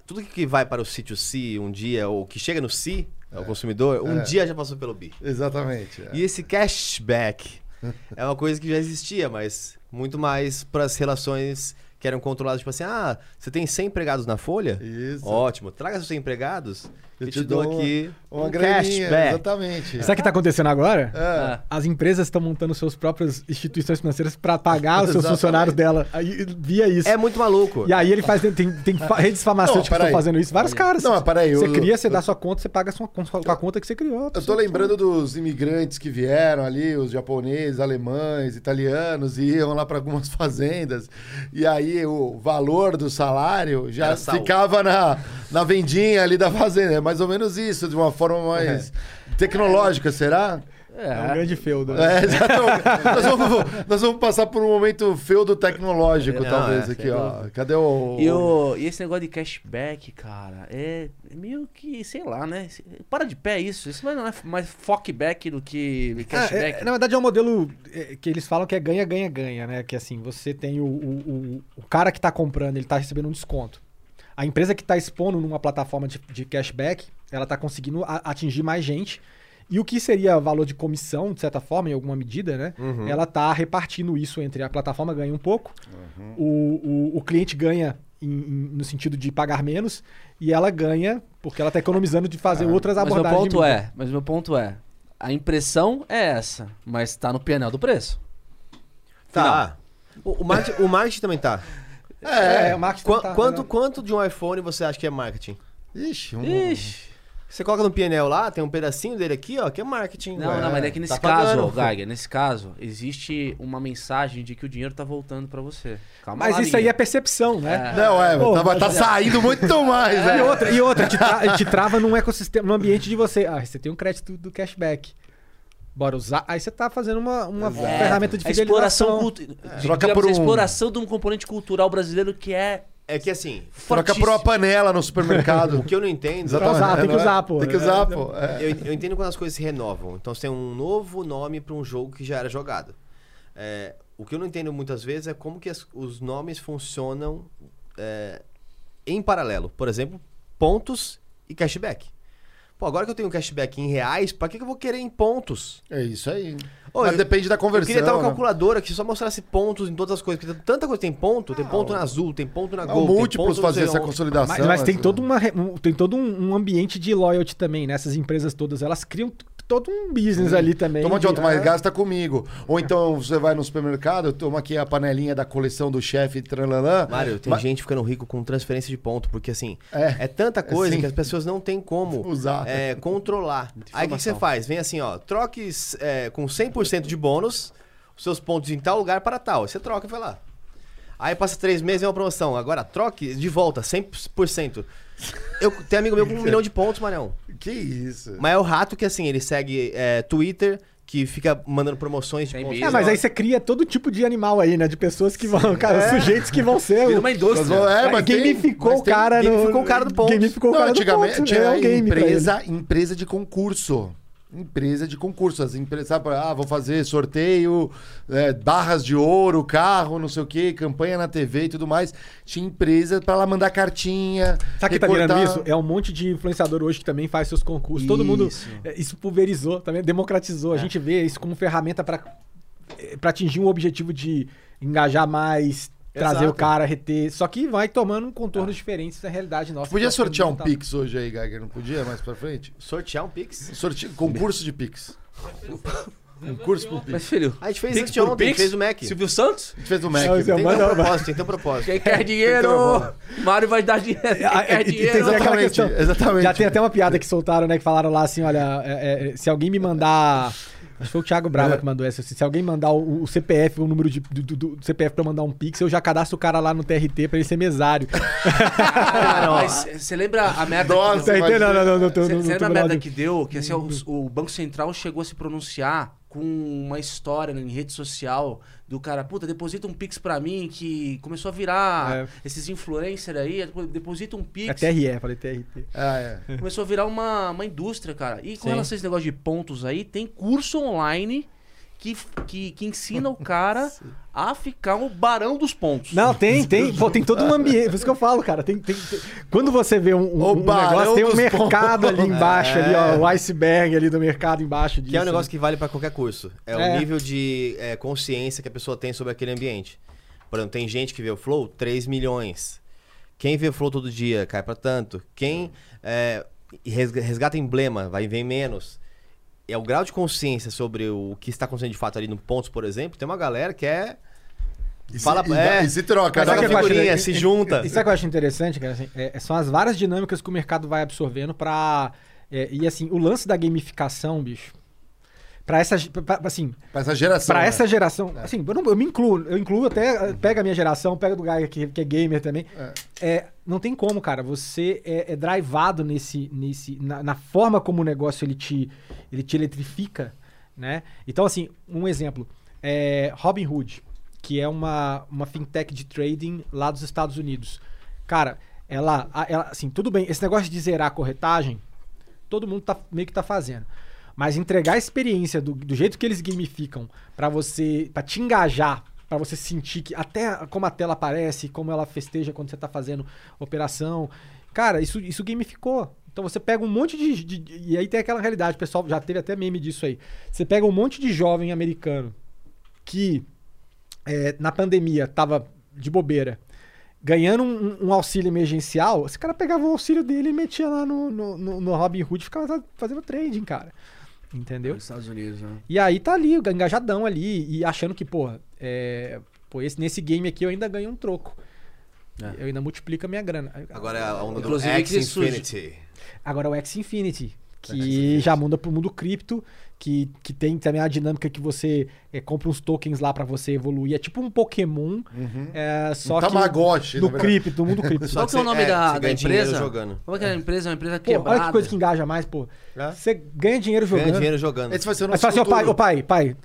tudo que vai para o sítio C um dia, ou que chega no C, o consumidor, um É. dia já passou pelo B. Exatamente. é. E esse cashback é uma coisa que já existia, mas muito mais para as relações que eram controladas, tipo assim, ah, você tem 100 empregados na folha? Isso. Ótimo, traga seus 100 empregados, eu, te, te dou dou aqui Uma um graninha, cashback. exatamente. Sabe o que está acontecendo agora? É. As empresas estão montando suas próprias instituições financeiras para pagar os seus Exatamente. funcionários dela. Aí, via isso. É muito maluco. E aí ele faz. Tem, tem redes farmacêuticas que estão fazendo isso. Vários caras. Não, mas peraí, Você eu- cria, você eu- dá sua conta, você paga sua, com a conta que você criou. Eu tô lembrando dos imigrantes que vieram ali, os japoneses, alemães, italianos, e iam lá para algumas fazendas. E aí o valor do salário já Era ficava na, na vendinha ali da fazenda. É mais ou menos isso, de uma forma mais tecnológica, será? É um grande feudo. É, exatamente. nós, vamos, nós vamos passar por um momento feudo tecnológico, Não, talvez, é, aqui, ó. Cadê o. E, o, e esse negócio de cashback, cara, é meio que, sei lá, né? Para de pé isso. Isso não é mais fuckback do que É, cashback. é, na verdade é um modelo é, que eles falam que é ganha, ganha, ganha, né? Que assim, você tem o, o, o, o cara que tá comprando, ele tá recebendo um desconto. A empresa que tá expondo numa plataforma de, de cashback, ela tá conseguindo a- atingir mais gente. E o que seria valor de comissão, de certa forma, em alguma medida, né? Ela tá repartindo isso entre a plataforma ganha um pouco, o, o, o cliente ganha em- em- no sentido de pagar menos, e ela ganha porque ela tá economizando de fazer outras mas meu abordagens. de ponto é, mas meu ponto é, a impressão é essa, mas tá no painel do preço. Tá. O, o, marketing, o marketing também tá. É, o marketing Qua- tá- quanto, quanto de um iPhone você acha que é marketing? Ixi, um... Ixi. Você coloca no PNL lá, tem um pedacinho dele aqui, ó, que é marketing. Não, não, mas é que nesse tá caso, pagando. Geiger, nesse caso, existe uma mensagem de que o dinheiro tá voltando pra você. Calma Mas lá, isso aí é percepção, né? Não, é, Pô, tá, mas tá é- saindo muito mais, E né? outra, e outra te, tra- te trava num ecossistema, num ambiente de você. Ah, você tem um crédito do cashback. Bora usar. Aí você tá fazendo uma, uma É, ferramenta de a exploração, fidelização. cultu- Troca por um- exploração de um componente cultural brasileiro que é É que assim, Troca por uma panela no supermercado. o que eu não entendo. Usar, tem que não é? usar, pô. Tem que usar, pô. É. Eu, eu entendo quando as coisas se renovam. Então você tem um novo nome para um jogo que já era jogado. É, o que eu não entendo muitas vezes é como que as- os nomes funcionam é, em paralelo. Por exemplo, pontos e cashback. Pô, agora que eu tenho cashback em reais, pra que, que eu vou querer em pontos? É isso aí. Ô, Mas eu- depende da Eu conversão. queria ter uma né? calculadora que só mostrasse pontos em todas as coisas. Porque tanta coisa tem ponto, tem ponto na azul, tem ponto na Há Gol, tem múltiplos ponto fazer essa onde. consolidação. Mas, mas tem, essa- todo uma, um- tem todo um, um ambiente de loyalty também, né? Essas empresas todas, elas criam todo um business ali também. Toma de outro, mas é. gasta comigo. Ou então você vai no supermercado, toma aqui a panelinha da coleção do chefe Tranlalã. Mário, tem Mas- gente ficando rico com transferência de ponto, porque assim, É. é, tanta coisa sim. que as pessoas não têm como Usar. é, controlar. Aí o que você faz? Vem assim, ó, troque é, com 100% de bônus os seus pontos em tal lugar para tal. Aí Você troca e vai lá. Aí passa três meses e é uma promoção. Agora troque de volta, 100%. Eu tenho amigo meu com um milhão de pontos, Marião. Que isso? Mas é o rato que assim, ele segue é, Twitter, que fica mandando promoções de Tem mesmo. É, mas aí você cria todo tipo de animal aí, né? De pessoas que vão, cara, sujeitos que vão ser. Vira uma indústria. é, mas tem- gamificou o tem- cara no. gamificou o cara do ponto. Gamificou o Não, cara do antigamente ponto. é um game pra ele. empresa, empresa de concurso. Empresa de concurso. As empresas, sabe, ah, vou fazer sorteio, é, barras de ouro, carro, não sei o quê, campanha na TV e tudo mais. Tinha empresa pra lá mandar cartinha. Sabe o que tá virando isso? É um monte de influenciador hoje que também faz seus concursos. Todo mundo. Isso. é, Isso pulverizou, também democratizou. A gente vê isso como ferramenta pra é, atingir um objetivo de engajar mais, trazer Exato. o cara, reter. Só que vai tomando contornos diferentes da realidade nossa. Podia é sortear um fundamental. Pix hoje aí, Geiger, não podia mais pra frente? Sortear um Pix. Sorte... Concurso de Pix. Concurso pro Pix. Mas, filho, A gente fez Pix por ontem, Pix? fez o Mac. Silvio Santos? A gente fez o Mac. Não, é Tem uma- que ter um propósito, tem um propósito. Quem quer dinheiro? Mário vai dar dinheiro. Quem quer dinheiro? Exatamente, exatamente. Já tem até uma piada que soltaram, né? Que falaram lá assim: olha, é, é, se alguém me mandar. Acho que foi o Thiago Brava É. que mandou essa. assim, Se alguém mandar o, o CPF, o número de, do, do- do CPF pra mandar um Pix, eu já cadastro o cara lá no TRT pra ele ser mesário. Você lembra a merda Nossa, que imagina. não, não, não, não, tô- Você não, não lembra a merda que deu? Que assim, o, o Banco Central chegou a se pronunciar com uma história em rede social do cara, puta, deposita um Pix pra mim, que começou a virar É. esses influencers aí, deposita um É Pix. TRE, falei TRT. Ah, é. Começou a virar uma, uma indústria, cara. E com Sim. relação a esse negócio de pontos aí, tem curso online que, que, que ensina o cara a ficar o barão dos pontos. Não, tem, tem. Pô, tem todo um ambiente. Por isso que eu falo, cara. Tem, tem- tem- Quando você vê um, um- um negócio, tem um mercado ali embaixo, ali, ó. É. O iceberg ali do mercado embaixo disso. Que é um negócio que vale pra qualquer curso. É, É. o nível de é, consciência que a pessoa tem sobre aquele ambiente. Por exemplo, tem gente que vê o Flow, 3 milhões. Quem vê o Flow todo dia cai pra tanto. Quem é, resga- resgata emblema vai ver menos. É o grau de consciência sobre o que está acontecendo de fato ali no pontos, por exemplo. Tem uma galera que é. E se, Fala- e, é. e se troca. Acho figurinha, se junta. E sabe o que eu acho interessante, cara? Assim, é- são as várias dinâmicas que o mercado vai absorvendo pra. é, e assim, o lance da gamificação, bicho. Pra essa, pra- assim, Pra essa geração. Pra né? essa geração, assim, eu, não- eu me incluo, eu incluo até, pega a minha geração, pega do Gaia que, que é gamer também. É, não tem como, cara, você é, é drivado nesse, nesse, na, na forma como o negócio ele te, ele te eletrifica, né? Então, assim, um exemplo, é Robinhood, que é uma, uma fintech de trading lá dos Estados Unidos. Cara, ela, ela, assim, tudo bem, esse negócio de zerar a corretagem, todo mundo tá, meio que tá fazendo. Mas entregar a experiência do, do jeito que eles gamificam pra você, para te engajar, pra você sentir que até como a tela aparece, como ela festeja quando você tá fazendo operação. Cara, isso, isso gamificou. Então você pega um monte de, de- de- E aí tem aquela realidade, pessoal já teve até meme disso aí. Você pega um monte de jovem americano que é, na pandemia tava de bobeira, ganhando um, um auxílio emergencial, esse cara pegava o auxílio dele e metia lá no, no, no, no Robinhood e ficava fazendo trading, cara. Entendeu? Nos Estados Unidos, né? E aí tá ali, engajadão ali, e achando que, porra, é, pô, esse, nesse game aqui eu ainda ganho um troco. É. Eu ainda multiplico a minha grana. Agora é a onda do X Infinity. Agora o X Infinity, que Axie Infinity. já muda pro mundo cripto, que, que tem também a dinâmica que você é, compra uns tokens lá pra você evoluir. É tipo um Pokémon, é, só Um que Tamagotchi, no cripto, no mundo cripto. Qual que é o nome é, da, da empresa? jogando. Como é que é a empresa? É uma empresa Pô, quebrada. olha que coisa que engaja mais, pô. É. Você ganha dinheiro jogando. Ganha dinheiro jogando. Esse vai ser o nosso assim, ô pai, pai, pai,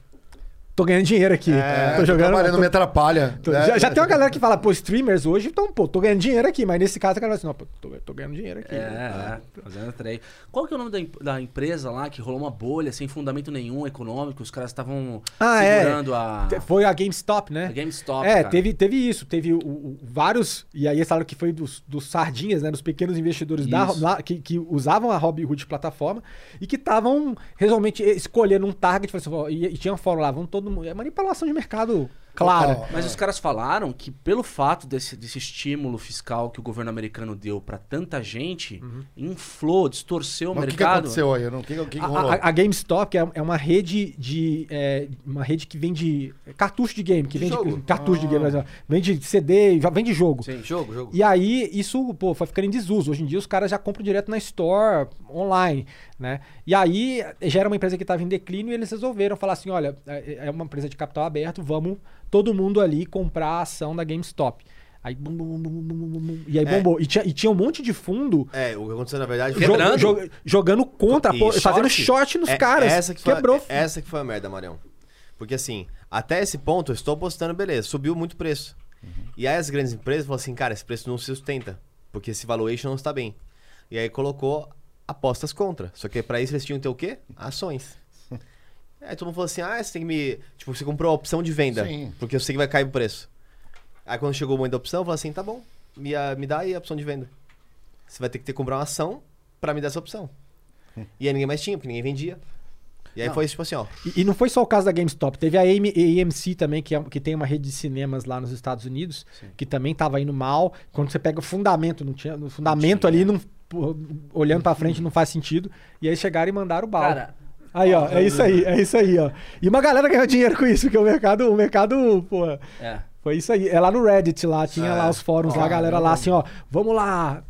tô ganhando dinheiro aqui. É, tô jogando. trabalhando, tô- me atrapalha. tô- né? já, já tem uma galera que fala, pô, streamers hoje, então, pô, tô ganhando dinheiro aqui. Mas nesse caso, a galera fala assim, não, pô, tô, tô ganhando dinheiro aqui. É, é, fazendo trade. Qual que é o nome da, da empresa lá que rolou uma bolha sem fundamento nenhum econômico? Os caras estavam Ah, é. segurando a, Foi a GameStop, né? a GameStop. É, cara. teve, teve isso, teve o- o- vários, e aí eles falaram que foi dos, dos sardinhas, né, dos pequenos investidores da, lá, que, que usavam a Robinhood plataforma e que estavam realmente escolhendo um target, assim, e, e tinha um fórum lá, vamos todo mundo, é manipulação de mercado clara. Total. Mas os caras falaram que pelo fato desse, desse estímulo fiscal que o governo americano deu pra tanta gente, inflou, distorceu o Mas o que, que mercado. aconteceu aí? Eu não- O que, que, A, a- a GameStop é, é uma rede de. é, uma rede que vende cartucho de game, que vende jogo. cartucho de game, mas, ó, vende CD, já vende jogo. Sim. Jogo, jogo. E aí, isso, pô, foi ficando em desuso. Hoje em dia, os caras já compram direto na store, online, né? E aí, já era uma empresa que estava em declínio e eles resolveram falar assim, olha, é é uma empresa de capital aberto, vamos todo mundo ali comprar a ação da GameStop. Aí, bum, bum, bum, bum, bum, bum, bum, e aí É. bombou. E tinha, e tinha um monte de fundo É, o que aconteceu na verdade jo- Quebrando? jo- jogando contra, pô, fazendo short nos é- caras. Essa que, foi, Quebrou. é- essa que foi a merda, Marião. Porque assim, até esse ponto eu estou apostando, beleza, subiu muito o preço. E aí as grandes empresas falaram assim, cara, esse preço não se sustenta, porque esse valuation não está bem. E aí colocou apostas contra. Só que pra isso eles tinham que ter o quê? Ações. Aí todo mundo falou assim, ah, você tem que me... Tipo, você comprou a opção de venda, Sim. porque eu sei que vai cair o preço. Aí quando chegou o momento da opção, eu falei assim, tá bom, me, ah, me dá aí a opção de venda. Você vai ter que ter que comprar uma ação pra me dar essa opção. E aí ninguém mais tinha, porque ninguém vendia. E aí Não. foi tipo assim, ó. E, e não foi só o caso da GameStop, teve a AM AMC também, que, é- que tem uma rede de cinemas lá nos Estados Unidos, que também tava indo mal. Quando você pega o fundamento, não tinha, no fundamento ali, não, olhando pra frente, não faz sentido. E aí chegaram e mandaram o balde. Cara, Aí, ó, é isso aí, é isso aí, ó. E uma galera ganhou dinheiro com isso, porque o mercado, o mercado, pô, é. foi isso aí. É lá no Reddit, lá, tinha É. lá os fóruns lá, a galera lá assim, ó, vamos lá.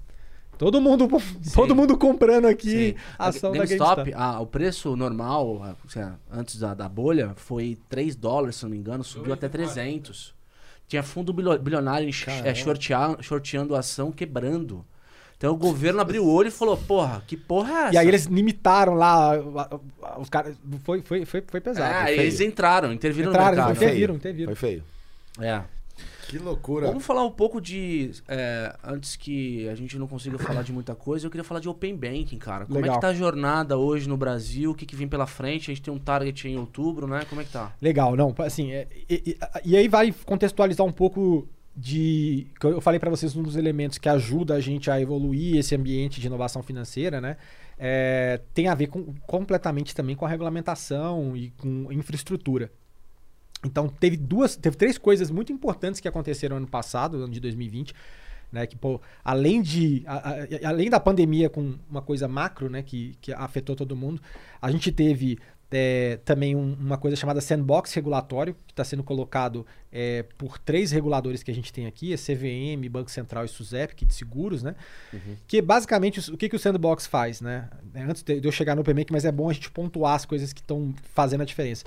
Todo mundo, todo mundo comprando aqui Sim. a ação da GameStop, ah, o preço normal, ah, lá, antes da, da bolha, foi 3 dólares, se não me engano, subiu até 300. Tinha fundo bilio- bilionário é, shortear- shorteando a ação, quebrando. Então o governo abriu o olho e falou, porra, que porra é essa? E aí eles limitaram lá, os caras, foi, foi, foi, foi pesado. Ah, foi eles entraram, interviram Entraram, no mercado. interviram, interviram. Foi feio. É. Que loucura. Vamos falar um pouco de. é, antes que a gente não consiga falar de muita coisa, eu queria falar de Open Banking, cara. Como é Legal. que tá a jornada hoje no Brasil? O que, que vem pela frente? A gente tem um target em outubro, né? Como é que tá? Legal, não, assim, é, e, e- e aí vai contextualizar um pouco de, eu falei pra vocês, um dos elementos que ajuda a gente a evoluir esse ambiente de inovação financeira, né, é, tem a ver com, completamente também com a regulamentação e com infraestrutura. Então teve duas, teve três coisas muito importantes que aconteceram ano passado, ano de 2020, né, que pô, além de a- a- além da pandemia com uma coisa macro, né, que, que afetou todo mundo, a gente teve é, também um- uma coisa chamada sandbox regulatório, que está sendo colocado é, por três reguladores que a gente tem aqui, é CVM, Banco Central e SUSEP, que de seguros, né? Que basicamente o que, que o sandbox faz, né? É, Antes de eu chegar no Bank, mas é bom a gente pontuar as coisas que estão fazendo a diferença.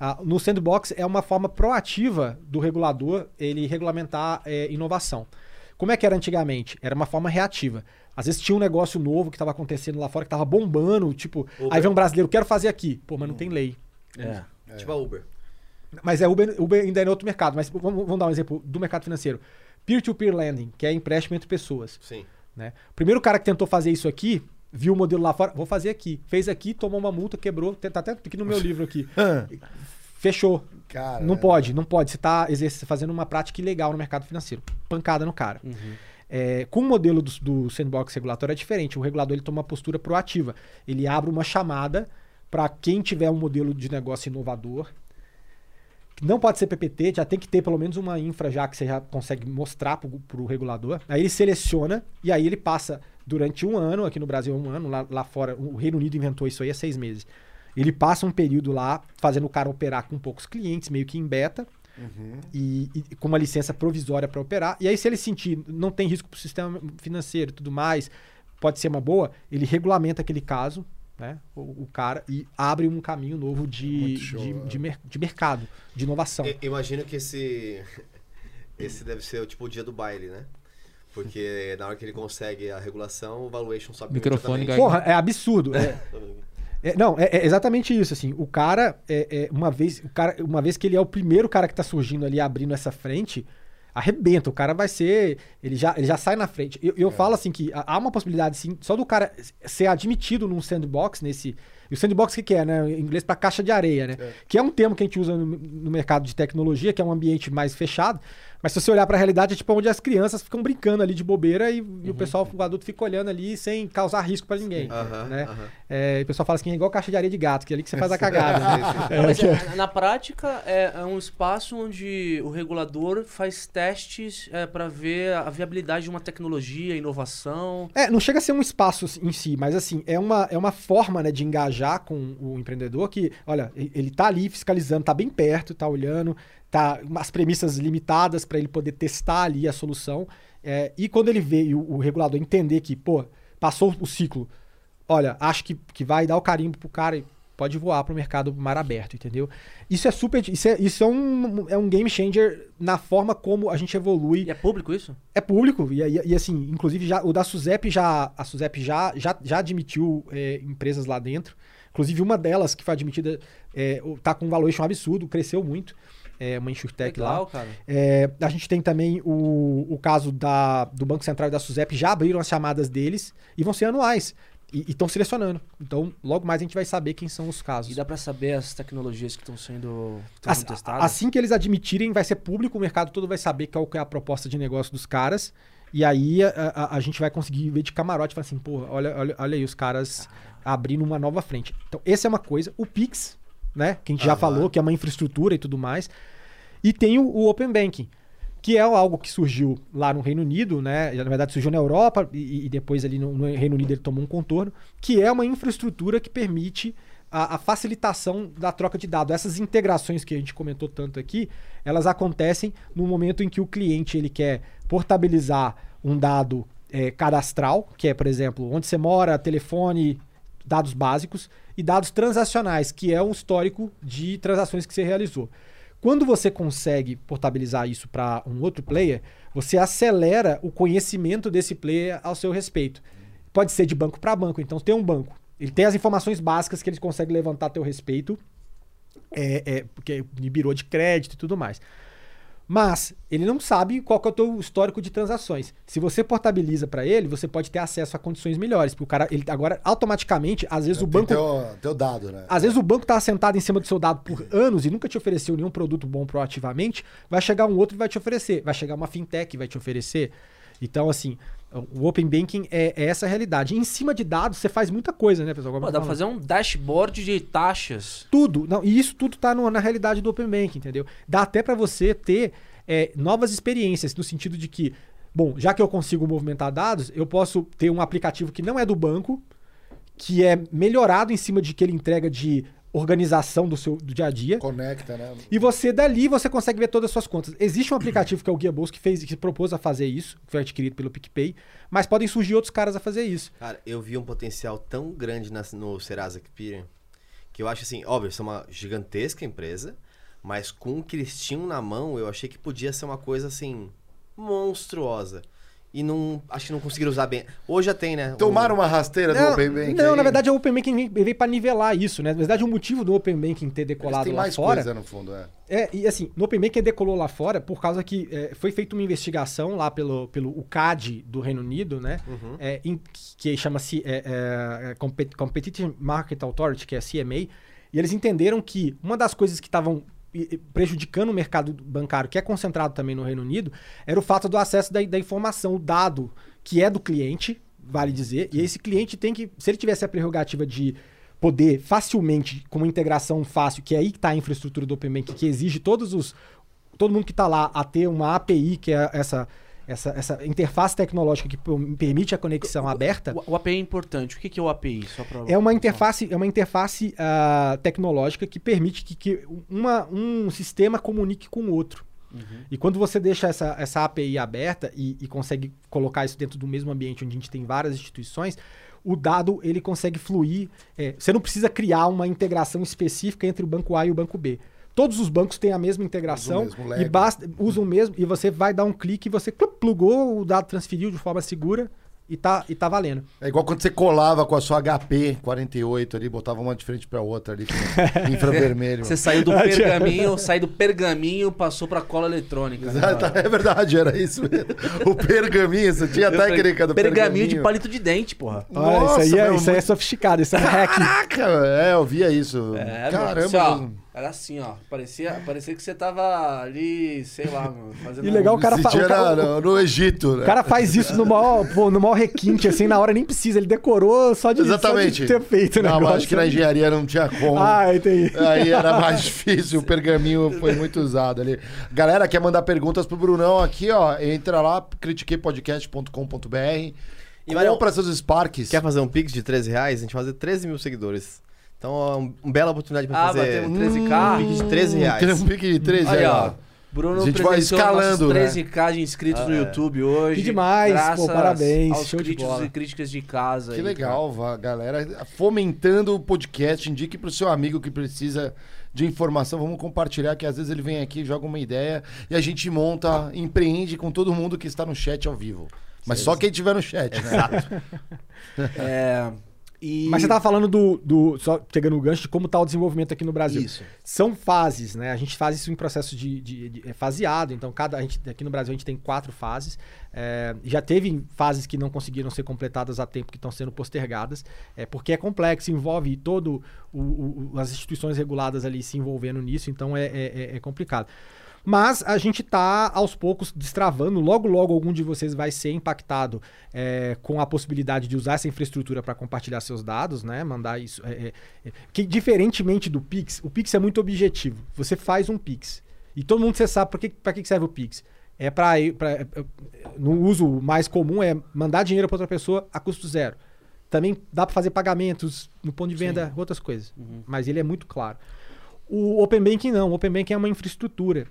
Ah, no sandbox é uma forma proativa do regulador ele regulamentar é, inovação. Como é que era antigamente? Era uma forma reativa. Às vezes tinha um negócio novo que estava acontecendo lá fora, que estava bombando, tipo, aí vem um brasileiro, quero fazer aqui. Pô, mas não tem lei. É. Tipo a Uber. Mas é Uber, Uber ainda é em outro mercado. Mas vamos, vamos dar um exemplo do mercado financeiro. Peer-to-peer lending, que é empréstimo entre pessoas. Sim. Né? O primeiro cara que tentou fazer isso aqui, viu o modelo lá fora, vou fazer aqui. Fez aqui, tomou uma multa, quebrou. Tá até aqui no meu livro aqui. Fechou. Cara, Não pode, não pode. Você está fazendo uma prática ilegal no mercado financeiro. Pancada no cara. É, com o modelo do, do sandbox regulatório é diferente. O regulador ele toma uma postura proativa. Ele abre uma chamada para quem tiver um modelo de negócio inovador. Não pode ser PPT, já tem que ter pelo menos uma infra já que você já consegue mostrar para o regulador. Aí ele seleciona e aí ele passa durante um ano, aqui no Brasil é um ano, lá, lá fora, o Reino Unido inventou isso aí há seis meses. Ele passa um período lá fazendo o cara operar com poucos clientes, meio que em beta, e, e com uma licença provisória para operar. E aí, se ele sentir não tem risco para o sistema financeiro e tudo mais, pode ser uma boa, ele regulamenta aquele caso, né? O, o cara, e abre um caminho novo de, show, de, de mer- de mercado, de inovação. Eu imagino que esse. Esse deve ser o tipo o dia do baile, né? Porque na hora que ele consegue a regulação, o valuation sobe Microfone. Porra, é absurdo. É, é, não, é, é exatamente isso, assim. O cara, é, é, uma, vez, o cara, uma vez que ele é o primeiro cara que tá surgindo ali, abrindo essa frente, arrebenta. O cara vai ser. Ele já, ele já sai na frente. Eu, eu falo assim que há uma possibilidade, sim, só do cara ser admitido num sandbox, nesse. E o sandbox o que, que é, né? Em inglês para caixa de areia, né? Que é um termo que a gente usa no, no mercado de tecnologia, que é um ambiente mais fechado. Mas se você olhar para a realidade, é tipo onde as crianças ficam brincando ali de bobeira e, e o pessoal, o adulto fica olhando ali sem causar risco para ninguém. Aham, né? aham. É, o pessoal fala assim, é igual caixa de areia de gato, que é ali que você faz a cagada. né? É, é- é, na prática é, é um espaço onde o regulador faz testes para ver a viabilidade de uma tecnologia, inovação. É, não chega a ser um espaço em si, mas assim, é uma, é uma forma né, de engajar com o empreendedor que, olha, ele tá ali fiscalizando, tá bem perto, tá olhando, tá as premissas limitadas para ele poder testar ali a solução. É, e quando ele vê e o, o regulador entender que, pô, passou o ciclo, olha, acho que, que vai dar o carimbo pro cara e pode voar pro mercado mar aberto, entendeu? Isso é super. Isso é, isso é, um, é um game changer na forma como a gente evolui E é público isso? é público, e, e- e, assim, inclusive já, o da Suzep já. A Suzep já, já, já admitiu é, empresas lá dentro. Inclusive, uma delas que foi admitida é, tá com um valuation absurdo, cresceu muito. É uma InsurTech lá. Legal, cara. É, a gente tem também o, o caso da, do Banco Central e da Suzep, já abriram as chamadas deles e vão ser anuais. E estão selecionando. Então, logo mais a gente vai saber quem são os casos. E dá pra saber as tecnologias que estão sendo, que tão As- sendo testadas? assim que eles admitirem, vai ser público, o mercado todo vai saber qual é a proposta de negócio dos caras. E aí a, a- a gente vai conseguir ver de camarote falar assim, pô, olha, olha, olha aí os caras abrindo uma nova frente. Então, essa é uma coisa. O Pix, né? Que a gente já Aham. falou, que é uma infraestrutura e tudo mais. E tem o, o Open Banking, que é algo que surgiu lá no Reino Unido, né? Na verdade, surgiu na Europa e, e depois ali no, no Reino Unido ele tomou um contorno, que é uma infraestrutura que permite a, a facilitação da troca de dados. Essas integrações que a gente comentou tanto aqui, elas acontecem no momento em que o cliente ele quer portabilizar um dado eh, cadastral, que é, por exemplo, onde você mora, telefone, dados básicos, e dados transacionais, que é um histórico de transações que você realizou. Quando você consegue portabilizar isso para um outro player, você acelera o conhecimento desse player ao seu respeito. Pode ser de banco para banco. Então, tem um banco. Ele tem as informações básicas que ele consegue levantar a teu respeito, é, é, porque liberou de crédito e tudo mais. Mas ele não sabe qual que é o teu histórico de transações. Se você portabiliza para ele, você pode ter acesso a condições melhores, porque o cara ele agora automaticamente, às vezes o Tem banco Teu, teu dado, né? às vezes o banco tá sentado em cima do seu dado por anos e nunca te ofereceu nenhum produto bom proativamente, vai chegar um outro e vai te oferecer. Vai chegar uma fintech e vai te oferecer. Então, assim, o Open Banking é, é essa realidade. Em cima de dados, você faz muita coisa, né, pessoal? Pô, dá pra falando. fazer um dashboard de taxas. Tudo. Não, e isso tudo tá no- na realidade do Open Banking, entendeu? Dá até para você ter é, novas experiências, no sentido de que, bom, já que eu consigo movimentar dados, eu posso ter um aplicativo que não é do banco, que é melhorado em cima de que ele entrega de organização do seu do dia a dia. Conecta, né? E você dali você consegue ver todas as suas contas. Existe um aplicativo que é o Guia Bolsa que fez que propôs a fazer isso, que foi adquirido pelo PicPay, mas podem surgir outros caras a fazer isso. Cara, eu vi um potencial tão grande na- no Serasa Experian que eu acho assim, óbvio, isso é uma gigantesca empresa, mas com o eles tinham na mão, eu achei que podia ser uma coisa assim monstruosa. E não, acho que não conseguiram usar bem. Hoje já tem, né? Tomaram o- uma rasteira do Não, Open Bank não aí? na verdade o Open Banking veio- veio para nivelar isso, né? Na verdade o motivo do Open Banking ter Eles decolado têm lá mais fora coisa no fundo, é. É, e assim, no Open Banking decolou lá fora por causa que é, foi feita uma investigação lá pelo, pelo o CAD do Reino Unido, né? É, em- que chama-se é, é, Compet- Competitive Market Authority, que é a CMA, e eles entenderam que uma das coisas que estavam prejudicando o mercado bancário, que é concentrado também no Reino Unido, era o fato do acesso da, da informação, o dado que é do cliente, vale dizer, e esse cliente tem que, se ele tivesse a prerrogativa de poder facilmente, com uma integração fácil, que é aí que está a infraestrutura do Open Bank, que exige todos os todo mundo que está lá a ter uma API, que é essa essa, essa interface tecnológica que permite a conexão aberta. O, o API é importante. O que, que é o API? Pra É uma interface, é uma interface ah, tecnológica que permite que, que uma, um sistema comunique com o outro. E quando você deixa essa, essa API aberta e, e consegue colocar isso dentro do mesmo ambiente onde a gente tem várias instituições, o dado ele consegue fluir. é, você não precisa criar uma integração específica entre o banco A e o banco B. Todos os bancos têm a mesma integração mesmo e basta usam o mesmo e você vai dar um clique e você plugou o dado transferiu de forma segura e tá, e tá valendo. É igual quando você colava com a sua HP 48 ali, botava uma de frente pra outra ali, com infravermelho. Você saiu do pergaminho, saiu do pergaminho, passou pra cola eletrônica. né? Exato, É verdade, era isso mesmo. O pergaminho, você tinha a Eu falei, técnica do pergaminho. pergaminho de palito de dente, porra. Olha, Nossa, isso aí, é, meu, isso aí é sofisticado, isso é hack. Caraca, é, eu via isso. É, Caramba. mano, assim, ó, era assim, ó. Parecia, parecia que você tava ali, sei lá, mano, fazendo. E legal, o cara Esse fa- dia o cara- no, Egito, né? O cara faz isso no maior, pô, no maior requinte, assim, na hora nem precisa. Ele decorou só de, Exatamente. só de ter feito o Não, negócio. acho que na engenharia não tinha como. Ah, entendi. Aí era mais difícil, o pergaminho foi muito usado ali. Galera, quer mandar perguntas pro Brunão aqui, ó. Entra lá, critiquepodcast.com.br. E, Compra seus Sparks. Quer fazer um pix de 13 reais? A gente vai fazer 13 mil seguidores. Então, é um- uma bela oportunidade pra Ah, fazer batemos 13k. um pix de 13 reais. Um pique de 13 Aí, aí, ó. ó. Bruno A gente vai escalando, nossos né? 13k de inscritos no YouTube hoje. Que demais, pô, parabéns, Aos show de críticos bola. e críticas de casa. Que aí, legal, va- galera. Fomentando o podcast. Indique pro seu amigo que precisa de informação. Vamos compartilhar, que às vezes ele vem aqui, joga uma ideia e a gente monta, empreende com todo mundo que está no chat ao vivo. Mas só quem tiver no chat, né? cara. É, e... Mas você tava falando do, do. Só pegando o gancho de como tá o desenvolvimento aqui no Brasil. Isso. São fases, né? A gente faz isso em processo de, de- de- é faseado. Então, cada, a gente, aqui no Brasil a gente tem quatro fases. É, já teve fases que não conseguiram ser completadas a tempo, que estão sendo postergadas, é, porque é complexo, envolve todo o- o- o- as instituições reguladas ali se envolvendo nisso, então é, é- é- é complicado. Mas a gente tá aos poucos destravando. Logo, logo, algum de vocês vai ser impactado é, com a possibilidade de usar essa infraestrutura para compartilhar seus dados, né? Mandar isso. é, é, é. que diferentemente do Pix, o Pix é muito objetivo. Você faz um Pix. E todo mundo você sabe para que, pra que serve o Pix. É para no uso mais comum é mandar dinheiro para outra pessoa a custo zero. Também dá para fazer pagamentos no ponto de venda, outras coisas. Mas ele é muito claro. O Open Banking não. O Open Banking é uma infraestrutura.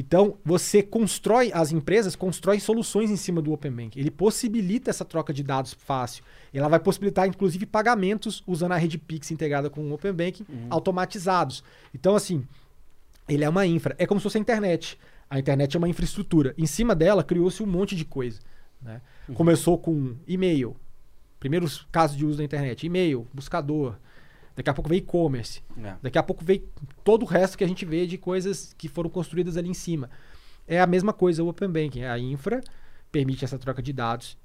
Então, você constrói, as empresas constroem soluções em cima do Open Banking. Ele possibilita essa troca de dados fácil. Ela vai possibilitar, inclusive, pagamentos usando a rede Pix integrada com o Open Banking, automatizados. Então, assim, ele é uma infra. É como se fosse a internet. A internet é uma infraestrutura. Em cima dela, criou-se um monte de coisa. né? Começou com e-mail. Primeiros casos de uso da internet. E-mail, buscador. Daqui a pouco veio e-commerce. É. Daqui a pouco veio todo o resto que a gente vê de coisas que foram construídas ali em cima. É a mesma coisa o Open Banking. A infra permite essa troca de dados.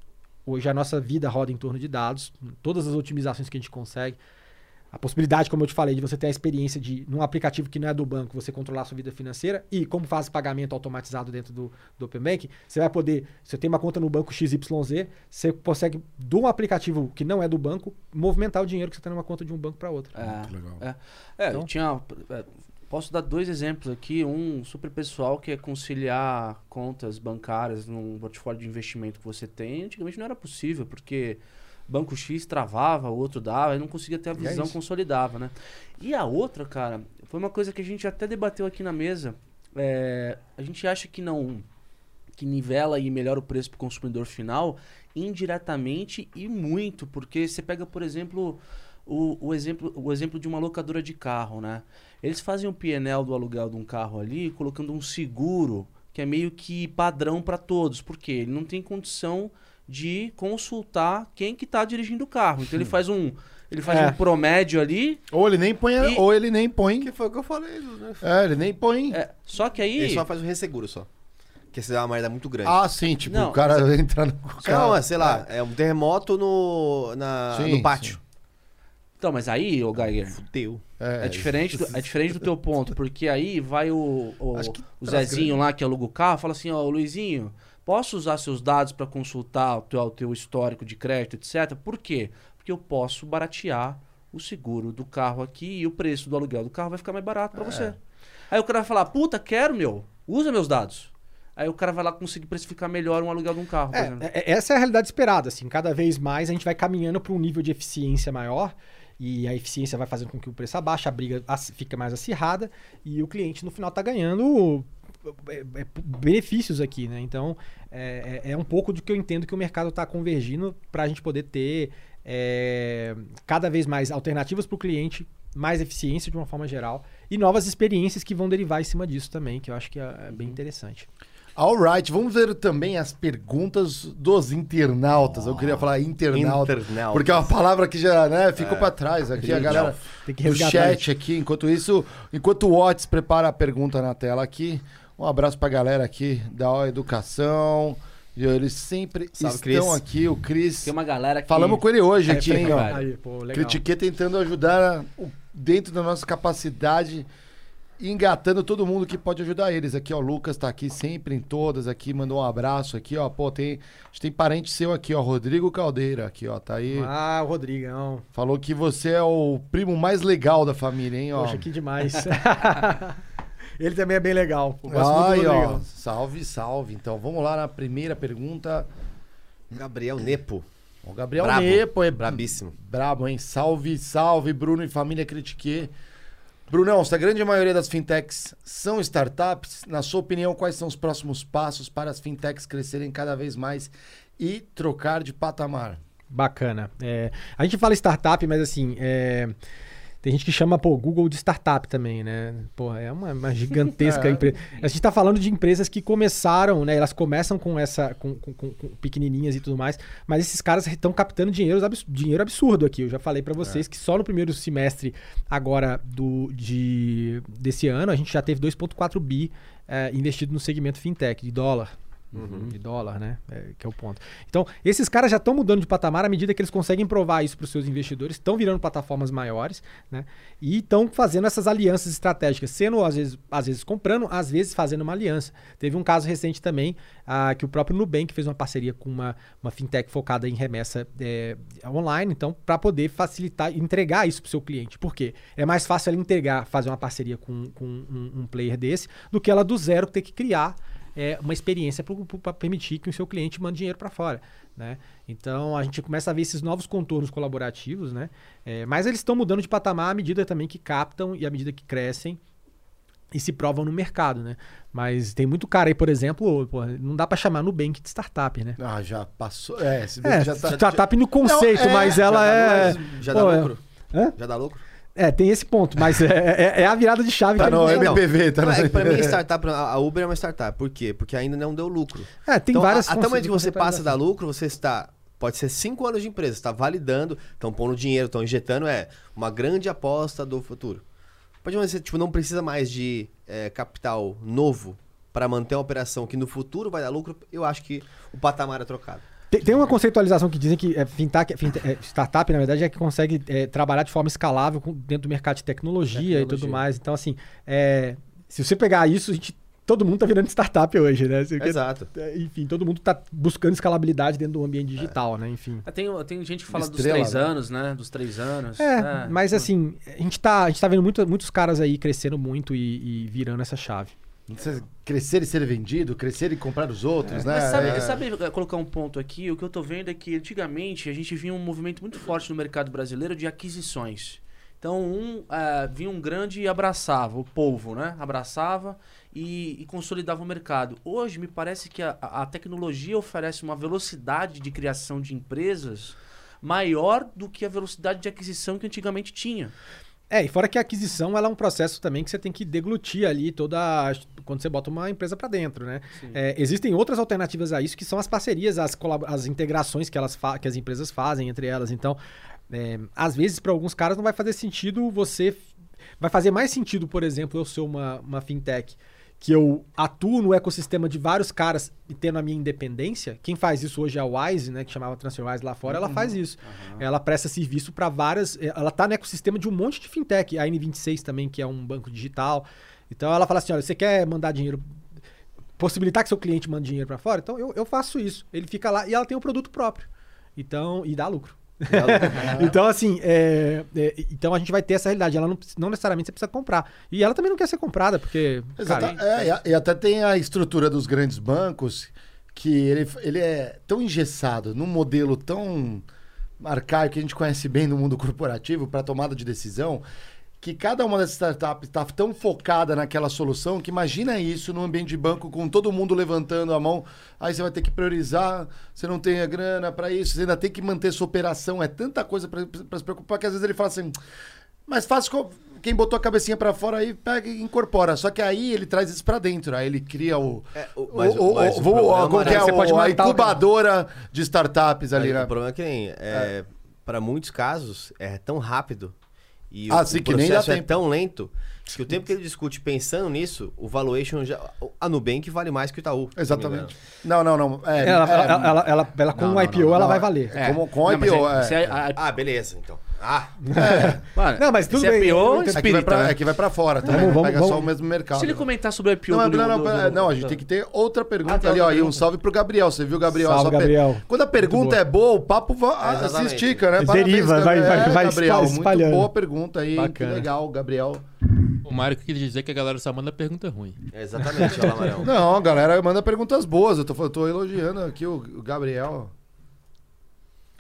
Hoje a nossa vida roda em torno de dados. Todas as otimizações que a gente consegue. A possibilidade, como eu te falei, de você ter a experiência de, num aplicativo que não é do banco, você controlar a sua vida financeira e como faz pagamento automatizado dentro do, do Open Banking, você vai poder, você tem uma conta no banco XYZ, você consegue, de um aplicativo que não é do banco, movimentar o dinheiro que você tem numa conta de um banco para outra. É, legal. É, é Então- eu tinha. é, Posso dar dois exemplos aqui. Um super pessoal que é conciliar contas bancárias num portfólio de investimento que você tem. Antigamente não era possível, porque banco X travava, o outro dava, e não conseguia ter a é visão, isso. consolidava, né? E a outra, cara, foi uma coisa que a gente até debateu aqui na mesa. É, a gente acha que não que nivela e melhora o preço para o consumidor final indiretamente e muito, porque você pega, por exemplo, o, o exemplo, o exemplo de uma locadora de carro, né? Eles fazem o PNL do aluguel de um carro ali, colocando um seguro que é meio que padrão para todos, porque ele não tem condição de consultar quem que tá dirigindo o carro. Então ele faz um ele faz É. um promédio ali, Ou ele nem põe, E- ou ele nem põe. Que foi o que eu falei, né? É, ele nem põe. é, só que aí Ele só faz o resseguro só. Porque se dá uma merda muito grande. Ah, sim, tipo, Não, o cara entra no Não, carro. é, sei lá, é um terremoto no, na, Sim, no pátio. Então, mas aí, ô Geiger, Fudeu. É diferente, do, é diferente do teu ponto, porque aí vai o, o, o traz Zezinho lá que aluga o carro, fala assim, ó, Luizinho, posso usar seus dados para consultar o teu, o teu histórico de crédito, etc? Por quê? Porque eu posso baratear o seguro do carro aqui e o preço do aluguel do carro vai ficar mais barato para você. Aí o cara vai falar, puta, quero, meu, usa meus dados. Aí o cara vai lá conseguir precificar melhor um aluguel de um carro, É, é- é- essa é a realidade esperada, assim, cada vez mais a gente vai caminhando para um nível de eficiência maior e a eficiência vai fazendo com que o preço abaixe, a briga fica mais acirrada e o cliente no final tá ganhando é, é, benefícios aqui, né? Então é, é- é um pouco do que eu entendo que o mercado está convergindo para a gente poder ter é, cada vez mais alternativas para o cliente, mais eficiência de uma forma geral e novas experiências que vão derivar em cima disso também, que eu acho que é, é bem interessante. Alright, vamos ver também as perguntas dos internautas. Eu queria falar internauta, Internautas. porque é uma palavra que já né, ficou pra trás aqui. A galera Tem que do chat aqui, enquanto isso, enquanto o Watts prepara a pergunta na tela aqui, um abraço pra galera aqui da O Educação. E Eles sempre Salve, estão Cris. aqui, o Cris. Tem uma galera que... Falamos com ele hoje É, aqui, hein, ó. Aí, pô. Critiquei tentando ajudar dentro da nossa capacidade, engatando todo mundo que pode ajudar eles. Aqui, ó, o Lucas tá aqui sempre em todas aqui, mandou um abraço aqui, ó. Pô, tem, a gente tem parente seu aqui, ó, Rodrigo Caldeira, aqui, ó, tá aí. Ah, o Rodrigão. Falou que você é o primo mais legal da família, hein, ó. Poxa, que demais. Ele também é bem legal. Do Ai, ó, Rodrigão. salve, salve. Então, vamos lá na primeira pergunta. Gabriel Nepo. O Gabriel Brabo. Nepo é Brabíssimo. Brabo, hein? Salve, salve, Bruno e família Critique. Brunão, se a grande maioria das fintechs são startups, na sua opinião, quais são os próximos passos para as fintechs crescerem cada vez mais e trocar de patamar? Bacana. É, a gente fala startup, mas assim, é, tem gente que chama pô, Google de startup também, né? Pô, é uma, uma gigantesca É. empresa. A gente está falando de empresas que começaram, né? Elas começam com essa, com, com- com- pequenininhas e tudo mais, mas esses caras estão captando dinheiro, abs- dinheiro absurdo aqui. Eu já falei para vocês que só no primeiro semestre agora do, de, desse ano a gente já teve 2,4 bi é, investido no segmento fintech de dólar. De dólar, né? É, que é o ponto. Então, esses caras já estão mudando de patamar à medida que eles conseguem provar isso para os seus investidores, estão virando plataformas maiores, né? E estão fazendo essas alianças estratégicas, sendo às vezes, às vezes comprando, às vezes fazendo uma aliança. Teve um caso recente também, ah, que o próprio Nubank fez uma parceria com uma, uma fintech focada em remessa é, online, então, para poder facilitar, entregar isso para o seu cliente. Por quê? É mais fácil ela entregar, fazer uma parceria com, com um, um player desse, do que ela do zero ter que criar é, uma experiência para permitir que o seu cliente mande dinheiro para fora. Né? Então a gente começa a ver esses novos contornos colaborativos, né? É, mas eles estão mudando de patamar à medida também que captam e à medida que crescem e se provam no mercado, né? Mas tem muito cara aí, por exemplo, pô, não dá para chamar Nubank de startup, né? Ah, já passou. É, É, já tá. startup no conceito, Não, é, mas já ela é. lucro? Já pô, dá é- lucro? Já dá lucro? É, tem esse ponto, mas é, é- é a virada de chave Tá que no MPV, tá Não, no é pra mim, startup, a Uber é uma startup. Por quê? Porque ainda não deu lucro. É, tem então, várias a, até o momento que você passa a dar lucro, você está. Pode ser cinco anos de empresa, está validando, estão pondo dinheiro, estão injetando, é uma grande aposta do futuro. Pode você tipo, não precisa mais de é, capital novo para manter uma operação que no futuro vai dar lucro, eu acho que o patamar é trocado. Tem, tem uma conceitualização que dizem que é, fintech, finte- é, startup, na verdade, é que consegue é, trabalhar de forma escalável com- dentro do mercado de tecnologia, e tudo Tecnologia. mais. Então, assim, é, se você pegar isso, a gente, todo mundo tá virando startup hoje, né? Você- Exato. é, Enfim, todo mundo tá buscando escalabilidade dentro do ambiente digital, né? Enfim. Ah, Tem, tem gente que fala dos Estrela, três né? anos, né? Dos três anos. É, mas assim, a gente tá, a gente tá vendo muito- muitos caras aí crescendo muito e, e virando essa chave. Crescer e ser vendido, crescer e comprar os outros, né? Mas sabe, É. sabe, eh, colocar um ponto aqui? O que eu tô vendo é que antigamente a gente via um movimento muito forte no mercado brasileiro de aquisições. Então, um eh, vinha um grande e abraçava, o povo, né? Abraçava e, e consolidava o mercado. Hoje, me parece que a, a tecnologia oferece uma velocidade de criação de empresas maior do que a velocidade de aquisição que antigamente tinha. É, e fora que a aquisição ela é um processo também que você tem que deglutir ali toda. a- quando você bota uma empresa para dentro, né? É, existem outras alternativas a isso que são as parcerias, as, as integrações que, elas que as empresas fazem entre elas. Então, é, às vezes, para alguns caras não vai fazer sentido você. Vai fazer mais sentido, por exemplo, eu ser uma, uma fintech que eu atuo no ecossistema de vários caras e tendo a minha independência. Quem faz isso hoje é a Wise, né, que chamava TransferWise lá fora, ela faz isso. Ela presta serviço para várias, eh, ela tá no ecossistema de um monte de fintech, a N26 também, que é um banco digital. Então ela fala assim, olha, você quer mandar dinheiro possibilitar que seu cliente mande dinheiro para fora? Então eu, eu faço isso. Ele fica lá e ela tem um produto próprio. Então, e dá lucro. então, assim, é, é, então a gente vai ter essa realidade. Ela não, não necessariamente você precisa comprar. E ela também não quer ser comprada, porque. Exata- cara, é, e e até tem a estrutura dos grandes bancos que ele, ele é tão engessado num modelo tão arcaico que a gente conhece bem no mundo corporativo para tomada de decisão que cada uma dessas startups está tão focada naquela solução que imagina isso num ambiente de banco com todo mundo levantando a mão, aí você vai ter que priorizar, você não tem a grana para isso, você ainda tem que manter sua operação, é tanta coisa para se preocupar que às vezes ele fala assim, mas faz co- quem botou a cabecinha pra fora aí pega e incorpora. Só que aí ele traz isso pra dentro. Aí ele cria o. É, o- mas- o- mas o- o problema, como que é você o- pode a incubadora de startups ali, Mas né? O problema é que nem. É, Para muitos casos, é tão rápido e Ah, o, sim, o que nem dá processo é tempo. tão lento que o tempo que ele discute pensando nisso, o valuation já. A Nubank vale mais que o Itaú. não Exatamente. Não, não, não. É, ela, é- ela, ela, ela- ela- com Não, o não, IPO, não, ela não, vai valer. É, como- com Não, mas IPO, é- é. Ah, beleza, então. Ah, Mano, Não, mas tudo se é bem, IPO, eu entendo. É que, vai espírita, pra, né? é que vai pra fora também. Vamos, vamos, pega só vamos. o mesmo mercado. Se ele comentar sobre o IPO Não, do, não, não, do- do- não, a gente tem que ter outra pergunta Ah, ali, ó. E um salve pro Gabriel. Você viu, Gabriel? Salve, Só per- Gabriel. Quando a pergunta boa. é boa, o papo va- se Exatamente. estica, né? Deriva, vai- Gabriel. vai- É, vai Gabriel, espalhando. muito boa pergunta aí. Bacana. Que legal, Gabriel. O Mário quis dizer que a galera só manda pergunta ruim. exatamente, olha lá, Marão. Não, a galera manda perguntas boas. Eu tô, tô elogiando aqui o, o Gabriel.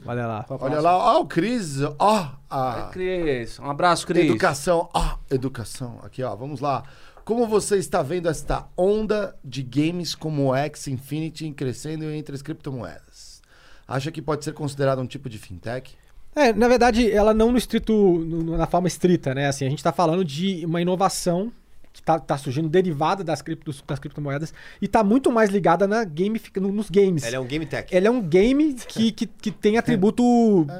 Olha lá. Olha lá, ó, o Cris, ó, a Cris, um abraço, Cris. educação, ó, educação. Aqui, ó, vamos lá. Como você está vendo esta onda de games como o X Infinity crescendo entre as criptomoedas? Acha que pode ser considerado um tipo de fintech? É, na verdade, ela não no estrito, no- na forma estrita, né? Assim, a gente tá falando de uma inovação que tá, tá surgindo derivada das, criptos, das criptomoedas e tá muito mais ligada na game, no- nos games. Ele é um game tech. Ele é um game que, que, que tem atributo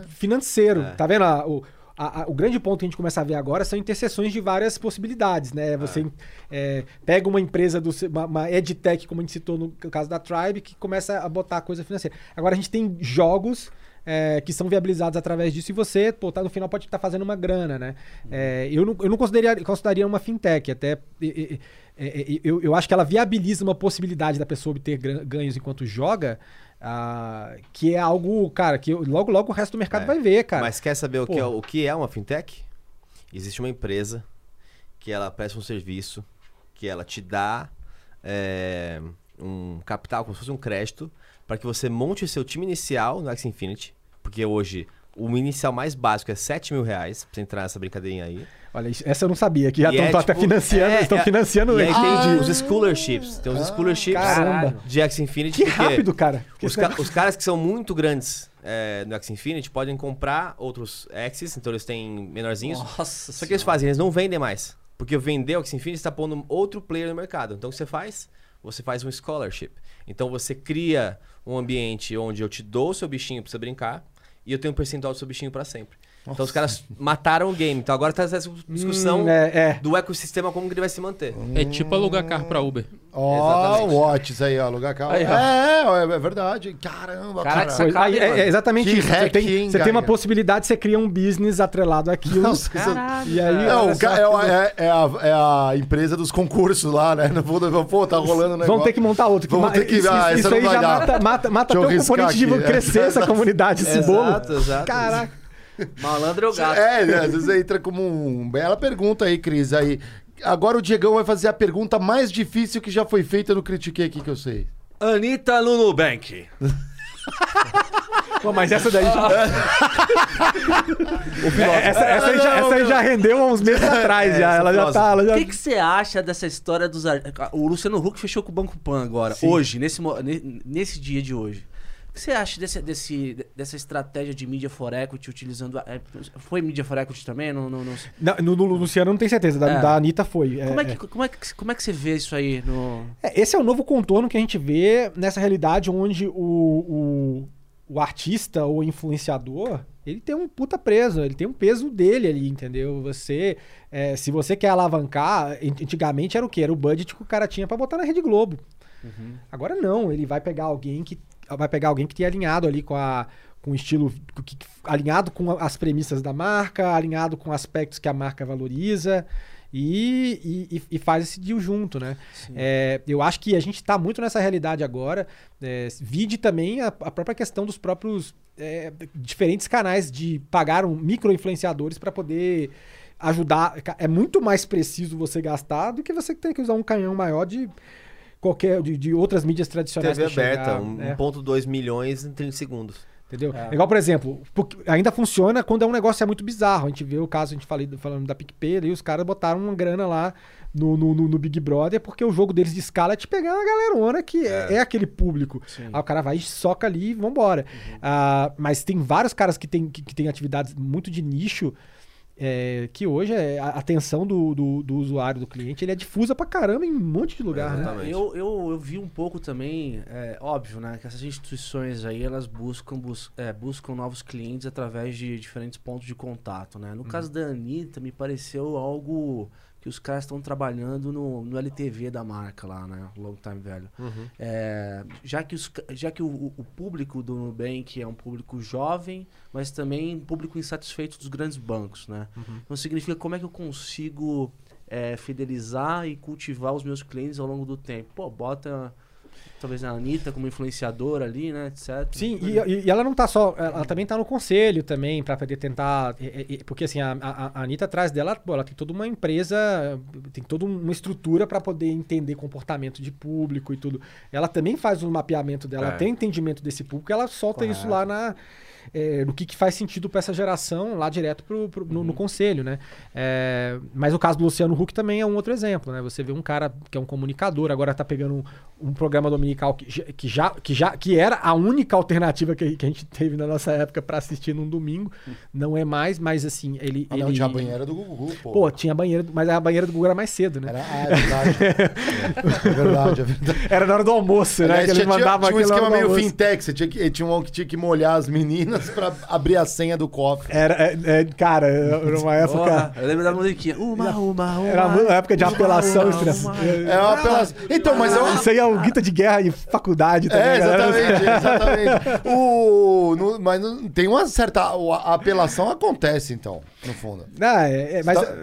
financeiro. É. Tá vendo? a- o, a- a- o grande ponto que a gente começa a ver agora são interseções de várias possibilidades, né? Você é, pega uma empresa, do, uma, uma edtech, como a gente citou no caso da Tribe, que começa a botar coisa financeira. Agora a gente tem jogos é, que são viabilizados através disso e você, pô, tá, no final pode estar fazendo uma grana, né? É, eu não, eu não consideraria, consideraria uma fintech, até e- e- eu, eu acho que ela viabiliza uma possibilidade da pessoa obter ganhos enquanto joga, ah, que é algo, cara, que logo logo o resto do mercado É. vai ver, cara. Mas quer saber o que, é, o que é uma fintech? Existe uma empresa que ela presta um serviço, que ela te dá é, um capital, como se fosse um crédito, para que você monte o seu time inicial no X Infinity, porque hoje o inicial mais básico é 7 mil reais, pra você entrar nessa brincadeirinha aí. Olha, essa eu não sabia, que já estão é, até tipo, financiando, é, estão é, financiando E aí tem os scholarships, tem os scholarships Caramba. de X Infinity. Que rápido, cara. Os, ca- os caras que são muito grandes é, no X Infinity podem comprar outros X's, então eles têm menorzinhos. Nossa Só que eles fazem, eles não vendem mais. Porque vender o X Infinity está pondo outro player no mercado. Então o que você faz? Você faz um scholarship. Então você cria um ambiente onde eu te dou o seu bichinho pra você brincar e eu tenho um percentual do seu bichinho pra sempre. Então os caras mataram o game. Então agora tá essa discussão Hum, é, é. do ecossistema, como que ele vai se manter. É tipo alugar carro pra Uber. Ó, Exatamente. o Watts aí, ó, lugar carro. Aí, ó. É, é, é verdade. Caramba, Caraca, cara. sacada, é, é exatamente Que isso. Você hack, tem, hein, você tem uma possibilidade, você cria um business atrelado àquilo. Nossa, você- E aí, É, olha o só ca- é, é- é a, é a empresa dos concursos lá, né? No fundo, pô, tá rolando um negócio. Vamos ter que montar outro. Vamos ma- ter que- isso, ah, isso não aí já dar. mata, mata, mata até o componente de aqui. crescer essa comunidade, esse bolo. Exato, exato. Caraca. Malandro é o gato. É, né, às vezes entra como um. Bela pergunta aí, Cris. Aí, Agora o Diegão vai fazer a pergunta mais difícil que já foi feita no Critiquei aqui que eu sei. Anitta no Nubank. Pô, mas essa daí. É, essa, essa aí já, essa aí já rendeu há uns meses atrás, já. Ela já tá. Ela O já... que, que você acha dessa história dos. O Luciano Huck fechou com o Banco Pan agora, hoje, nesse, nesse dia de hoje. O que você acha desse, desse, dessa estratégia de mídia for equity utilizando. a- é, foi mídia for equity também? Não, não, não- Não, no, no Luciano não tem certeza, da, É. da Anitta foi. É, Como, é é. que, como, é que, como é que você vê isso aí no. É, esse é o novo contorno que a gente vê nessa realidade onde o, o, o artista ou influenciador ele tem um puta preso, ele tem um peso dele ali, entendeu? Você, é, se você quer alavancar, an- antigamente era o quê? Era o budget que o cara tinha pra botar na Rede Globo. Agora não, ele vai pegar alguém que vai pegar alguém que tenha alinhado ali com a com o estilo que- alinhado com as premissas da marca, alinhado com aspectos que a marca valoriza e, e- e faz esse deal junto, né? É, eu acho que a gente está muito nessa realidade agora. É, vide também a, a própria questão dos próprios é, diferentes canais de pagar um micro-influenciadores para poder ajudar. É muito mais preciso você gastar do que você ter que usar um canhão maior de qualquer de, de outras mídias tradicionais. TV aberta, chegar, um- né? 1.2 milhões em 30 segundos. Entendeu? Igual, por exemplo, porque ainda funciona quando é um negócio é muito bizarro. A gente vê o caso, a gente falei, falando da PicPay, ali, os caras botaram uma grana lá no, no, no- no Big Brother, porque o jogo deles de escala é te pegar uma galerona que é, é aquele público. Aí o cara vai e soca ali e vambora. Ah, mas tem vários caras que têm que, que têm atividades muito de nicho. É, que hoje é a atenção do, do, do usuário, do cliente, ele é difusa pra caramba em um monte de lugar, né? Eu, eu, eu vi um pouco também, é óbvio, né? Que essas instituições aí, elas buscam, bus é, buscam novos clientes através de diferentes pontos de contato, né? No caso da Anitta, me pareceu algo que os caras estão trabalhando no, no LTV da marca lá, né? Long Time Velho. É, já que, os, já que o, o- público do Nubank é um público jovem, mas também um público insatisfeito dos grandes bancos, né? Então significa como é que eu consigo é, fidelizar e cultivar os meus clientes ao longo do tempo. Pô, bota talvez a Anitta como influenciadora ali, né, etc. Sim, e, e- ela não tá só. Ela também tá no conselho também, pra poder tentar. e- e- e- Porque assim, a, a, a Anitta atrás dela, pô, ela tem toda uma empresa, tem toda uma estrutura pra poder entender comportamento de público e tudo. Ela também faz um mapeamento dela, É. ela tem entendimento desse público, ela solta isso lá na. É, no que, que faz sentido pra essa geração lá direto pro, pro- no, no conselho, né? É, mas o caso do Luciano Huck também é um outro exemplo, né? Você vê um cara que é um comunicador, agora tá pegando um, um programa dominical que, que já, que já que era a única alternativa que, que a gente teve na nossa época pra assistir num domingo. Não é mais, mas assim, ele. Ah, não, ele tinha a banheira do Gugu, pô. Pô, tinha banheira, mas a banheira do Google era mais cedo, né? Era, ah, é verdade. é verdade, é verdade. Era na hora do almoço, né? Aliás, Que eles tinha, mandavam tinha um esquema meio fintech. Você tinha, que, tinha um que tinha que molhar as meninas pra abrir a senha do cofre. Era, é, é, cara, era uma época. Porra, eu lembro da musiquinha. Uma, uma, uma. Era uma época de apelação. uma. É uma apelação. Então, mas eu, Isso aí é o guita de guerra em faculdade também, É, galera. exatamente, exatamente. O, no- mas tem uma certa. o- A apelação acontece, então, no fundo. Ah, é, é, mas, Tá-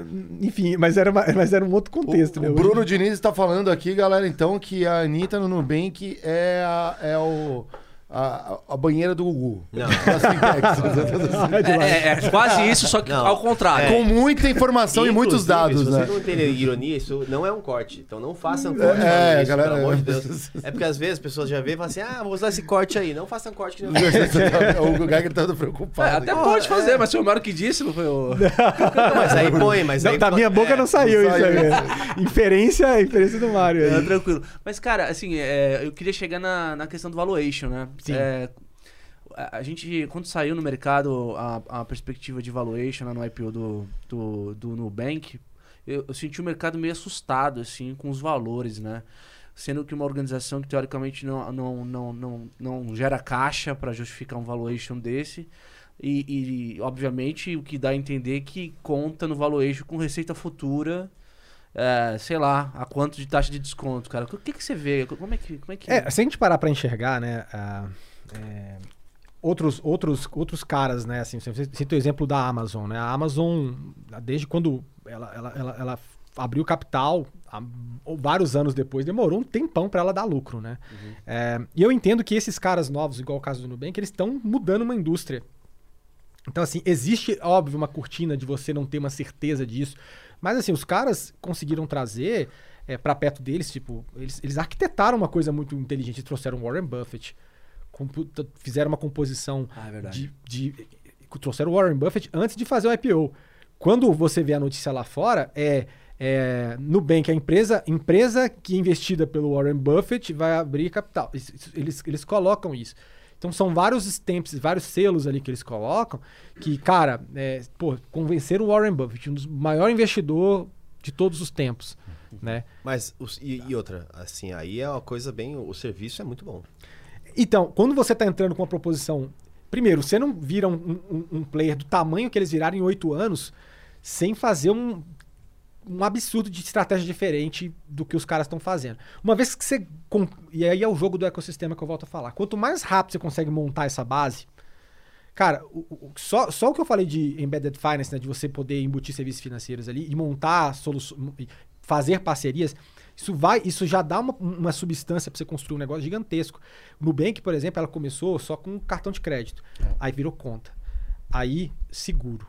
enfim, mas era, uma- mas era um outro O, contexto, né? o Hoje- Bruno Diniz está falando aqui, galera, então, que a Anitta no Nubank é a, é o, a, a banheira do Gugu. Não. Das fintechs. É, é, é quase isso, só que Não. ao contrário. Com muita informação e muitos dados, se né? vocês não entenderem ironia, isso não é um corte. Então não façam corte. É, isso, galera, Pelo amor de é. Deus. É porque às vezes as pessoas já veem e falam assim: ah, vou usar esse corte aí. Não façam corte que não o Geiger tá todo É, preocupado. até aqui. pode fazer, mas foi o Mário que disse, não foi o. Não, mas aí põe, mas Não, aí da põe- minha boca é, não saiu não isso aí. Inferência, inferência do Mário É, aí. tranquilo. Mas, cara, assim, é, eu queria chegar na, na questão do valuation, né? Sim. É, a, gente, quando saiu no mercado a, a perspectiva de valuation no IPO do, do, do Nubank, eu, eu senti o mercado meio assustado, assim, com os valores, né? Sendo que uma organização que teoricamente não, não, não, não, não gera caixa para justificar um valuation desse. E, e, obviamente, o que dá a entender é que conta no valuation com receita futura é, sei lá, a quanto de taxa de desconto, cara. O que, que você vê? Como é que. Como é, que... É, se a gente parar pra enxergar, né, ah, é, outros, outros, outros caras, né, assim, você cita o exemplo da Amazon, né, a Amazon, desde quando ela, ela, ela, ela abriu capital, há vários anos depois, demorou um tempão pra ela dar lucro, né. É, e eu entendo que esses caras novos, igual o caso do Nubank, eles estão mudando uma indústria. Então, assim, existe, óbvio, uma cortina de você não ter uma certeza disso. Mas assim, os caras conseguiram trazer é, para perto deles, tipo, eles, eles arquitetaram uma coisa muito inteligente. Trouxeram Warren Buffett, fizeram uma composição Ah, é de, de- trouxeram o Warren Buffett antes de fazer o IPO. Quando você vê a notícia lá fora, é, é Nubank, a empresa, empresa que é investida pelo Warren Buffett vai abrir capital. Eles, eles colocam isso. Então são vários stamps, vários selos ali que eles colocam, que, cara, é, pô, convenceram o Warren Buffett, um dos maiores investidor de todos os tempos, né? Mas, e, e outra, assim, aí é uma coisa bem. O serviço é muito bom. Então, quando você está entrando com uma proposição. Primeiro, você não vira um, um- um player do tamanho que eles viraram em oito anos sem fazer um, um absurdo de estratégia diferente do que os caras estão fazendo. Uma vez que você. E aí é o jogo do ecossistema que eu volto a falar. Quanto mais rápido você consegue montar essa base. Cara, o- o- só, só o que eu falei de embedded finance, né, de você poder embutir serviços financeiros ali e montar soluções, fazer parcerias, isso vai, isso já dá uma, uma substância para você construir um negócio gigantesco. O Nubank, por exemplo, ela começou só com cartão de crédito, aí virou conta, aí seguro.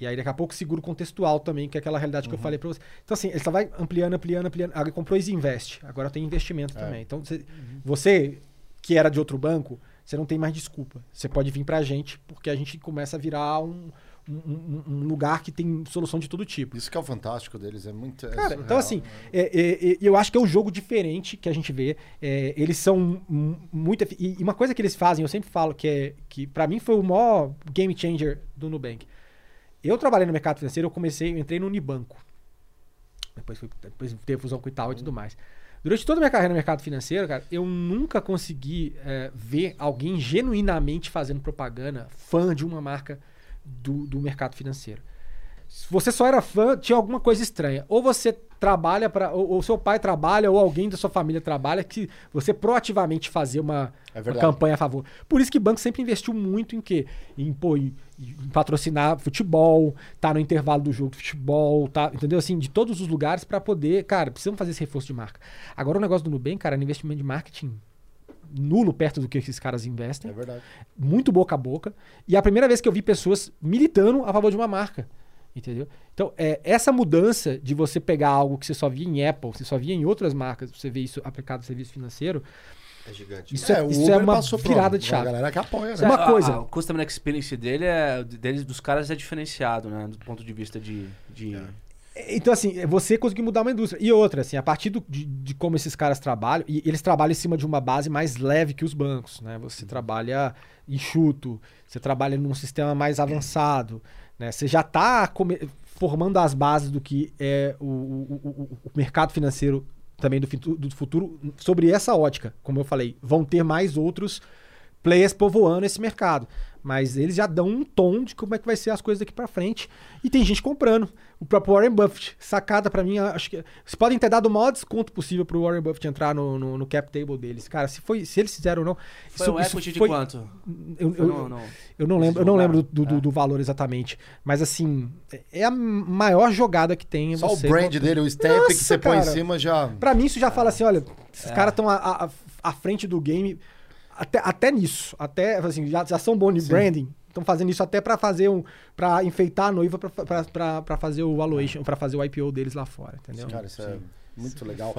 E aí daqui a pouco seguro contextual também, que é aquela realidade que eu falei para você. Então assim, ele só vai ampliando, ampliando, ampliando. Agora comprou e investe. Agora tem investimento também. Então você, você que era de outro banco, você não tem mais desculpa. Você pode vir pra gente, porque a gente começa a virar um, um- um- lugar que tem solução de todo tipo. Isso que é o fantástico deles, é muito. é Cara, surreal. então assim, é, é, é, eu acho que é um jogo diferente que a gente vê. É, eles são mu- muito. E e uma coisa que eles fazem, eu sempre falo que é. que para mim foi o maior game changer do Nubank. Eu trabalhei no mercado financeiro, eu comecei, eu entrei no Unibanco. Depois, fui, depois teve fusão com o Itaú e tudo mais. Durante toda a minha carreira no mercado financeiro, cara, eu nunca consegui é, ver alguém genuinamente fazendo propaganda, fã de uma marca do, do mercado financeiro. Se você só era fã, tinha alguma coisa estranha. Ou você trabalha para, ou, ou seu pai trabalha, ou alguém da sua família trabalha, que você proativamente fazer uma, É uma campanha a favor. Por isso que o banco sempre investiu muito em quê? Em, pô, em, em patrocinar futebol, tá no intervalo do jogo de futebol, tá, entendeu? Assim, de todos os lugares para poder, cara, precisamos fazer esse reforço de marca. Agora o negócio do Nubank, cara, é um investimento de marketing nulo perto do que esses caras investem É verdade. muito boca a boca. E é a primeira vez que eu vi pessoas militando a favor de uma marca. Entendeu? Então, é, essa mudança de você pegar algo que você só via em Apple, você só via em outras marcas, você vê isso aplicado no serviço financeiro, É gigante. isso é, isso é Uber uma passou por virada uma de chave. galera que apoia, né? Uma A- coisa- a- o customer experience dele é, deles, dos caras é diferenciado, né? Do ponto de vista de. de... Então, assim, você conseguiu mudar uma indústria. E outra, assim, a partir do- de, de como esses caras trabalham, e eles trabalham em cima de uma base mais leve que os bancos, né? Você trabalha enxuto, você trabalha num sistema mais avançado, né? Você já está formando as bases do que é o, o- o- mercado financeiro também do, do futuro sobre essa ótica. Como eu falei, vão ter mais outros players povoando esse mercado. Mas eles já dão um tom de como é que vai ser as coisas daqui pra frente. E tem gente comprando. O próprio Warren Buffett, sacada pra mim, acho que. Vocês podem ter dado o maior desconto possível pro Warren Buffett entrar no, no, no cap table deles. Cara, se, foi, se eles fizeram ou não. Foi um equity de foi- quanto? Eu, eu- no- no- eu não lembro, eu não lembro do, do- do valor exatamente. Mas assim, é a maior jogada que tem. Só você o brand dele, o stamp que Nossa, você põe em cara. cima já. Pra mim, isso já fala assim: olha, esses É. caras estão à frente do game até, até nisso. Até, assim, já, já são bons de branding. Estão fazendo isso até pra fazer um. pra enfeitar a noiva pra fazer o valuation, pra fazer o IPO deles lá fora, entendeu? Cara, isso é muito legal.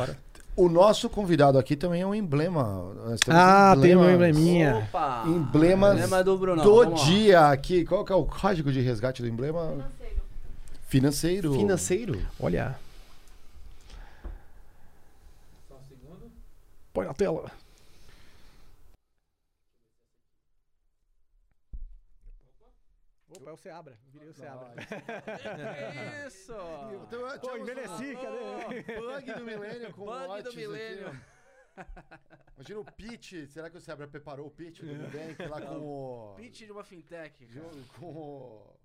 O nosso convidado aqui também é um emblema. Nós temos Ah, tem um emblemas- embleminha. Opa! Emblemas Emblema do Brunão. do lá. dia aqui. Qual que é o código de resgate do emblema? Financeiro. Financeiro? Olha. Põe na tela. Opa, é o Seabra. Virei o Seabra. Isso! Então, eu Pô, envelheci, cadê? Bug do milênio com Bug do milênio. Imagina o pitch. Será que o Sebra preparou o pitch do Nubank lá com o... Pitch de uma fintech. cara. Com o...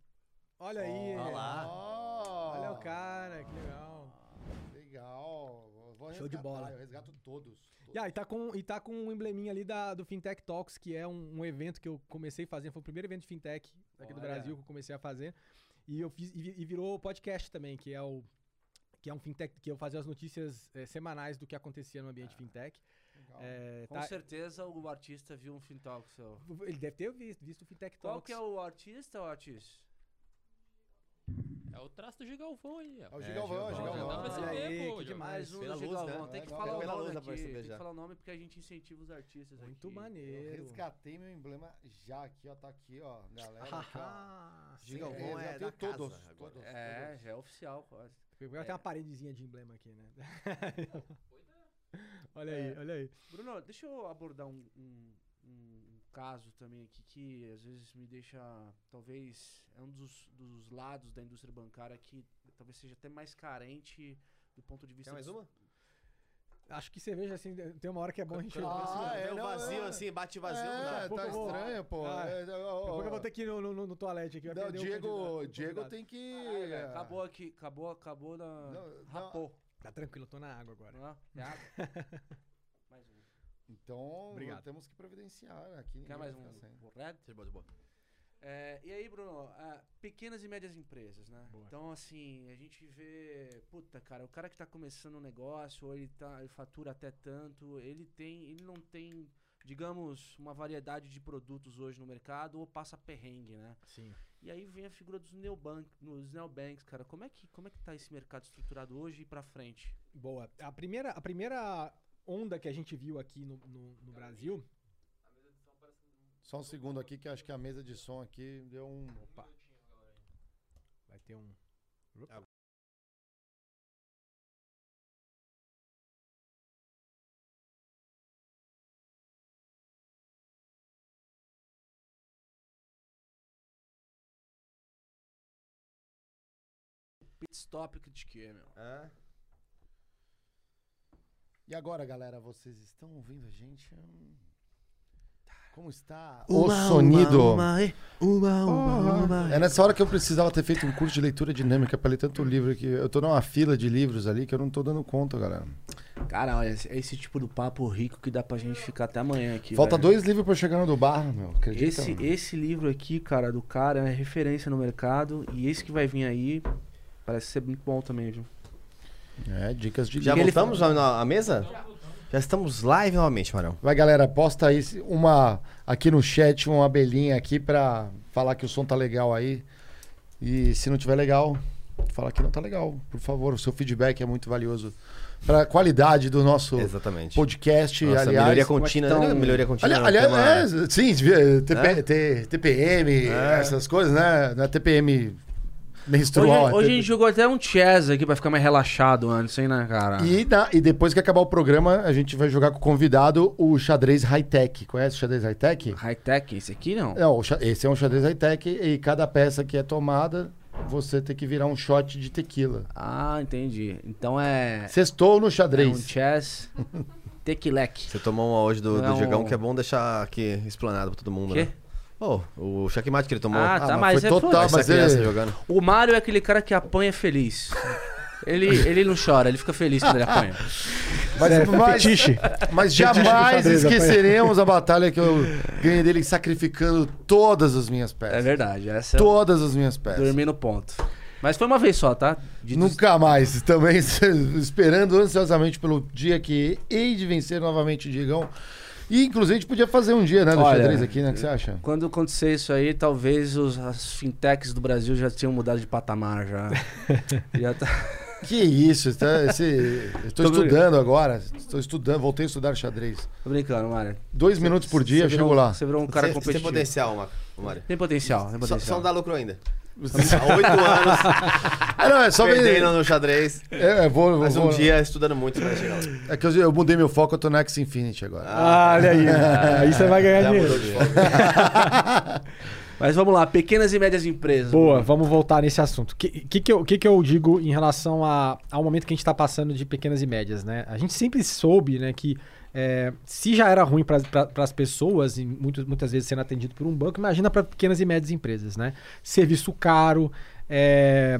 Olha aí. Olha lá. Ó, Olha o cara, que legal. Legal. Vou Show de bola. Eu resgato todos. E, ah, e, tá com, e tá com um embleminha ali da, do Fintech Talks, que é um, um evento que eu comecei fazendo. Foi o primeiro evento de fintech aqui do Olha. Brasil que eu comecei a fazer. E eu fiz e, e virou podcast também, que é o que é um fintech que eu fazia as notícias eh, semanais do que acontecia no ambiente fintech. É, Com tá- certeza o artista viu um fintalk seu. ele deve ter visto, visto o Fintech Qual Talks. que é o artista ou artista? É o traço do Gigalvão aí, ó. É o Gigalvão, é o Gigalvão. Dá pra ver, aí, pô, demais. Um Pela luz, Gigalvão. né? Tem que É, falar não, o pela nome aqui. perceber Tem que falar o nome porque a gente incentiva os artistas Muito aqui. Eu maneiro. resgatei meu emblema já aqui, ó. Tá aqui, ó. Galera, aqui, ó. Ah, Gigalvão eu é tenho da casa todos, agora. todos, É, já é oficial quase. Agora tem uma paredezinha de emblema aqui, né? olha aí, olha aí. Bruno, deixa eu abordar um, um- um caso também aqui que às vezes me deixa, talvez, é um dos, dos lados da indústria bancária que talvez seja até mais carente do ponto de vista... Quer mais dos- uma? Acho que cerveja, assim, tem uma hora que é bom a gente... Ah, Tem é, um não, vazio é. assim, bate vazio. É, não tá vou- estranho, pô. Ah, É, ó, pouco eu vou ter que ir no, no, no toalete aqui. vai Não, Diego, Diego tem que. Caralho, velho, acabou aqui, acabou, acabou na... Não, não. Rapou. Tá tranquilo, eu tô na água agora. Não é? É água? Então, Obrigado. temos que providenciar aqui. Quer ninguém mais um? ficar sem. o Red? De boa, de boa. É, e aí, Bruno, ah, pequenas e médias empresas, né? Boa. Então, assim, a gente vê, puta, cara, o cara que tá começando um negócio, ou ele, tá, ele fatura até tanto, ele tem, ele não tem, digamos, uma variedade de produtos hoje no mercado, ou passa perrengue, né? Sim. E aí vem a figura dos neobank, nos neobanks, cara. Como é que, como é que tá esse mercado estruturado hoje e pra frente? Boa. A primeira, a primeira onda que a gente viu aqui no, no, no Brasil... Só um segundo aqui, que acho que a mesa de som aqui deu um. Opa. Vai ter um... Pit stop critique, meu. É. E agora, galera, vocês estão ouvindo a gente? Como está o sonido? É nessa hora que eu precisava ter feito um curso de leitura dinâmica pra ler tanto livro aqui. Eu tô numa fila de livros ali que eu não tô dando conta, galera. Cara, olha, é esse tipo do papo rico que dá pra gente ficar até amanhã aqui. Falta velho. dois livros pra eu chegar no do bar, meu. Acredita? Esse, esse livro aqui, cara, do cara é referência no mercado. E esse que vai vir aí parece ser muito bom também, viu? É, dicas de Já voltamos à mesa? Já estamos live novamente, Marão. Vai, galera, posta aí uma aqui no chat, uma abelhinha aqui pra falar que o som tá legal aí. E se não tiver legal, fala que não tá legal. Por favor, o seu feedback é muito valioso pra qualidade do nosso Exatamente. podcast, Nossa, aliás. melhoria é contínua. tão- né? Melhoria contínua. Ali- é aliás, tema- é, sim, TP, É? T- TPM, É. essas coisas, né? É TPM menstrual. Hoje, é hoje a gente jogou até um chess aqui pra ficar mais relaxado antes, hein, né, cara? E, na- e depois que acabar o programa, a gente vai jogar com o convidado o xadrez high-tech. Conhece o xadrez high-tech? High-tech, esse aqui não. Não, xa- esse é um xadrez high-tech e cada peça que é tomada, você tem que virar um shot de tequila. Ah, entendi. Então é. Sextou no É um xadrez. chess. Tequilec. Você tomou uma hoje do, do Não. Diegão, que é bom deixar aqui explanado pra todo mundo, Quê? né? Oh, o checkmate que ele tomou. Ah, Ah, tá, mas mas, foi é total, mas ele- jogando. O Mário é aquele cara que apanha feliz. Ele, ele não chora, ele fica feliz quando ele apanha. Mas, É, mas, mas jamais esqueceremos a batalha que eu ganhei dele sacrificando todas as minhas peças. É verdade, essa é Todas as minhas peças. dormir no ponto. Mas foi uma vez só, tá? De Nunca mais. Também esperando ansiosamente pelo dia que hei de vencer novamente o Digão. E inclusive a gente podia fazer um dia, né, do Olha, xadrez aqui, né? O que você acha? Quando acontecer isso aí, talvez os, as fintechs do Brasil já tinham mudado de patamar já. já tá... Que isso, tá, esse, eu tô, Tô estudando agora. Estou estudando, voltei a estudar xadrez. Tô brincando, Mário. Dois minutos por dia, eu Você chego virou- lá. Você virou um cara Você- Você tem competitivo. potencial, Mário. Tem potencial, tem Só, potencial. só não dá lucro ainda. Há oito anos Ah, não, é só perdendo me... no xadrez. É, eu vou, Mas vou- um dia estudando muito vai chegar lá. É que eu, eu mudei meu foco, eu tô no X Infinity agora. Ah, olha aí. aí você vai ganhar Já dinheiro. Mas vamos lá, pequenas e médias empresas. Boa, vamos voltar nesse assunto. O que, que, que, eu, que, que eu digo em relação a, ao momento que a gente está passando de pequenas e médias, né? A gente sempre soube, né, que é, se já era ruim para as pessoas, e muito, muitas vezes sendo atendido por um banco, imagina para pequenas e médias empresas, né? Serviço caro, é,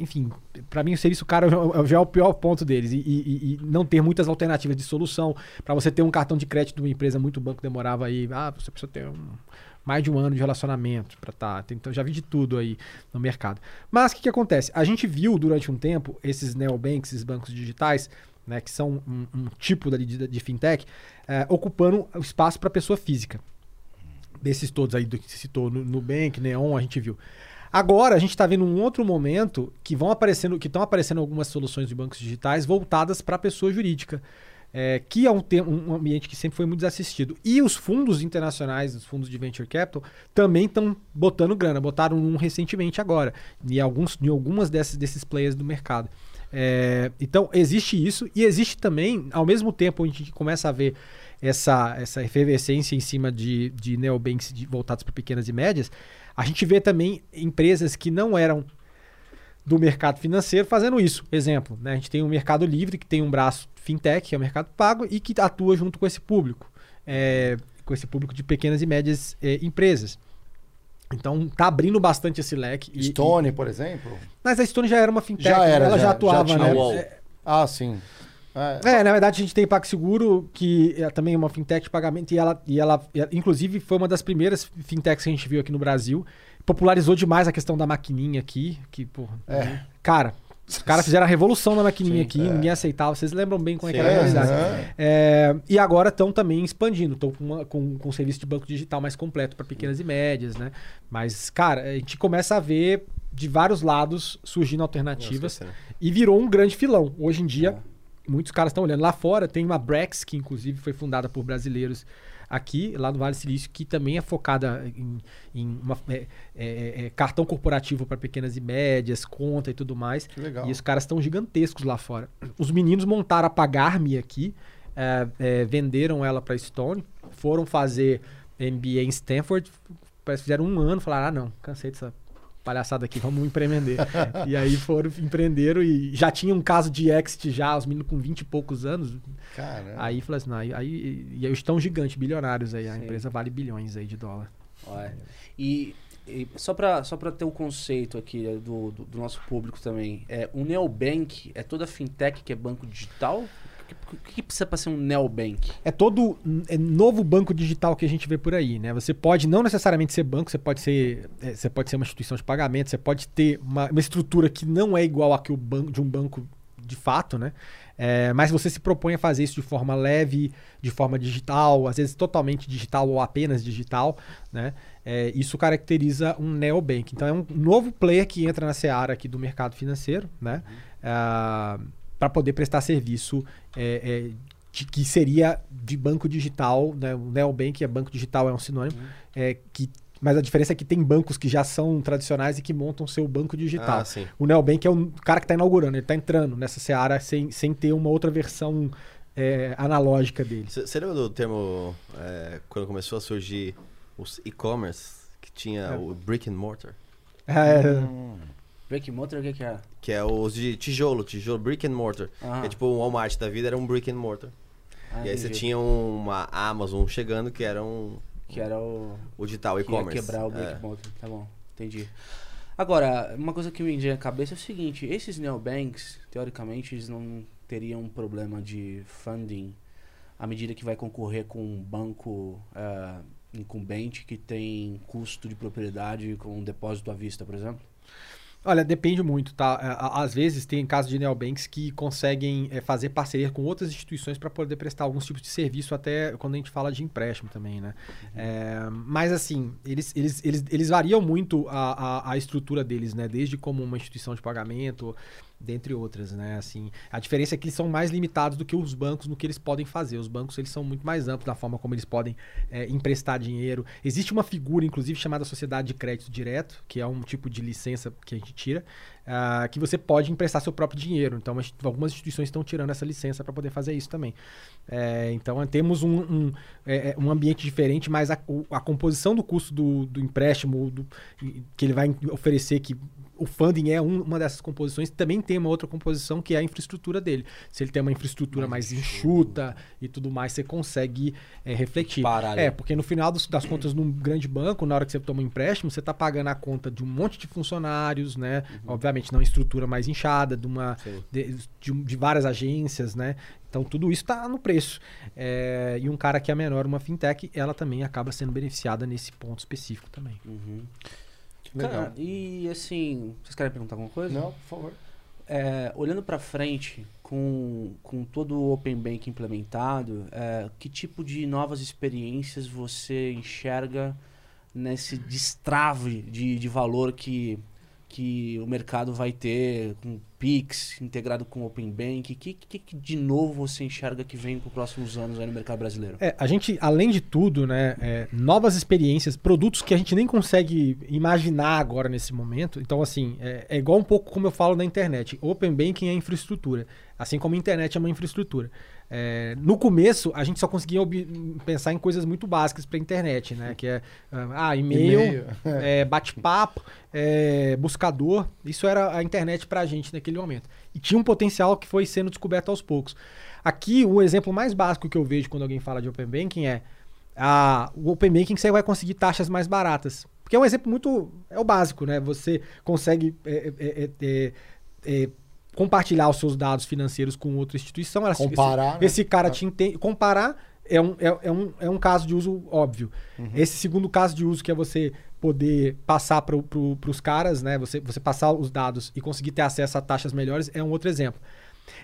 enfim, para mim o serviço caro já- já é o pior ponto deles e, e- e não ter muitas alternativas de solução. Para você ter um cartão de crédito de uma empresa, muito banco demorava aí, ah, você precisa ter um, mais de um ano de relacionamento para tá. Então já vi de tudo aí no mercado. Mas o que, que acontece? A gente viu durante um tempo esses neobanks, esses bancos digitais, né, que são um, um tipo dali de, de fintech, eh, ocupando o espaço para pessoa física. Desses todos aí do que você citou, Nu- Nubank, Neon, a gente viu. Agora a gente está vendo um outro momento que vão aparecendo, que estão aparecendo algumas soluções de bancos digitais voltadas para a pessoa jurídica. É, que é um, um ambiente que sempre foi muito desassistido. E os fundos internacionais, os fundos de venture capital, também estão botando grana. Botaram um recentemente agora, em, alguns, em algumas desses, desses players do mercado. É, então, existe isso. E existe também, ao mesmo tempo, a gente começa a ver essa, essa efervescência em cima de, de neobanks de- voltados para pequenas e médias, a gente vê também empresas que não eram do mercado financeiro fazendo isso. Exemplo, né? a gente tem o Mercado Livre, que tem um braço fintech, que é o Mercado Pago, e que atua junto com esse público, é, com esse público de pequenas e médias é, empresas. Então tá abrindo bastante esse leque. e- Stone, por exemplo? e- mas a Stone já era uma fintech, Já era, ela já, já- atuava, já né? É, Ah, sim. É. é, na verdade a gente tem PagSeguro, que é também uma fintech de pagamento, e ela, e ela, e ela, inclusive, foi uma das primeiras fintechs que a gente viu aqui no Brasil. Popularizou demais a questão da maquininha aqui, que, porra, É. cara, os caras fizeram a revolução na maquininha Sim, aqui, ninguém aceitava. Vocês lembram bem como é que Sim. era a É, realidade. aham. É, e agora estão também expandindo, estão com, uma- com, com um serviço de banco digital mais completo para pequenas e médias, né? Mas, cara, a gente começa a ver de vários lados surgindo alternativas Nossa, e virou um grande filão. Hoje em dia, muitos caras estão olhando. Lá fora tem uma Brex, que inclusive foi fundada por brasileiros aqui, lá no Vale do Silício, que também é focada em, em uma- é- é- é cartão corporativo para pequenas e médias, conta e tudo mais. Que legal. E os caras estão gigantescos lá fora. Os meninos montaram a Pagar-me aqui, é, é, venderam ela para Stone, foram fazer MBA em Stanford, parece que fizeram um ano, falaram, ah não, cansei dessa palhaçada aqui, vamos empreender. e aí foram, empreenderam e já tinha um caso de exit já, os meninos com 20 e poucos anos. Caramba. Aí falaram assim, não, aí, aí, e aí estão gigantes, bilionários aí, a Sim. empresa vale bilhões aí de dólar. Ué. E, e só para só pra ter o conceito aqui é, do, do, do nosso público também, é, o neobank é toda fintech que é banco digital? O que, que precisa para ser um neobank? É todo é novo banco digital que a gente vê por aí, né? Você pode não necessariamente ser banco, você pode ser, é, você pode ser uma instituição de pagamento, você pode ter uma, uma estrutura que não é igual a que o banco de um banco de fato, né? É, mas você se propõe a fazer isso de forma leve, de forma digital, às vezes totalmente digital ou apenas digital, né? É, isso caracteriza um neobank. Então é um novo player que entra na seara aqui do mercado financeiro, né? Para poder prestar serviço é, é, de- que seria de banco digital, né? O neobank é banco digital é um sinônimo, é, que mas a diferença é que tem bancos que já são tradicionais e que montam seu banco digital. Ah, sim. O Neobank é o cara que está inaugurando, ele está entrando nessa seara sem, sem ter uma outra versão é, analógica dele. Você lembra do termo é, quando começou a surgir os e-commerce, que tinha É. o brick and mortar? É, Break motor, o que, que é? Que é os de tijolo, tijolo, brick and mortar. Ah. É tipo o Walmart da vida era um brick and mortar. Ah, e aí você tinha uma Amazon chegando que era um, Que era o... o digital que ia e-commerce. quebrar o break É. motor. Tá bom, entendi. Agora, uma coisa que me vem na cabeça é o seguinte, esses neobanks, teoricamente, eles não teriam um problema de funding à medida que vai concorrer com um banco eh, incumbente que tem custo de propriedade com um depósito à vista, por exemplo? Olha, depende muito, tá? É, Às vezes tem casos de neobanks que conseguem é, fazer parceria com outras instituições para poder prestar alguns tipos de serviço, até quando a gente fala de empréstimo também, né? É, mas assim, eles, eles, eles, eles variam muito a, a, a estrutura deles, né? Desde como uma instituição de pagamento, dentre outras, né? Assim, a diferença é que eles são mais limitados do que os bancos no que eles podem fazer. Os bancos eles são muito mais amplos na forma como eles podem é, emprestar dinheiro. Existe uma figura, inclusive, chamada sociedade de crédito direto, que é um tipo de licença que a gente tira, ah, que você pode emprestar seu próprio dinheiro. Então, as- algumas instituições estão tirando essa licença para poder fazer isso também. É, então, temos um, um, é, é, um ambiente diferente, mas a, a composição do custo do, do empréstimo do- que ele vai oferecer, que o funding é um- uma dessas composições, também tem uma outra composição que é a infraestrutura dele. Se ele tem uma infraestrutura mais, enxuta e tudo mais, você consegue é, refletir. Parar ali. É, porque no final dos- das contas, num grande banco, na hora que você toma um empréstimo, você está pagando a conta de um monte de funcionários, né? Obviamente, não estrutura mais inchada, de, uma, de, de de várias agências, né? Então, tudo isso está no preço. É, e um cara que é menor, uma fintech, ela também acaba sendo beneficiada nesse ponto específico também. Uhum. Legal. Cara, e assim, vocês querem perguntar alguma coisa? Não, por favor. É, olhando para frente, com, com todo o Open Bank implementado, é, que tipo de novas experiências você enxerga nesse destrave de, de valor que, que o mercado vai ter com Pix integrado com Open Bank? O que, que, que de novo você enxerga que vem para os próximos anos no mercado brasileiro? É, a gente, além de tudo, né, é, novas experiências, produtos que a gente nem consegue imaginar agora nesse momento. Então, assim, é, é igual um pouco como eu falo na internet. Open Banking é infraestrutura, assim como a internet é uma infraestrutura. É, no começo, a gente só conseguia pensar em coisas muito básicas para a internet, né? Que é ah, e-mail, E-mail, é, bate-papo, é, buscador. Isso era a internet para a gente naquele momento. E tinha um potencial que foi sendo descoberto aos poucos. Aqui, o exemplo mais básico que eu vejo quando alguém fala de Open Banking é a, o Open Banking você vai conseguir taxas mais baratas. Porque é um exemplo muito. É o básico, né? Você consegue é, é, é, compartilhar os seus dados financeiros com outra instituição. Ela- Comparar, Esse, né? esse cara te entende. Comparar é um, é, é um, é um caso de uso óbvio. Esse segundo caso de uso, que é você poder passar para pro, os caras, né? Você, você passar os dados e conseguir ter acesso a taxas melhores, é um outro exemplo.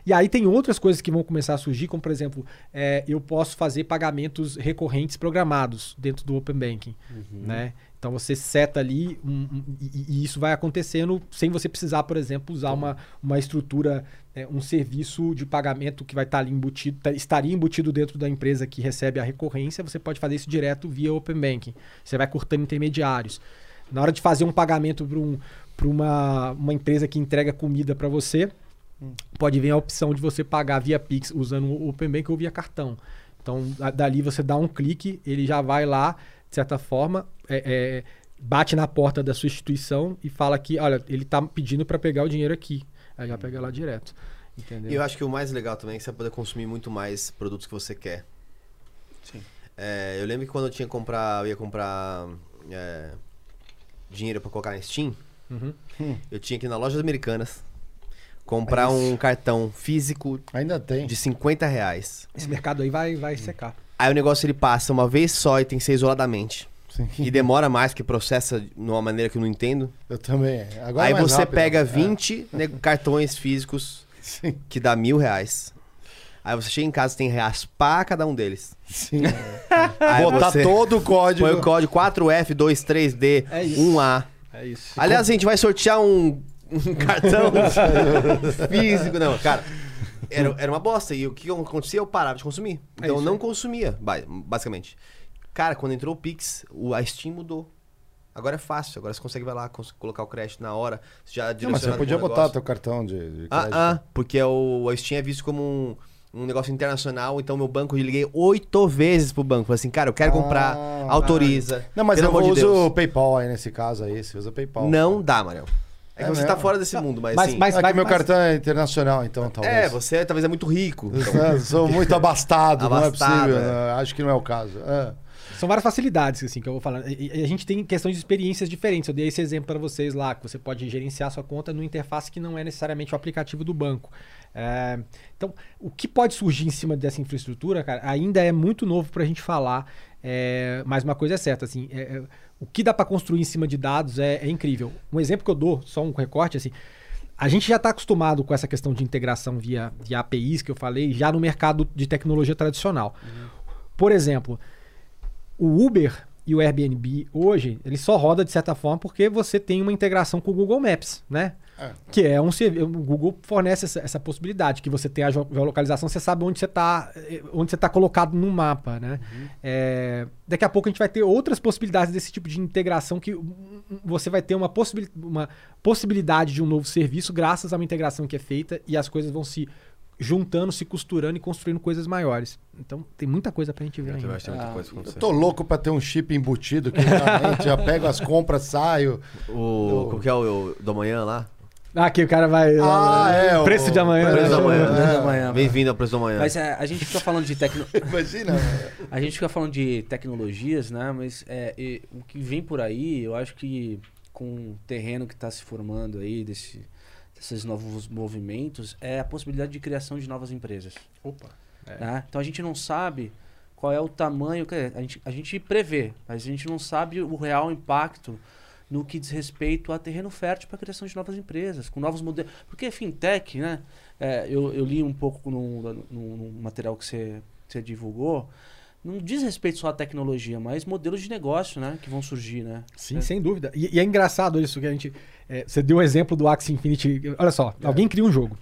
E aí tem outras coisas que vão começar a surgir, como por exemplo, é, eu posso fazer pagamentos recorrentes programados dentro do Open Banking, né? Então você seta ali um- um- e, e isso vai acontecendo sem você precisar, por exemplo, usar uma, uma estrutura, é, um serviço de pagamento que vai estar ali embutido, tá- estaria embutido dentro da empresa que recebe a recorrência. Você pode fazer isso direto via Open Banking. Você vai cortando intermediários. Na hora de fazer um pagamento para um, pra uma, uma empresa que entrega comida para você, pode vir a opção de você pagar via Pix usando o Open Bank ou via cartão. Então, a- dali você dá um clique, ele já vai lá, de certa forma, é, é, bate na porta da sua instituição e fala que, olha, ele tá pedindo para pegar o dinheiro aqui. Aí já pega lá direto. Entendeu? E eu acho que o mais legal também é que você vai poder consumir muito mais produtos que você quer. Sim. É, eu lembro que quando eu tinha que comprar, eu ia comprar é, dinheiro pra colocar na Steam, Uhum. eu tinha que ir na loja Americanas comprar um cartão físico Ainda tem. de 50 reais. Esse mercado aí vai, vai secar. Aí o negócio ele passa uma vez só e tem que ser isoladamente. Sim. E demora mais, que processa de uma maneira que eu não entendo. Eu também. Agora é Aí mais você rápido. pega É. 20 né, cartões físicos Sim, que dá mil reais. Aí você chega em casa e tem que raspar cada um deles. sim. Aí Botar você todo o código. põe o código 4F23D É isso. 1A. É isso. Aliás, a gente vai sortear um, um cartão físico. Não, cara, era, era uma bosta. E o que acontecia? Eu parava de consumir. Então eu não consumia, ba- basicamente. Cara, quando entrou o Pix, o, a Steam mudou. Agora é fácil, agora você consegue vai lá, colocar o crédito na hora. Você já Não, mas você podia botar teu cartão de, de Ah, crédito. ah, porque é o, a Steam é visto como um, um negócio internacional, então meu banco, eu liguei oito vezes pro banco. Falei assim, cara, eu quero comprar, Ah, autoriza. Não, mas eu de uso o. PayPal aí nesse caso aí. Você usa PayPal. Não dá, Mariel. É que É você mesmo? tá fora desse mundo, mas, mas- assim... mas- É que meu mas- cartão é internacional, então talvez. É, você talvez é muito rico. então. Eu sou muito abastado, não é Abastado, possível. é. né? Acho que não é o caso. É. São várias facilidades, assim, que eu vou falar. E, e a gente tem questões de experiências diferentes. Eu dei esse exemplo para vocês lá, que você pode gerenciar sua conta numa interface que não é necessariamente o aplicativo do banco. É, então, o que pode surgir em cima dessa infraestrutura, cara, ainda é muito novo para a gente falar. é, mas uma coisa é certa, assim, é, é, o que dá para construir em cima de dados é, é incrível. Um exemplo que eu dou, só um recorte, assim, a gente já está acostumado com essa questão de integração via, via APIs que eu falei, já no mercado de tecnologia tradicional. Por exemplo, o Uber e o Airbnb hoje, ele só roda de certa forma porque você tem uma integração com o Google Maps, né? É. Que é um serviço. O Google fornece essa, essa possibilidade, que você tem a geo- geolocalização, você sabe onde você está onde você tá colocado no mapa, né? É, daqui a pouco a gente vai ter outras possibilidades desse tipo de integração que hum, hum, você vai ter uma, possibil, uma possibilidade de um novo serviço graças a uma integração que é feita e as coisas vão se juntando, se costurando e construindo coisas maiores. Então tem muita coisa pra gente ver Eu ainda. acho que tem muita coisa pra Eu tô louco pra ter um chip embutido que realmente já pego as compras, saio. O, como que é o, o do amanhã lá? Ah, aqui o cara vai. Ah, é, o- Preço de amanhã. preço né? Da manhã. É. Manhã. Bem-vindo ao preço da manhã. Mas é, a gente fica falando de tecno... Imagina. A gente fica falando de tecnologias, né? Mas é, e o que vem por aí, eu acho que com o terreno que está se formando aí, desse, desses novos movimentos, é a possibilidade de criação de novas empresas. Opa. É. né? Então a gente não sabe qual é o tamanho, a gente, a gente prevê, mas a gente não sabe o real impacto no que diz respeito a terreno fértil para a criação de novas empresas, com novos modelos. Porque fintech, né? É, eu, eu li um pouco no, no- material que você, que você divulgou. não diz respeito só à tecnologia, mas modelos de negócio, né? Que vão surgir, né? Sim, sem dúvida. E, e é engraçado isso que a gente. é, você deu o exemplo do Axie Infinity. Olha só, alguém cria um jogo.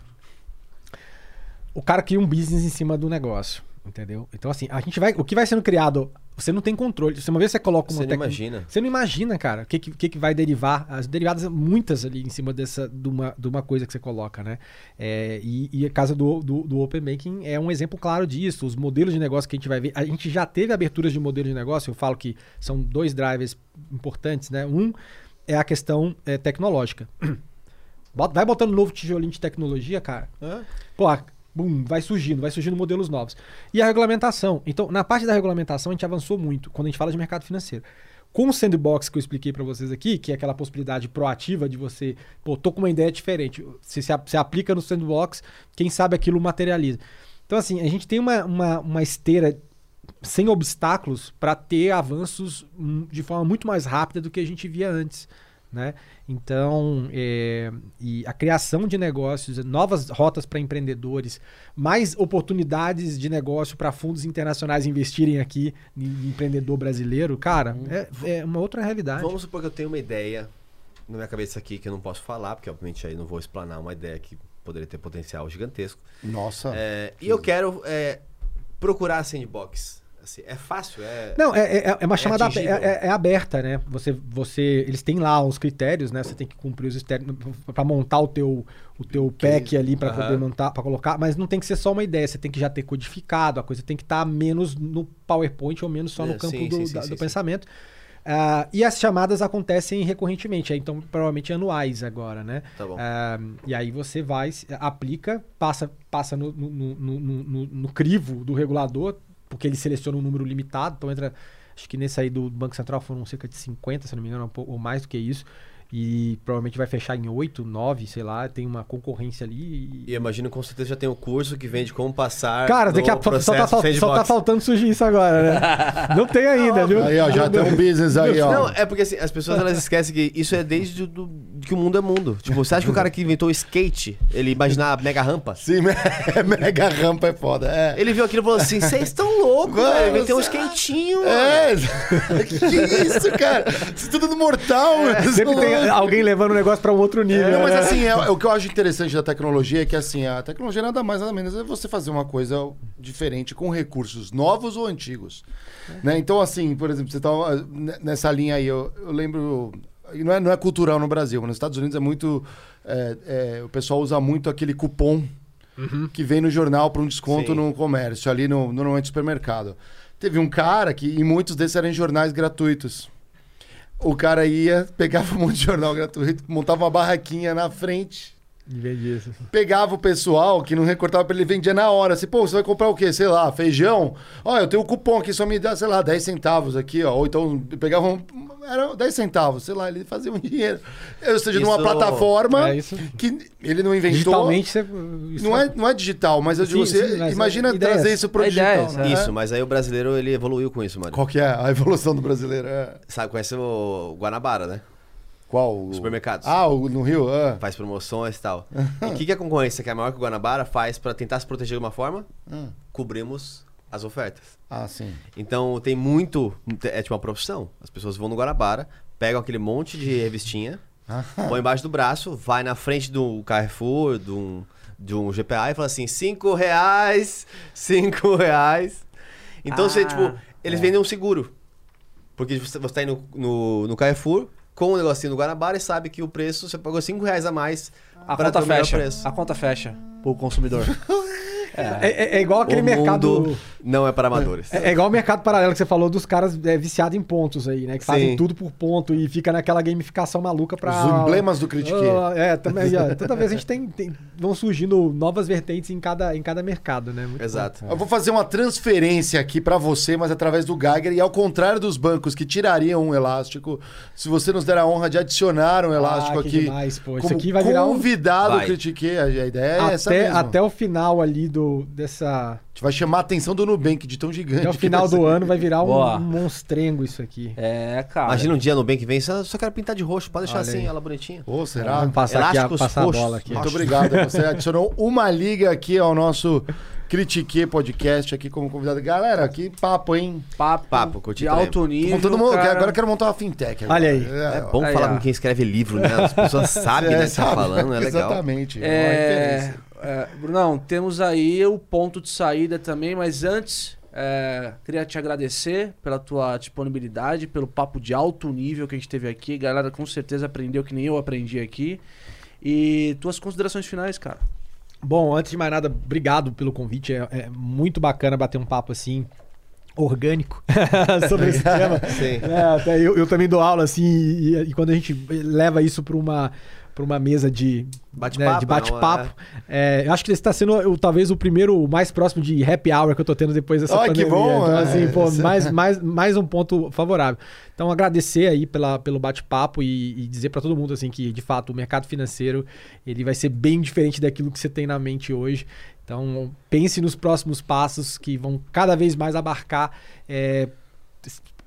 O cara cria um business em cima do negócio. Entendeu? Então, assim, a gente vai. O que vai sendo criado, você não tem controle. Se uma vez você coloca uma Você não imagina. Você não imagina, cara, o que, que, que vai derivar. As derivadas, muitas ali em cima dessa, de, uma, de uma coisa que você coloca, né? É, e, e a casa do, do, do Open Banking é um exemplo claro disso. Os modelos de negócio que a gente vai ver. A gente já teve aberturas de modelos de negócio, eu falo que são dois drivers importantes, né? Um é a questão é, tecnológica. Vai botando novo tijolinho de tecnologia, cara. Pô, bum, vai surgindo, vai surgindo modelos novos. E a regulamentação. Então, na parte da regulamentação, a gente avançou muito quando a gente fala de mercado financeiro. Com o sandbox que eu expliquei para vocês aqui, que é aquela possibilidade proativa de você, pô, tô com uma ideia diferente. Você se você aplica no sandbox, quem sabe aquilo materializa. Então, assim, a gente tem uma, uma, uma esteira sem obstáculos para ter avanços hum, de forma muito mais rápida do que a gente via antes. Né? Então, é, e a criação de negócios, novas rotas para empreendedores, mais oportunidades de negócio para fundos internacionais investirem aqui em empreendedor brasileiro, cara, é, é uma outra realidade. Vamos supor que eu tenho uma ideia na minha cabeça aqui que eu não posso falar, porque obviamente aí não vou explanar uma ideia que poderia ter potencial gigantesco. Nossa. É, e eu quero é, procurar a sandbox. Assim, é fácil? É... Não, é, é, é uma chamada abe- atingível. é, é- é aberta, né? Você, você, eles têm lá os critérios, né? Você tem que cumprir os critérios para montar o teu, o teu pack ali para Aham. poder montar, para colocar, mas não tem que ser só uma ideia. Você tem que já ter codificado, a coisa tem que estar menos no PowerPoint ou menos só no É, campo sim, do, sim, da- sim, do pensamento. Ah, e as chamadas acontecem recorrentemente, então provavelmente anuais agora, né? Tá bom. Ah, e aí você vai, aplica, passa, passa no, no- no- no crivo do regulador, porque ele seleciona um número limitado, então entra. Acho que nesse aí do Banco Central foram cerca de 50, se não me engano, ou mais do que isso. E provavelmente vai fechar em 8, 9, sei lá, tem uma concorrência ali. E eu imagino com certeza já tem um curso que vende como passar Cara, daqui a pouco só, tá, só tá faltando surgir isso agora, né? Não tem ainda, viu? Aí, ó, já tem um business aí, ó. Não, é porque assim, as pessoas elas esquecem que isso é desde do, que o mundo é mundo. Tipo, você acha que o cara que inventou o skate, ele imaginar a mega rampa? Sim, me- mega rampa é foda. É. Ele viu aquilo e falou assim: vocês estão loucos, Mano, velho. Inventei um skatinho. mano." É, que, que isso, cara? Isso tudo no mortal, mano. Sempre tem alguém levando o negócio pra um outro nível. Não, mas né? assim, é, é o que eu acho interessante da tecnologia é que assim, a tecnologia nada mais nada menos é você fazer uma coisa diferente com recursos novos ou antigos. Né? Então, assim, por exemplo, você tava n- nessa linha aí, eu, eu lembro. Não é, não é cultural no Brasil, mas nos Estados Unidos é muito. é, é, o pessoal usa muito aquele cupom que vem no jornal para um desconto Sim. no comércio, ali no, normalmente no supermercado. Teve um cara que, e muitos desses eram em jornais gratuitos. O cara ia, pegava um monte de jornal gratuito, montava uma barraquinha na frente, Pegava o pessoal que não recortava pra ele, vendia na hora. Assim, pô, você vai comprar o quê? Sei lá, feijão? Ó, eu tenho o cupom aqui, só me dá, sei lá, 10 centavos aqui, ó. Ou então pegava um, era 10 centavos, sei lá, ele fazia um dinheiro. Ou seja, numa Isso- plataforma É isso. que ele não inventou. Digitalmente você. isso Não é, não é digital, mas eu digo, Sim, você sim, mas imagina é ideias. trazer isso pro É digital. ideias, né? Isso, mas aí o brasileiro ele evoluiu com isso, mano. Qual que é a evolução do brasileiro? É. Sabe, conhece o Guanabara, né? Qual? O... Supermercados. Ah, o, no Rio? Ah. Faz promoções e tal. e o que, que a concorrência, que é maior que o Guanabara, faz pra tentar se proteger de uma forma? Ah. Cobrimos as ofertas. ah, sim. Então tem muito. É tipo uma profissão. As pessoas vão no Guanabara, pegam aquele monte de revistinha, põe embaixo do braço, vai na frente do Carrefour, de um, de um GPA e fala assim: 5 reais, 5 reais. Então você, Ah, tipo, eles vendem um seguro. Porque você, você tá indo no, no Carrefour com o negocinho do Guanabara e sabe que o preço você pagou 5 reais a mais A conta fecha. preço. A conta fecha pro consumidor. É, é- é igual aquele o mercado. não é para amadores. É, é igual o mercado paralelo que você falou dos caras é, viciados em pontos aí, né? Que fazem Sim. tudo por ponto e fica naquela gamificação maluca pra. Os emblemas do Critique. Ah, é, também. toda vez a gente tem, tem- vão surgindo novas vertentes em cada, em cada mercado, né? Muito Exato. Eu vou fazer uma transferência aqui pra você, mas através do Geiger. E ao contrário dos bancos que tirariam um elástico, se você nos der a honra de adicionar um elástico Ah, que aqui demais, pô. Isso aqui vai virar um- convidado Vai. Critique, a ideia é essa até, mesmo. até o final ali do, do, dessa. A gente vai chamar a atenção do Nubank de tão gigante. Até o final do ano vai virar um, Boa. um monstrengo isso aqui. É, cara. Imagina um dia que vem, só, só quero pintar de roxo, pode deixar Olha assim, aí. ela bonitinha. Ô, será? Vamos passar aqui a, Elásticos passar a bola aqui. Muito obrigado. Você adicionou uma liga aqui ao nosso Critique Podcast aqui como convidado. Galera, que papo, hein? papo, Papo, curti de também. alto nível. Com todo mundo, cara. agora eu quero montar uma fintech. agora. Olha aí. É bom Aí, falar ó. com quem escreve livro, né? As pessoas sabem, né, o que tá sabe? falando, é legal. Exatamente. É, uma É, Brunão, temos aí o ponto de saída também, mas antes, é, queria te agradecer pela tua disponibilidade, pelo papo de alto nível que a gente teve aqui. Galera, com certeza aprendeu que nem eu aprendi aqui. E tuas considerações finais, cara. Bom, antes de mais nada, obrigado pelo convite. É, é muito bacana bater um papo assim, orgânico, sobre esse tema. Sim. É, até eu, eu também dou aula assim, e, e quando a gente leva isso para uma, pra uma mesa de Bate-papo, né, de bate-papo, não, é, eu acho que esse está sendo o- talvez o primeiro, o mais próximo de happy hour que eu tô tendo depois dessa que pandemia. bom, então, é. assim, pô, mais, mais, mais um ponto favorável. Então, agradecer aí pela, pelo bate-papo e, e dizer para todo mundo assim que, de fato, o mercado financeiro ele vai ser bem diferente daquilo que você tem na mente hoje. Então, pense nos próximos passos que vão cada vez mais abarcar é,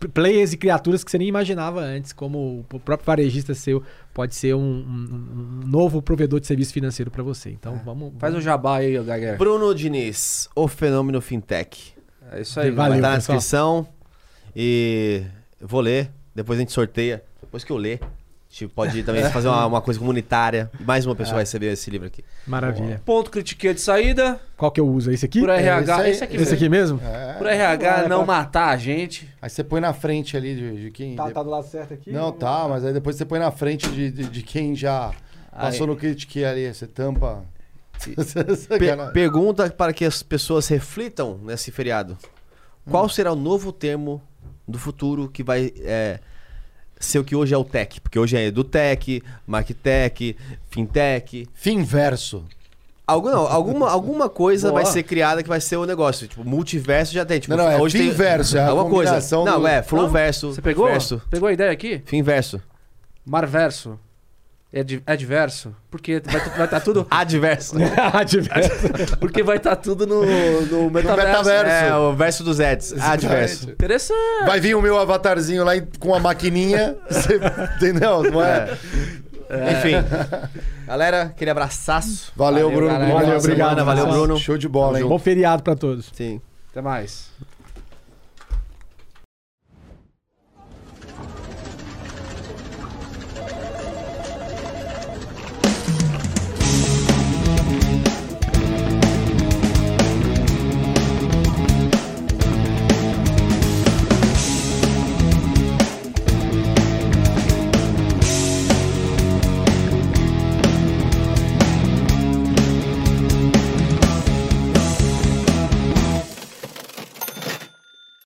players e criaturas que você nem imaginava antes, como o próprio varejista seu pode ser um, um- um novo provedor de serviço financeiro para você. Então, vamos, Faz o vamos... jabá aí, Gaguer. Bruno Diniz, o fenômeno fintech. É isso aí. Valeu. Vai estar na pessoal. descrição e vou ler, depois a gente sorteia. Depois que eu ler, gente pode também fazer uma, uma coisa comunitária. Mais uma pessoa vai receber esse livro aqui. Maravilha. Ponto critiquei de saída. Qual que eu uso? Esse aqui? Por RH. esse aí- esse aqui, Esse mesmo. aqui mesmo? É. Por RH não tá. matar a gente. Aí você põe na frente ali de, de quem. Tá, de- tá do lado certo aqui? Não, tá, mas aí depois você põe na frente de, de, de quem já passou Aí. no Critique ali. Você tampa. Per- pergunta para que as pessoas reflitam nesse feriado. Qual será o novo termo do futuro que vai é, ser o que hoje é o tech? Porque hoje é edutech, marketech, fintech. Finverso. Algum, não, alguma, alguma coisa Boa. vai ser criada que vai ser o negócio. Tipo, multiverso já tem. Tipo, Não, não, é hoje tem finverso, é a alguma coisa. Não, do- é flowverso. Você pegou? Verso, Pegou a ideia aqui? finverso. Marverso. Ed, adverso. Porque vai estar tá tudo. Adverso. Diverso. Porque vai estar tudo no, no metaverso. metaverso. é, o verso dos Eds. Adverso. Interessante. Vai vir o meu avatarzinho lá com a maquininha. você- entendeu? Não é? Enfim. Galera, aquele abraço. Valeu, Valeu, Bruno. galera. Boa Valeu, semana, obrigado, valeu, Bruno. Show de bola, hein? Bom feriado pra todos. Sim. Até mais.